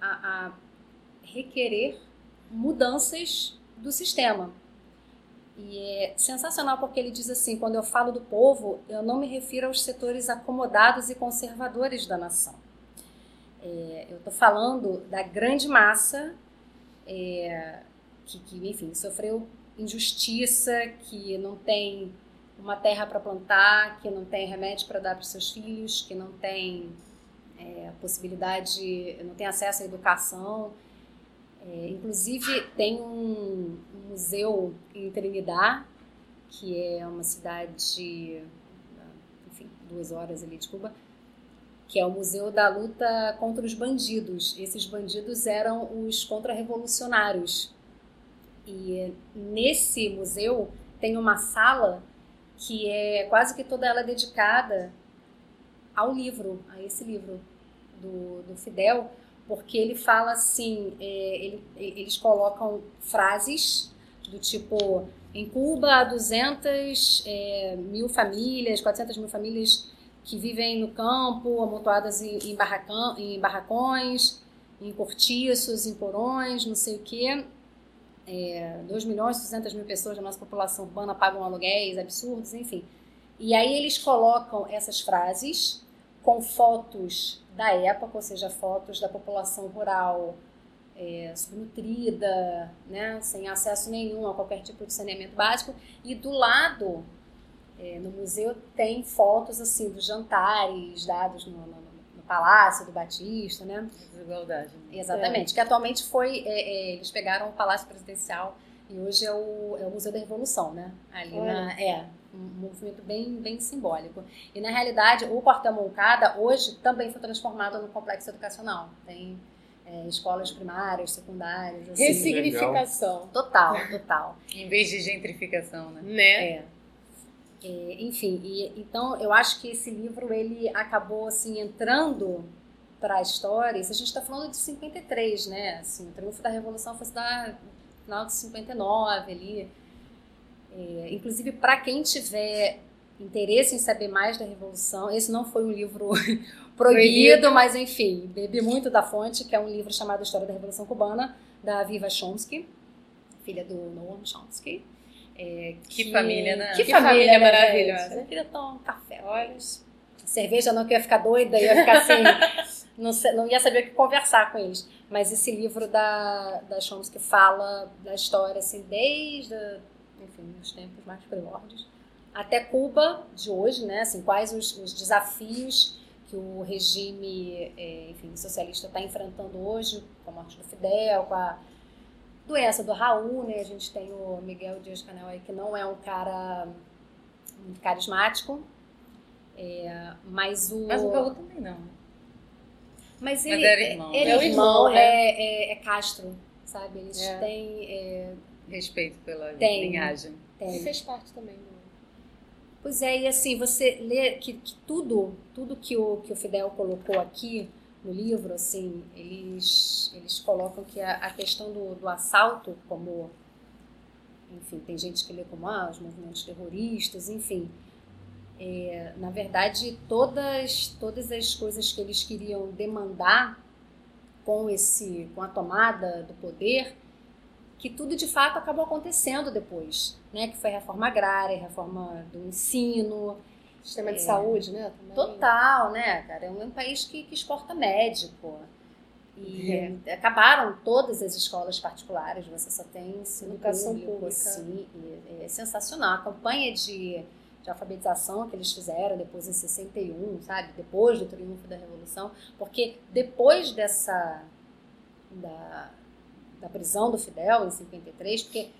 a, a requerer mudanças do sistema. E é sensacional porque ele diz assim: quando eu falo do povo, eu não me refiro aos setores acomodados e conservadores da nação. É, eu estou falando da grande massa é, que, que, enfim, sofreu injustiça, que não tem uma terra para plantar, que não tem remédio para dar para os seus filhos, que não tem é, possibilidade, não tem acesso à educação. É, inclusive, tem um, um, museu em Trinidad, que é uma cidade, enfim, duas horas ali de Cuba, que é o Museu da Luta contra os Bandidos. Esses bandidos eram os contra-revolucionários. E nesse museu tem uma sala que é quase que toda ela dedicada ao livro, a esse livro do, do Fidel, porque ele fala assim, é, ele, eles colocam frases do tipo, em Cuba há 200 é, mil famílias, 400 mil famílias que vivem no campo, amontoadas em, em, barracão, em barracões, em cortiços, em porões, não sei o quê. É, 2 milhões e 200 mil pessoas da nossa população urbana pagam aluguéis absurdos, enfim. E aí eles colocam essas frases com fotos da época, ou seja, fotos da população rural é, subnutrida, né, sem acesso nenhum a qualquer tipo de saneamento básico. E do lado, é, no museu, tem fotos assim dos jantares dados no, no, Palácio do Batista, né? Desigualdade. Né? Exatamente, é. que atualmente foi, é, é, eles pegaram o Palácio Presidencial e hoje é o, é o Museu da Revolução, né? Ali na, é, um movimento bem, bem simbólico. E na realidade, o Quartel Moncada hoje também foi transformado no complexo educacional. Tem é, escolas primárias, secundárias. Assim. Ressignificação. Total, total. em vez de gentrificação, né? Né? É. É, enfim, e, então eu acho que esse livro ele acabou assim entrando para a história. Se a gente está falando de 53, né? Assim, o triunfo da Revolução foi da final de 59 ali. É, inclusive, para quem tiver interesse em saber mais da Revolução, esse não foi um livro proibido, proibido, mas enfim, bebi muito da fonte, que é um livro chamado História da Revolução Cubana, da Viva Chomsky, filha do Noam Chomsky. É, que, que, família, né? Que, que família, família né, maravilhosa. Eu queria tomar um café, olha. Cerveja não, que eu ia ficar doida, ia ficar assim, não, não ia saber o que conversar com eles. Mas esse livro da, da Chomsky fala da história, assim, desde enfim, os tempos mais primórdios, até Cuba de hoje, né? Assim, quais os, os desafios que o regime é, enfim, socialista está enfrentando hoje, com a morte do Fidel, com a doença do Raul, né? A gente tem o Miguel Dias Canel aí, que não é um cara muito carismático, é, mas o... Mas o Raul também não. Mas ele, mas era irmão. Ele é, é irmão, né? é, é, é, Castro, sabe? Eles é. têm... É, Respeito pela tem, linhagem. Tem. Ele fez parte também. Né? Pois é, e assim, você lê que, que, tudo, tudo que o, que o Fidel colocou aqui no livro, assim, eles, eles colocam que a, a questão do, do assalto, como, enfim, tem gente que lê como, ah, os movimentos terroristas, enfim, é, na verdade, todas, todas as coisas que eles queriam demandar com, esse, com a tomada do poder, que tudo de fato acabou acontecendo depois, né? Que foi a reforma agrária, a reforma do ensino. Sistema de é, saúde, né? Também. Total, né, cara? É um país que, que exporta médico. E é. acabaram todas as escolas particulares, você só tem ensino Educação público, pública. Assim, é sensacional. A campanha de, de alfabetização que eles fizeram depois em 61, sabe? Depois do triunfo da Revolução. Porque depois dessa... Da, da prisão do Fidel em 53, porque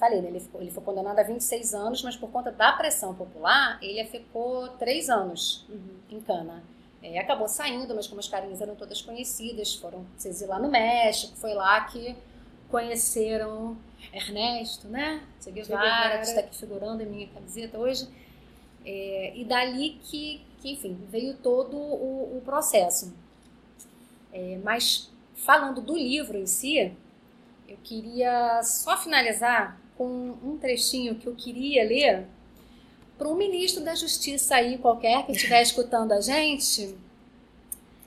falei, né, ele, ficou, ele foi condenado a 26 anos, mas por conta da pressão popular, ele ficou três anos uhum. em cana. É, acabou saindo, mas como as carinhas eram todas conhecidas, foram se exilar no México, foi lá que conheceram Ernesto, né? Che Guevara, que está aqui figurando em minha camiseta hoje. É, e dali que, que, enfim, veio todo o, o processo. É, mas falando do livro em si, eu queria só finalizar com um trechinho que eu queria ler para um ministro da Justiça aí qualquer que estiver escutando a gente.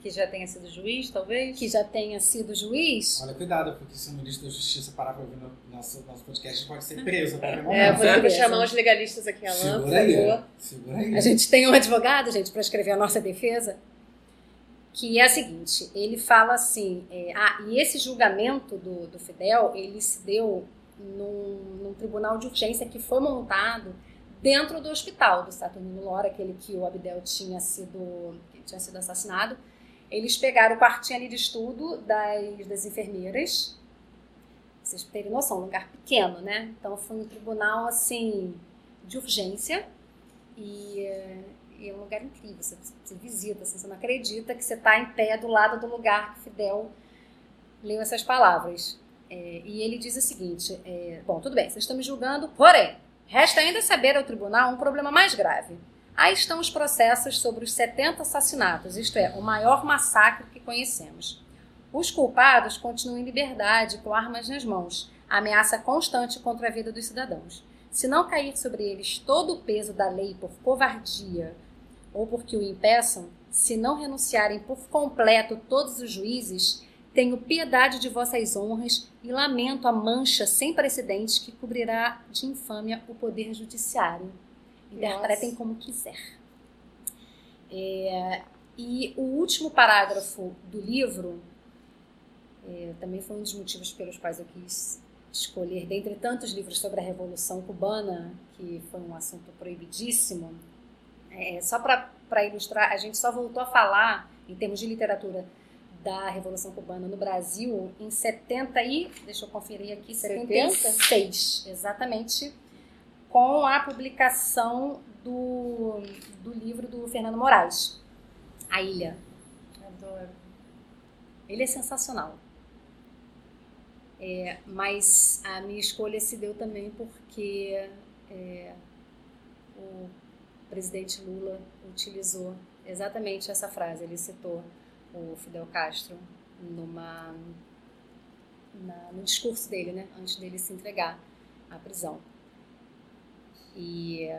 Que já tenha sido juiz, talvez? Que já tenha sido juiz. Olha, cuidado, porque se o ministro da Justiça parar para ouvir no nosso, nosso podcast, pode ser preso. É, vou chamar os legalistas aqui, Alain, Segura por aí, favor. Segura aí. A gente tem um advogado, gente, para escrever a nossa defesa que é a seguinte, ele fala assim, é, ah, e esse julgamento do, do Fidel, ele se deu num, num, tribunal de urgência que foi montado dentro do hospital do Saturnino Lora, aquele que o Abdel tinha sido, tinha sido assassinado. Eles pegaram o quartinho ali de estudo das, das enfermeiras, vocês terem noção, um lugar pequeno, né? Então foi um tribunal, assim, de urgência, e e é um lugar incrível, você, você visita, assim, você não acredita que você está em pé do lado do lugar que Fidel leu essas palavras. É, e ele diz o seguinte: é, Bom, tudo bem, vocês estão me julgando, porém, resta ainda saber ao tribunal um problema mais grave. Aí estão os processos sobre os 70 assassinatos, isto é, o maior massacre que conhecemos. Os culpados continuam em liberdade, com armas nas mãos, ameaça constante contra a vida dos cidadãos. Se não cair sobre eles todo o peso da lei por covardia ou porque o impeçam, se não renunciarem por completo todos os juízes, tenho piedade de vossas honras e lamento a mancha sem precedentes que cobrirá de infâmia o poder judiciário. Interpretem Nossa. como quiser. É, e o último parágrafo do livro é, também foi um dos motivos pelos quais eu quis escolher, dentre tantos livros sobre a Revolução Cubana, que foi um assunto proibidíssimo, é, só para ilustrar, a gente só voltou a falar, em termos de literatura, da Revolução Cubana no Brasil em 70 e, deixa eu conferir aqui, 76, 70? exatamente, com a publicação do, do livro do Fernando Moraes, A Ilha. Adoro. Ele é sensacional. É, mas a minha escolha se deu também porque é, o presidente Lula utilizou exatamente essa frase. Ele citou o Fidel Castro numa, na, no discurso dele, né, antes dele se entregar à prisão. E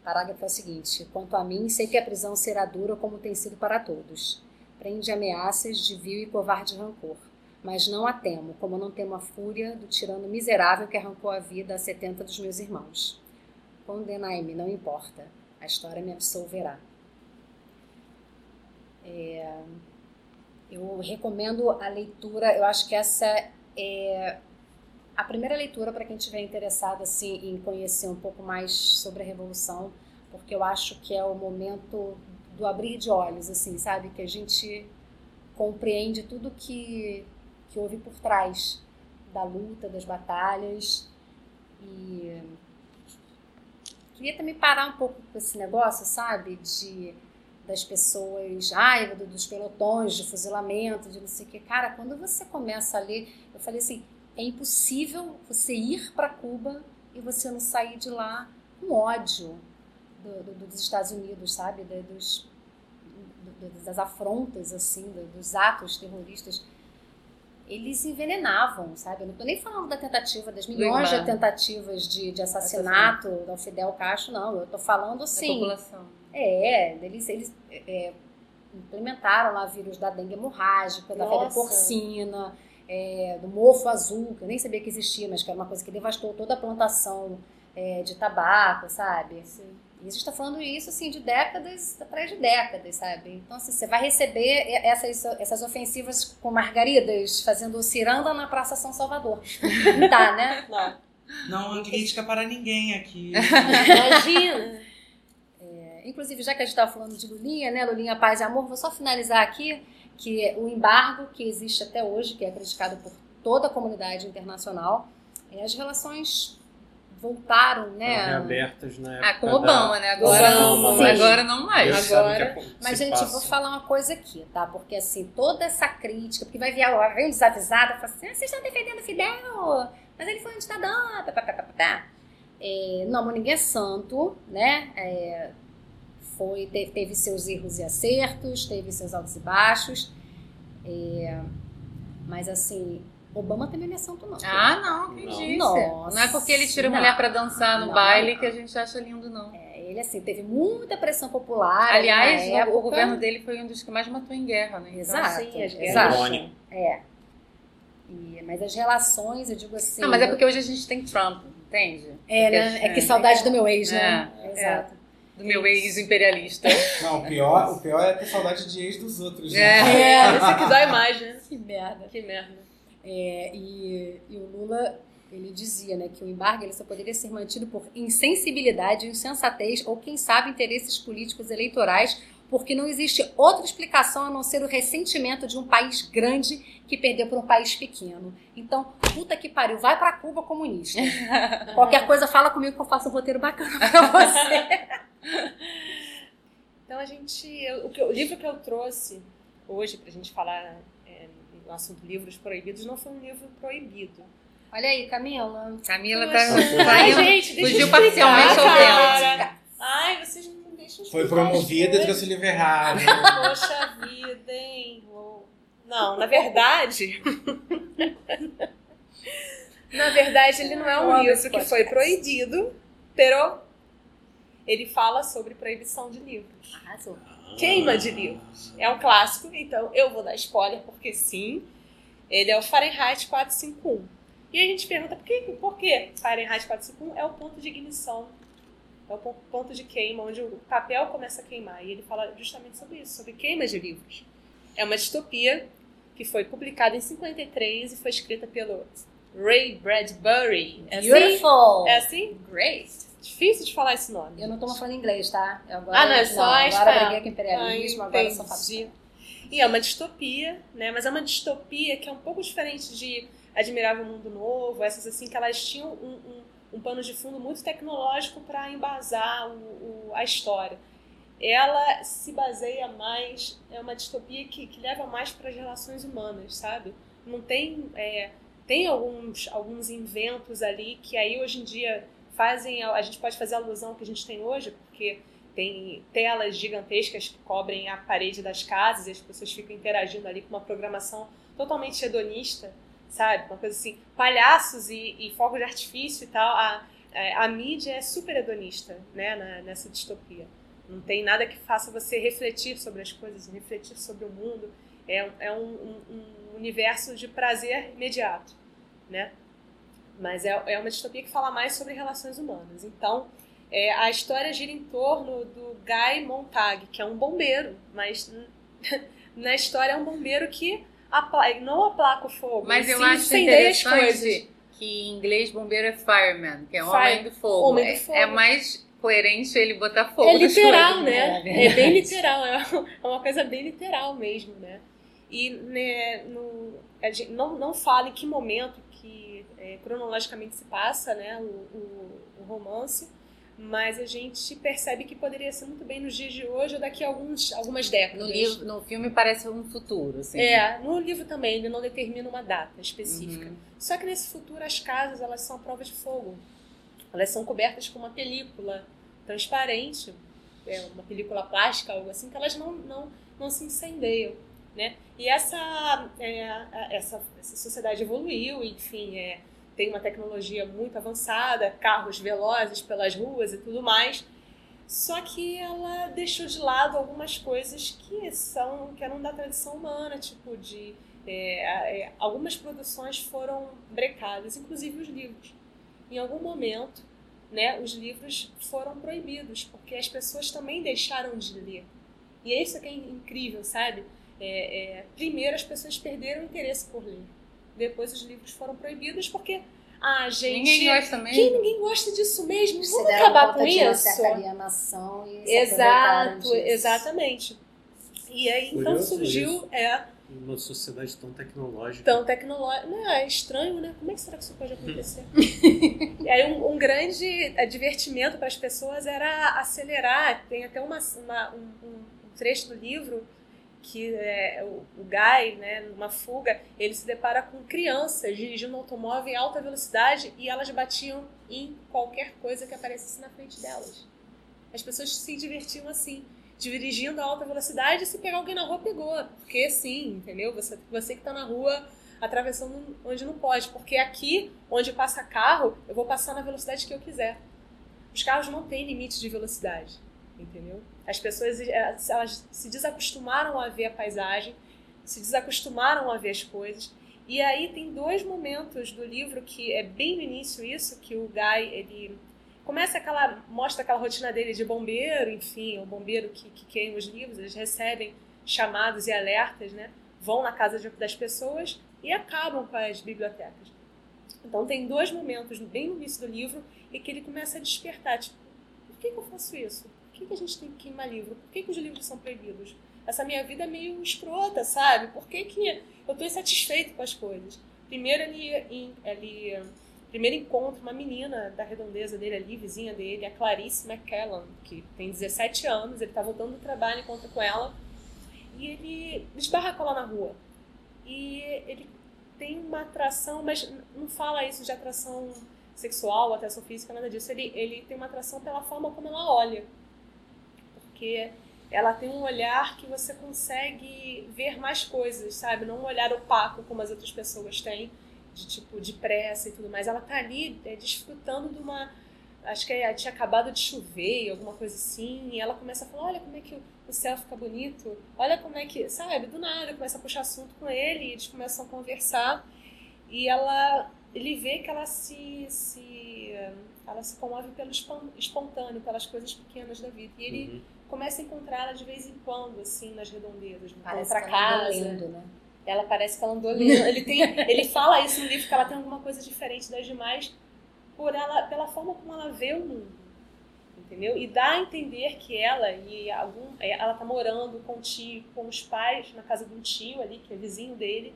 o parágrafo é o seguinte: Quanto a mim, sei que a prisão será dura como tem sido para todos. Prende ameaças de vil e covarde rancor. Mas não a temo, como não temo a fúria do tirano miserável que arrancou a vida a setenta dos meus irmãos. Condenai-me, não importa. A história me absolverá. É, eu recomendo a leitura, eu acho que essa é a primeira leitura para quem estiver interessado assim, em conhecer um pouco mais sobre a Revolução, porque eu acho que é o momento do abrir de olhos, assim, sabe? Que a gente compreende tudo que, que houve por trás da luta, das batalhas. E queria também parar um pouco com esse negócio, sabe? De das pessoas, ai, dos pelotões de fuzilamento, de não sei o que. Cara, quando você começa a ler, eu falei assim, é impossível você ir para Cuba e você não sair de lá com ódio do, do, dos Estados Unidos, sabe? dos, das afrontas, assim, dos atos terroristas. Eles envenenavam, sabe? Eu não estou nem falando da tentativa, das milhões de tentativas de, de assassinato do Fidel Castro, não. Eu estou falando, assim... É, eles, eles é, implementaram lá vírus da dengue hemorrágica, da febre porcina, é, do mofo azul, que eu nem sabia que existia, mas que era uma coisa que devastou toda a plantação é, de tabaco, sabe? Sim. E a gente está falando isso assim de décadas atrás de décadas, sabe? Então assim, você vai receber essas, essas ofensivas com margaridas fazendo ciranda na Praça São Salvador. Não dá, né? Não. Não há crítica para ninguém aqui. Imagina. Inclusive, já que a gente estava falando de Lulinha, né? Lulinha Paz e Amor, vou só finalizar aqui que o embargo que existe até hoje, que é criticado por toda a comunidade internacional, é as relações voltaram, né? Reabertas na época. Ah, com Obama, da... né? Agora, Obama, agora não mais. Agora. Mas, gente, passa. vou falar uma coisa aqui, tá? Porque, assim, toda essa crítica, porque vai vir alguém desavisada, fala assim: ah, vocês estão defendendo Fidel, mas ele foi um ditador, pá, pá, pá, pá. É, não, mas ninguém é santo, né? É, foi teve seus erros e acertos, teve seus altos e baixos. É, mas assim, Obama também não é santo, não. Ah, não, quem não. disse? Nossa, não é porque ele tira não, mulher para dançar no não, baile que a gente acha lindo, não. É, ele, assim, teve muita pressão popular. Aliás, época... o governo dele foi um dos que mais matou em guerra, né? Então, exato. Então, sim, exato. É. E, mas as relações, eu digo assim. Ah, mas é porque hoje a gente tem Trump, entende? É, né? É que saudade do meu ex, né? É, exato do meu ex-imperialista. Não, o pior, o pior é ter saudade de ex dos outros. Né? É, é isso que dói mais, né? Que merda. Que merda. É, e, e o Lula, ele dizia né, que o embargo ele só poderia ser mantido por insensibilidade, insensatez ou, quem sabe, interesses políticos eleitorais porque não existe outra explicação a não ser o ressentimento de um país grande que perdeu para um país pequeno. Então, puta que pariu, vai para Cuba comunista. Qualquer coisa fala comigo que eu faço um roteiro bacana para você. então a gente, o, que, o livro que eu trouxe hoje para a gente falar é, no assunto livros proibidos não foi um livro proibido. Olha aí, Camila. Camila tá, Ai, gente, fugiu parcialmente ao Ai, vocês não foi promovida e trouxe o livro errado. Poxa vida, hein? Não, na verdade. na verdade, ele não é um livro que foi proibido, pero ele fala sobre proibição de livros. Arrasou. Queima de livros. É um clássico, então eu vou dar spoiler, porque sim. Ele é o Fahrenheit 451. E a gente pergunta por que, por que Fahrenheit 451 é o ponto de ignição é o ponto de queima, onde o papel começa a queimar. E ele fala justamente sobre isso, sobre queimas de livros. É uma distopia que foi publicada em 53 e foi escrita pelo Ray Bradbury. É assim? Beautiful! É assim? Great! Difícil de falar esse nome. Eu não estou falando inglês, tá? Eu agora, ah, não, é só não, agora briguei com imperialismo, agora só faço. E é uma distopia, né? Mas é uma distopia que é um pouco diferente de Admirável Mundo Novo, essas assim, que elas tinham um, um, um pano de fundo muito tecnológico para embasar o, o, a história. Ela se baseia mais, é uma distopia que, que leva mais para as relações humanas, sabe? Não tem. É, tem alguns, alguns inventos ali que aí hoje em dia fazem. A, gente pode fazer a alusão que a gente tem hoje, porque tem telas gigantescas que cobrem a parede das casas e as pessoas ficam interagindo ali com uma programação totalmente hedonista sabe? Uma coisa assim, palhaços e, e fogos de artifício e tal. A, a, a mídia é super hedonista, né, na, nessa distopia. Não tem nada que faça você refletir sobre as coisas, refletir sobre o mundo. É, é um, um, um universo de prazer imediato, né? Mas é, é uma distopia que fala mais sobre relações humanas. Então, é, a história gira em torno do Guy Montag, que é um bombeiro, mas na história é um bombeiro que apla não aplaca o fogo. Mas eu acho interessante que em inglês bombeiro é fireman, que é Fire, homem do fogo. Homem do fogo. É, é mais coerente ele botar fogo É literal, né? É, é, bem literal, é uma coisa bem literal mesmo, né? E né, no, não, não fala em que momento que é, cronologicamente se passa né, o, o, o romance, mas a gente percebe que poderia ser muito bem nos dias de hoje ou daqui a alguns, algumas décadas. No, livro, no filme parece um futuro. Assim. É, no livro também, ele não determina uma data específica. Uhum. Só que nesse futuro as casas elas são prova de fogo. Elas são cobertas com uma película transparente, é, uma película plástica, algo assim, que elas não, não, não se incendeiam. Né? E essa, é, essa, essa sociedade evoluiu, enfim, é, tem uma tecnologia muito avançada, carros velozes pelas ruas e tudo mais. Só que ela deixou de lado algumas coisas que são que eram da tradição humana, tipo de é, é, algumas produções foram brecadas, inclusive os livros. Em algum momento, né, os livros foram proibidos porque as pessoas também deixaram de ler. E é isso que é incrível, sabe? É, é, primeiro as pessoas perderam o interesse por ler depois os livros foram proibidos porque ah, gente. Ninguém gosta mesmo. Quem ninguém gosta disso mesmo? Vamos acabar com isso. Uma certa alienação e Exato, exatamente. E aí então surgiu isso. é uma sociedade tão tecnológica. Tão tecnológica. Não, é estranho, né? Como é que será que isso pode acontecer? e aí um, um grande divertimento para as pessoas era acelerar. Tem até uma, uma um, um trecho do livro que é, o, o Guy, né, numa fuga, ele se depara com crianças dirigindo um automóvel em alta velocidade e elas batiam em qualquer coisa que aparecesse na frente delas. As pessoas se divertiam assim, dirigindo a alta velocidade e se pegar alguém na rua, pegou. Porque sim, entendeu? Você, você que está na rua atravessando onde não pode. Porque aqui, onde passa carro, eu vou passar na velocidade que eu quiser. Os carros não têm limite de velocidade entendeu? As pessoas eh, elas se desacostumaram a ver a paisagem, se desacostumaram a ver as coisas. E aí tem dois momentos do livro que é bem no início isso, que o Guy, ele começa aquela, mostra aquela rotina dele de bombeiro, enfim, o bombeiro que, que queima os livros, eles recebem chamados e alertas, né? Vão na casa das pessoas e acabam com as bibliotecas. Então tem dois momentos bem no início do livro e que ele começa a despertar, tipo, por que, que eu faço isso? Que, que a gente tem que queimar livro? Por que, que os livros são proibidos? Essa minha vida é meio escrota, sabe? Por que, que eu estou insatisfeito com as coisas? Primeiro ele, ele primeiro encontro uma menina da redondeza dele ali, vizinha dele, a Clarice McKellan, que tem 17 anos, ele está voltando do trabalho, encontra com ela, e ele esbarra com ela na rua. E ele tem uma atração, mas não fala isso de atração sexual, atração física, nada disso. Ele, ele tem uma atração pela forma como ela olha porque ela tem um olhar que você consegue ver mais coisas, sabe? Não um olhar opaco como as outras pessoas têm, de tipo de pressa e tudo mais. Ela tá ali é, desfrutando de uma acho que é, tinha acabado de chover, alguma coisa assim, e ela começa a falar, olha como é que o céu fica bonito, olha como é que, sabe, do nada, começa a puxar assunto com ele, e eles começam a conversar, e ela, ele vê que ela se, se ela se comove pelo espontâneo, pelas coisas pequenas da vida. E ele uhum. Começa a encontrá-la de vez em quando, assim, nas redondezas, parece pra casa. Lendo, né? Ela parece que ela andou lendo. Ele, tem, ele fala isso no livro, que ela tem alguma coisa diferente das demais por ela, pela forma como ela vê o mundo. Entendeu? E dá a entender que ela e algum, é, ela tá morando com o tio, com os pais, na casa de um tio ali, que é vizinho dele.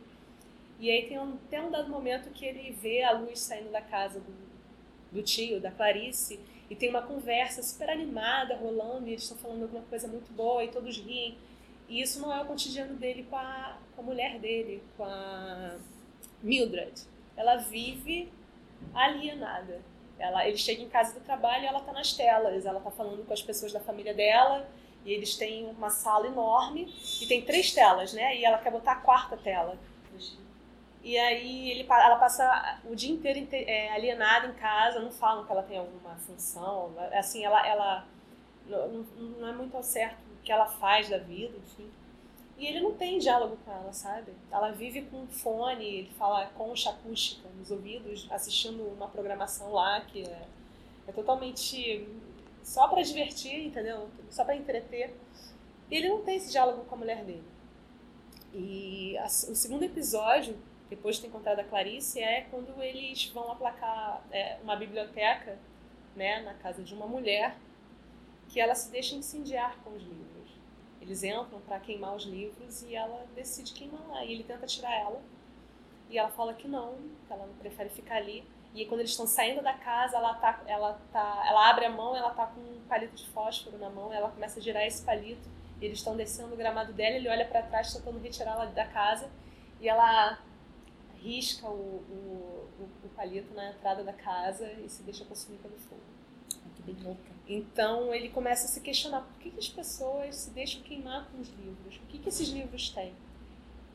E aí tem um, tem um dado momento que ele vê a luz saindo da casa do, do tio, da Clarice, e tem uma conversa super animada rolando, e eles estão falando alguma coisa muito boa, e todos riem. E isso não é o cotidiano dele com a, com a mulher dele, com a Mildred. Ela vive alienada. Ela, ele chega em casa do trabalho e ela está nas telas, ela está falando com as pessoas da família dela, e eles têm uma sala enorme, e tem três telas, né? E ela quer botar a quarta tela. E aí ele, ela passa o dia inteiro é, alienada em casa, não falam que ela tem alguma função, assim, ela, ela não, não é muito ao certo o que ela faz da vida, enfim. E ele não tem diálogo com ela, sabe? Ela vive com um fone, ele fala concha acústica nos ouvidos, assistindo uma programação lá que é, é totalmente só para divertir, entendeu? Só para entreter. E ele não tem esse diálogo com a mulher dele. E a, o segundo episódio depois de ter encontrado a Clarice, é quando eles vão aplacar é, uma biblioteca né, na casa de uma mulher que ela se deixa incendiar com os livros. Eles entram para queimar os livros e ela decide queimar. E ele tenta tirar ela. E ela fala que não, que ela não prefere ficar ali. E quando eles estão saindo da casa, ela, tá, ela, tá, ela abre a mão, ela tá com um palito de fósforo na mão, ela começa a girar esse palito. Eles estão descendo o gramado dela, ele olha para trás, tentando retirá-la da casa. E ela risca o, o, o, palito na entrada da casa e se deixa consumir pelo fogo. Que bem louca. Então ele começa a se questionar por que, que as pessoas se deixam queimar com os livros? O que, que esses livros têm?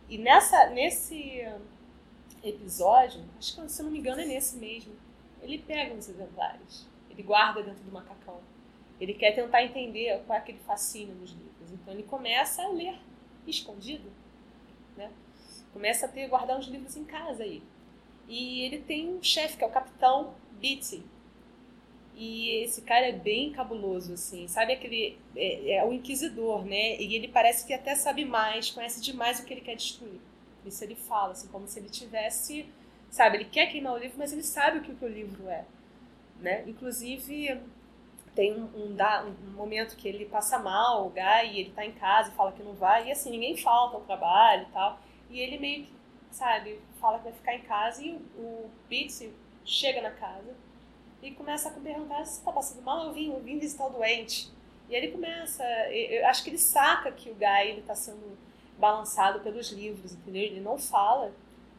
E nessa, nesse episódio, acho que se eu não me engano é nesse mesmo, ele pega uns exemplares, ele guarda dentro do macacão. Ele quer tentar entender qual é aquele fascínio nos livros. Então ele começa a ler escondido, né? Começa a ter guardar uns livros em casa aí. E ele tem um chefe que é o Capitão Beatty. E esse cara é bem cabuloso, assim. Sabe aquele. É, é, o Inquisidor, né? E ele parece que até sabe mais, conhece demais o que ele quer destruir. Isso ele fala, assim, como se ele tivesse. Sabe, ele quer queimar o livro, mas ele sabe o que, o, que o livro é. Né? Inclusive, tem um, um, um, momento que ele passa mal, o Guy, e ele tá em casa e fala que não vai, e assim, ninguém falta ao trabalho e tal. E ele meio que, sabe, fala que vai ficar em casa e o, Pete chega na casa e começa a perguntar se tá passando mal, eu vim, eu vim visitar o doente. E ele começa, eu acho que ele saca que o Guy ele tá sendo balançado pelos livros, entendeu? Ele não fala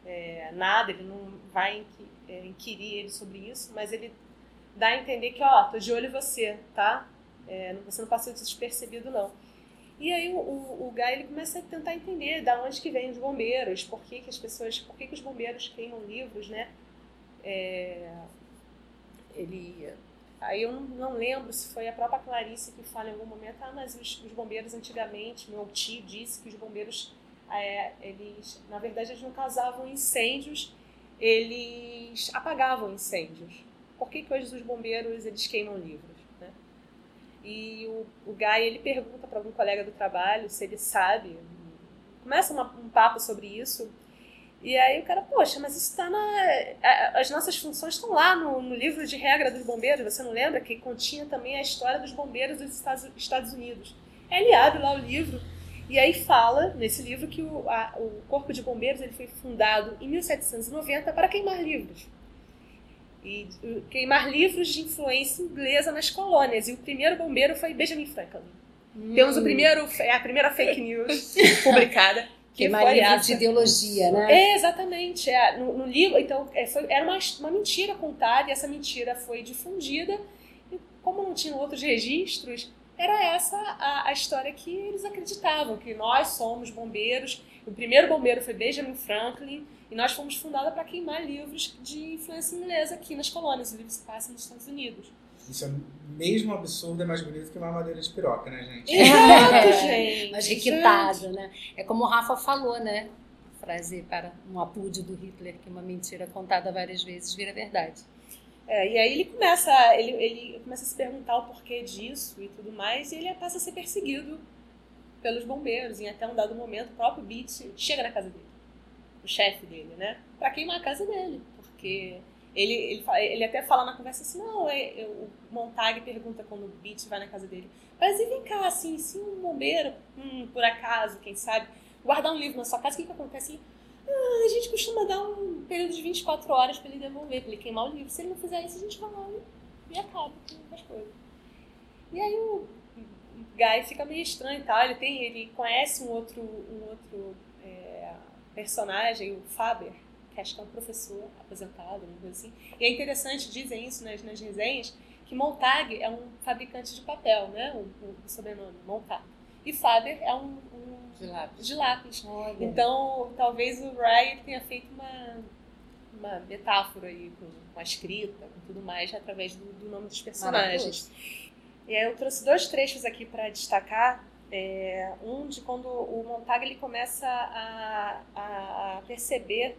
é, nada, ele não vai é, inquirir ele sobre isso, mas ele dá a entender que, ó, tô de olho em você, tá? É, você não passou despercebido, não. E aí o, o, o Guy ele começa a tentar entender da onde que vem os bombeiros, por que, que as pessoas, por que, que os bombeiros queimam livros, né? É, ele, aí eu não, lembro se foi a própria Clarice que fala em algum momento, ah, mas os, os bombeiros antigamente, meu tio disse que os bombeiros, é, eles, na verdade, eles não causavam incêndios, eles apagavam incêndios. Por que, que hoje os bombeiros eles queimam livros? E o, o Guy, ele pergunta para algum colega do trabalho se ele sabe. Começa uma, um papo sobre isso. E aí o cara, poxa, mas isso está na. As nossas funções estão lá no, no, livro de regra dos bombeiros, você não lembra? Que continha também a história dos bombeiros dos Estados, Estados Unidos. Ele abre lá o livro e aí fala nesse livro que o, a, o Corpo de Bombeiros ele foi fundado em 1790 para queimar livros e queimar livros de influência inglesa nas colônias. E o primeiro bombeiro foi Benjamin Franklin. Hum. Temos o primeiro, a primeira fake news publicada. Que queimar foi livro de ideologia, né? É, exatamente. É, no, no, livro, então, é, foi, era uma, uma mentira contada e essa mentira foi difundida. E como não tinham outros registros, era essa a, a história que eles acreditavam, que nós somos bombeiros. O primeiro bombeiro foi Benjamin Franklin e nós fomos fundados para queimar livros de influência inglesa aqui nas colônias, os livros que passam nos Estados Unidos. Isso é mesmo absurdo, é mais bonito que uma madeira de piroca, né, gente? Exato, é, gente. Mais requitado, né? É como o Rafa falou, né? Frase para um apúdio do Hitler, que uma mentira contada várias vezes vira verdade. É, e aí ele começa, ele, ele começa a se perguntar o porquê disso e tudo mais, e ele passa a ser perseguido pelos bombeiros. Em até um dado momento, o próprio Beat chega na casa dele, o chefe dele, né? Pra queimar a casa dele, porque ele, ele, ele até fala na conversa assim, não, é, o Montag pergunta quando o Beat vai na casa dele, mas e vem cá, assim, se um bombeiro, hum, por acaso, quem sabe, guardar um livro na sua casa, o que, que acontece? Ah, a gente costuma dar um período de 24 horas para ele devolver, para ele queimar o livro. Se ele não fizer isso, a gente vai lá e acaba com as coisas. E aí o Guy fica meio estranho e tal. Ele, tem, ele conhece um outro, um outro personagem, o Faber, que acho que é um professor aposentado, uma coisa assim. E é interessante, dizem isso nas, nas resenhas, que Montag é um fabricante de papel, né? O, o sobrenome, Montag. E Faber é um, um de lápis. De lápis. Então, talvez o Ryan tenha feito uma, uma metáfora aí com, com a escrita, com tudo mais, através do, do nome dos personagens. E aí eu trouxe dois trechos aqui para destacar. É, um de quando o Montag ele começa a, a, perceber,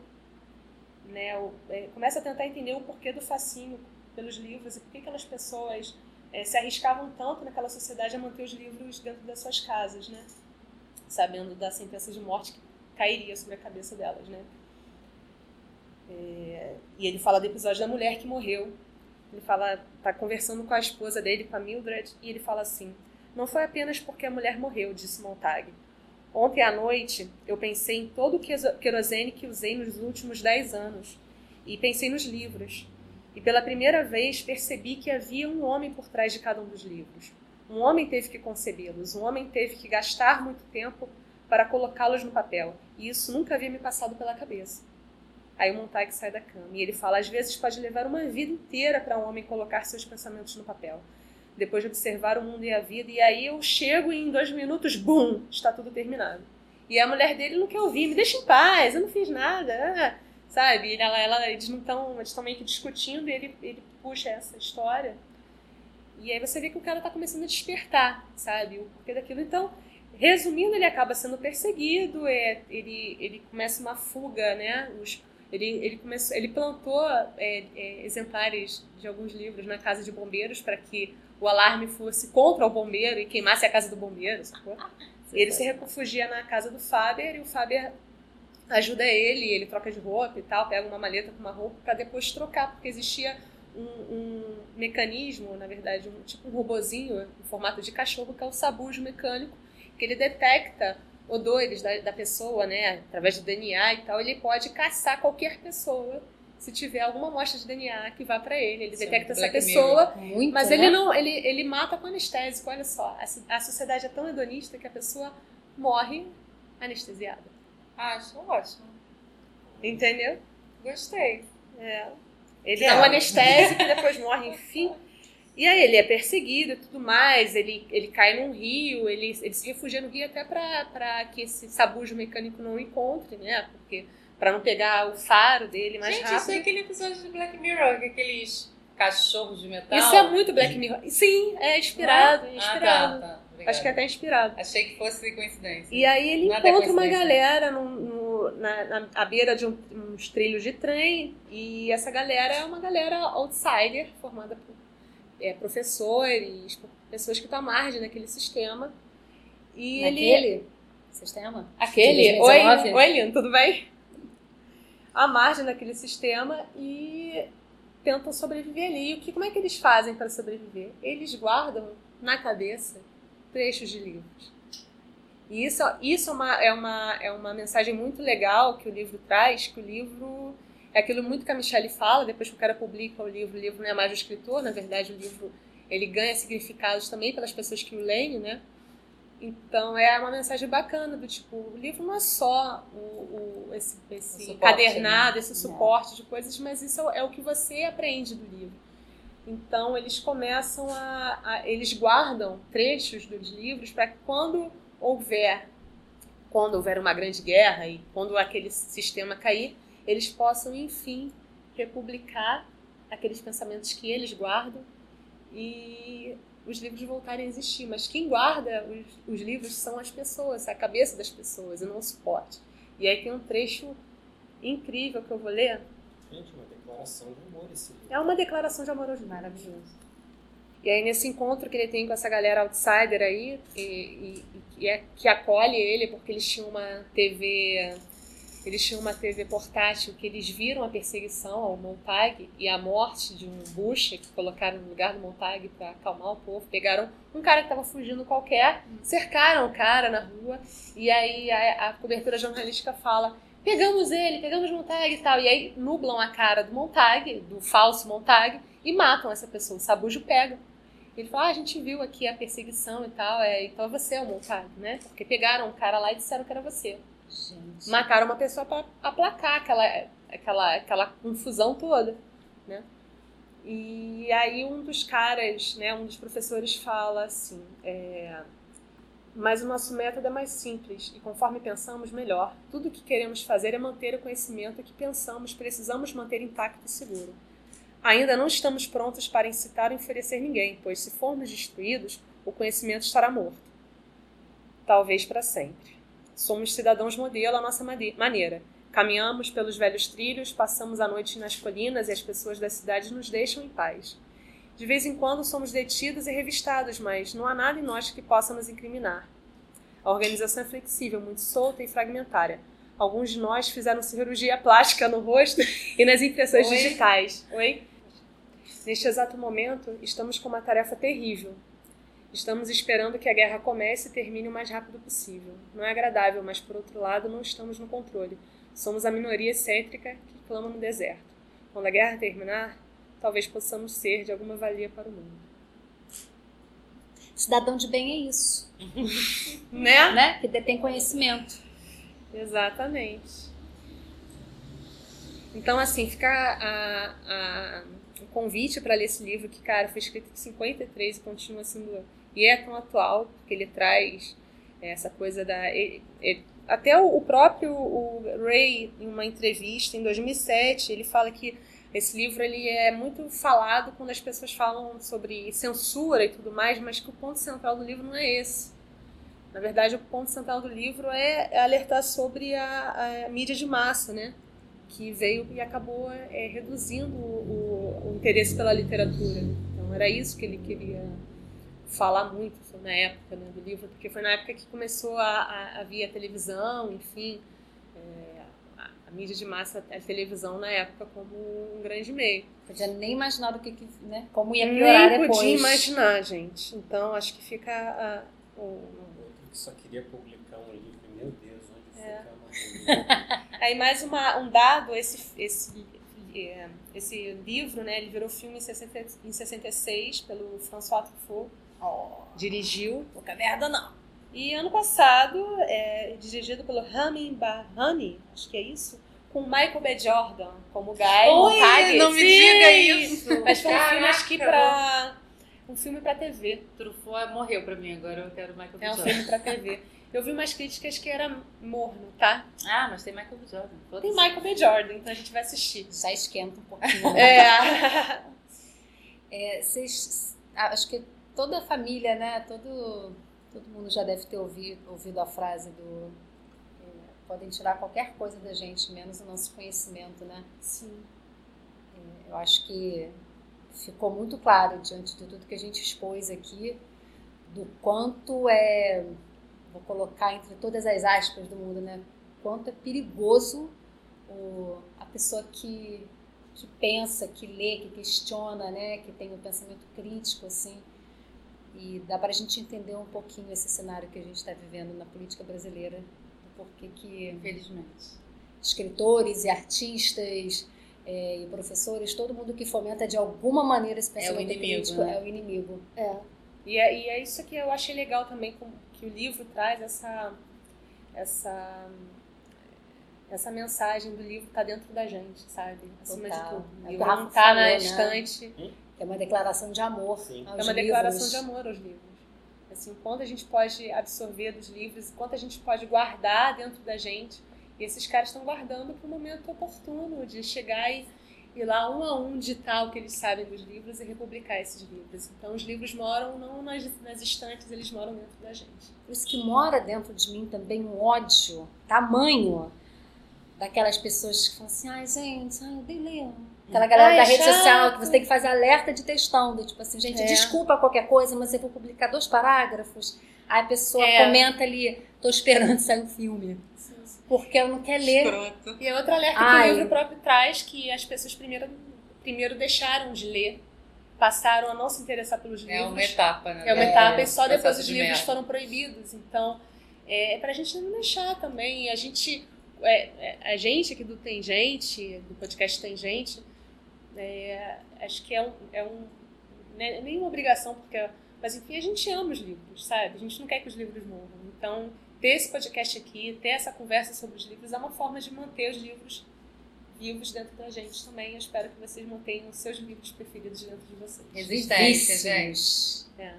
né, o, é, começa a tentar entender o porquê do fascínio pelos livros e por que aquelas pessoas é, se arriscavam tanto naquela sociedade a manter os livros dentro das suas casas, né? sabendo da sentença de morte que cairia sobre a cabeça delas, né? É, e ele fala do episódio da mulher que morreu. Ele fala, tá conversando com a esposa dele, com a Mildred, e ele fala assim: "Não foi apenas porque a mulher morreu", disse Montag. Ontem à noite eu pensei em todo o querosene que usei nos últimos dez anos e pensei nos livros. E pela primeira vez percebi que havia um homem por trás de cada um dos livros. Um homem teve que concebê-los, um homem teve que gastar muito tempo para colocá-los no papel. E isso nunca havia me passado pela cabeça. Aí o Montag sai da cama e ele fala: às vezes pode levar uma vida inteira para um homem colocar seus pensamentos no papel. Depois de observar o mundo e a vida, e aí eu chego e em dois minutos, bum, está tudo terminado. E a mulher dele não quer ouvir, me deixa em paz, eu não fiz nada, ah, sabe? Ela, ela, eles não estão, eles estão meio que discutindo e ele, ele puxa essa história e aí você vê que o cara tá começando a despertar, sabe? O porquê daquilo. Então, resumindo, ele acaba sendo perseguido, é, ele, ele começa uma fuga, né? Os, ele, ele, começou, ele plantou é, é, exemplares de alguns livros na casa de bombeiros para que o alarme fosse contra o bombeiro e queimasse a casa do bombeiro, sacou? Ele se refugia na casa do Faber e o Faber ajuda ele, ele troca de roupa e tal, pega uma maleta com uma roupa para depois trocar, porque existia um, um, mecanismo, na verdade, um tipo um robozinho em formato de cachorro, que é o sabujo mecânico, que ele detecta odores da, da pessoa, né, através do DNA e tal, ele pode caçar qualquer pessoa se tiver alguma amostra de DNA que vá para ele, ele detecta é essa pessoa, Muito, mas né? ele não, ele, ele mata com anestésico. Olha só, a, a sociedade é tão hedonista que a pessoa morre anestesiada. Acho ótimo. Entendeu? Gostei. É. Ele dá um anestésico e depois morre, enfim. E aí ele é perseguido e tudo mais, ele, ele cai num rio, ele, ele se refugia no rio até para que esse sabujo mecânico não o encontre, né? Porque para não pegar o faro dele mais Gente, rápido. isso é aquele episódio de Black Mirror, que aqueles cachorros de metal. Isso é muito Black Mirror. Sim, é inspirado, é inspirado. Ah, tá, tá. Acho que é até inspirado. Achei que fosse coincidência. E aí ele Nada é encontra uma galera no, no, na, na à beira de um, uns trilhos de trem, e essa galera é uma galera outsider, formada por é, professores, pessoas que estão à margem daquele sistema. E Naquele ele... sistema? Aquele? Oi, oi, Lino, tudo bem? À margem daquele sistema e tentam sobreviver ali. E o que, como é que eles fazem para sobreviver? Eles guardam na cabeça trechos de livros. E isso, isso é, uma, é, uma, é uma mensagem muito legal que o livro traz, que o livro é aquilo muito que a Michelle fala, depois que o cara publica o livro, o livro não é mais o escritor, na verdade o livro ele ganha significados também pelas pessoas que o leem, né? Então é uma mensagem bacana do tipo, o livro não é só o, o esse, esse o cadernado, né? esse suporte de coisas, mas isso é o que você aprende do livro. Então eles começam a, a eles guardam trechos dos livros para que quando houver quando houver uma grande guerra e quando aquele sistema cair, eles possam enfim republicar aqueles pensamentos que eles guardam e os livros voltarem a existir. Mas quem guarda os, os livros são as pessoas, a cabeça das pessoas e não o suporte. E aí tem um trecho incrível que eu vou ler Gente, uma declaração de amor esse livro. É uma declaração de amor aos Maravilhoso. E aí, nesse encontro que ele tem com essa galera outsider aí, e, e, e é, que acolhe ele, porque eles tinham uma TV. Eles tinham uma TV portátil que eles viram a perseguição ao Montag e a morte de um bucha que colocaram no lugar do Montag para acalmar o povo. Pegaram um cara que estava fugindo qualquer, cercaram o cara na rua, e aí a, a cobertura jornalística fala: pegamos ele, pegamos Montag e tal. E aí nublam a cara do Montag, do falso Montag, e matam essa pessoa. O Sabujo pega. Ele fala, ah, a gente viu aqui a perseguição e tal, é, então você é o Montag, né? Porque pegaram um cara lá e disseram que era você. Gente. Mataram uma pessoa para aplacar aquela, aquela, aquela confusão toda, né? E aí um dos caras, né, um dos professores fala assim, é, mas o nosso método é mais simples e conforme pensamos, melhor. Tudo o que queremos fazer é manter o conhecimento que pensamos precisamos manter intacto e seguro. Ainda não estamos prontos para incitar ou oferecer ninguém, pois se formos destruídos, o conhecimento estará morto. Talvez para sempre. Somos cidadãos modelo à nossa maneira. Caminhamos pelos velhos trilhos, passamos a noite nas colinas e as pessoas da cidade nos deixam em paz. De vez em quando somos detidos e revistados, mas não há nada em nós que possa nos incriminar. A organização é flexível, muito solta e fragmentária. Alguns de nós fizeram cirurgia plástica no rosto e nas impressões Oi? digitais. Oi? Neste exato momento, estamos com uma tarefa terrível. Estamos esperando que a guerra comece e termine o mais rápido possível. Não é agradável, mas por outro lado, não estamos no controle. Somos a minoria excêntrica que clama no deserto. Quando a guerra terminar, talvez possamos ser de alguma valia para o mundo. Cidadão de bem é isso, Né? né? Que detém conhecimento. Exatamente. Então, assim, fica a, a, o convite para ler esse livro, que, cara, foi escrito em 53 e continua sendo. E é tão atual, porque ele traz essa coisa da. ele- ele- até o, o próprio o Ray, em uma entrevista em 2007, ele fala que esse livro ele é muito falado quando as pessoas falam sobre censura e tudo mais, mas que o ponto central do livro não é esse. Na verdade, o ponto central do livro é alertar sobre a, a mídia de massa, né? Que veio e acabou é, reduzindo o, o interesse pela literatura. Então, era isso que ele queria falar muito na época né, do livro, porque foi na época que começou a, a, a vir a televisão, enfim, é, a, a mídia de massa, a televisão na época como um grande meio. Podia nem imaginar do que, que né? Como ia piorar Nem depois. podia imaginar, gente. Então, acho que fica a, o, que só queria publicar um livro, meu Deus, onde É. foi que a Aí mais uma, um dado, esse, esse, é, esse livro, né, ele virou filme em, 60, em 66 pelo François Truffaut, dirigiu. Pouca merda não. E ano passado, é, dirigido pelo Ramin Bahani, acho que é isso, com Michael B. Jordan como Guy Oi, Montag. não me Sim! diga isso. Mas foi um filme, acho que pra... Um filme pra TV. Truffaut morreu pra mim, agora eu quero Michael B. É um Jordan. filme pra TV. Eu vi umas críticas que era morno, tá? Ah, mas tem Michael B. Jordan. Tem. Michael B. Jordan, então a gente vai assistir. Já esquenta um pouquinho. né? É. É, vocês, acho que toda a família, né? Todo, todo mundo já deve ter ouvido, ouvido a frase do é, podem tirar qualquer coisa da gente, menos o nosso conhecimento, né? Sim. Eu acho que ficou muito claro diante de tudo que a gente expôs aqui do quanto é, vou colocar entre todas as aspas do mundo, né? Quanto é perigoso o, a pessoa que, que pensa, que lê, que questiona, né? Que tem um pensamento crítico, assim. E dá para a gente entender um pouquinho esse cenário que a gente está vivendo na política brasileira, do porquê que Infelizmente. escritores e artistas é, e professores, todo mundo que fomenta de alguma maneira esse pensamento inimigo, crítico né? é o inimigo. É. E é, e é isso que eu achei legal também, que o livro traz essa, essa, essa mensagem do livro tá dentro da gente, sabe? Acima de Total. tudo. É O livro não tá na né? estante. É uma declaração de amor Sim. aos É uma livros. declaração de amor aos livros. Assim, o quanto a gente pode absorver dos livros, o quanto a gente pode guardar dentro da gente. E esses caras estão guardando para o momento oportuno de chegar e ir lá um a um digitar o que eles sabem dos livros e republicar esses livros. Então, os livros moram não nas, nas estantes, eles moram dentro da gente. Por isso que mora dentro de mim também um ódio tamanho daquelas pessoas que falam assim, ai gente, ai, eu dei ler. Aquela galera ai, da rede chato. social que você tem que fazer alerta de textão, do tipo assim, gente, é. desculpa qualquer coisa, mas eu vou publicar dois parágrafos. Aí a pessoa é. comenta ali, tô esperando sair o um filme. Porque eu não quer ler. Escroto. E é outro alerta ai. que o livro próprio traz, que as pessoas primeiro, primeiro deixaram de ler passaram a não se interessar pelos livros. É uma etapa, né? É uma etapa é, e só depois os de livros merda. foram proibidos. Então, é, é pra gente não deixar também. A gente, é, é, a gente aqui do Tem Gente, do podcast Tem Gente, é, acho que é um, é um né, nem uma obrigação, porque, mas enfim, a gente ama os livros, sabe? A gente não quer que os livros morram. Então, ter esse podcast aqui, ter essa conversa sobre os livros é uma forma de manter os livros vivos dentro da gente também. Eu espero que vocês mantenham os seus livros preferidos dentro de vocês. Resistência, gente. É.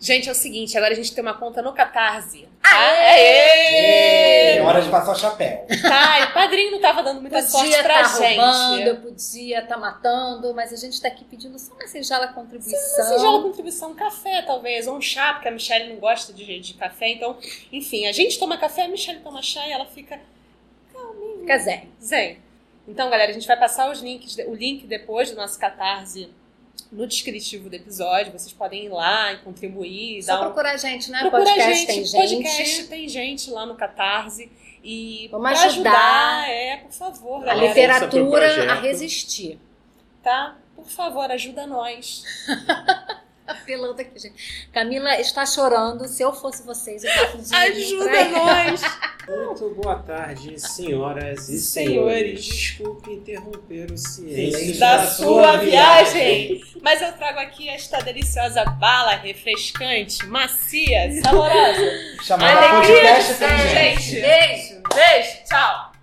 Gente, é o seguinte, agora a gente tem uma conta no Catarse. Tá? Aê! É hora de passar o chapéu. Tá, e o padrinho não tava dando muita podia sorte pra tá gente. Roubando, eu podia estar tá matando, mas a gente tá aqui pedindo só uma singela contribuição. Sim, uma singela contribuição, um café talvez, ou um chá, porque a Michelle não gosta de, de café, então, enfim, a gente toma café, a Michelle toma chá e ela fica Fica zen. Zen. Então, galera, a gente vai passar os links, o link depois do nosso catarse no descritivo do episódio. Vocês podem ir lá e contribuir. Só dar procurar a gente, né? Procura podcast gente, tem gente. Podcast tem gente lá no Catarse. E Vamos ajudar, ajudar, é, por favor, galera. A literatura a resistir. Tá? Por favor, ajuda nós. apelando aqui, gente. Camila está chorando. Se eu fosse vocês, eu tava Ajuda nós! Muito boa tarde, senhoras e senhores. Desculpe interromper o ciência da, da sua viagem. Mas eu trago aqui esta deliciosa bala refrescante, macia, saborosa. Chamada podcast, gente. Beijo, beijo. Tchau.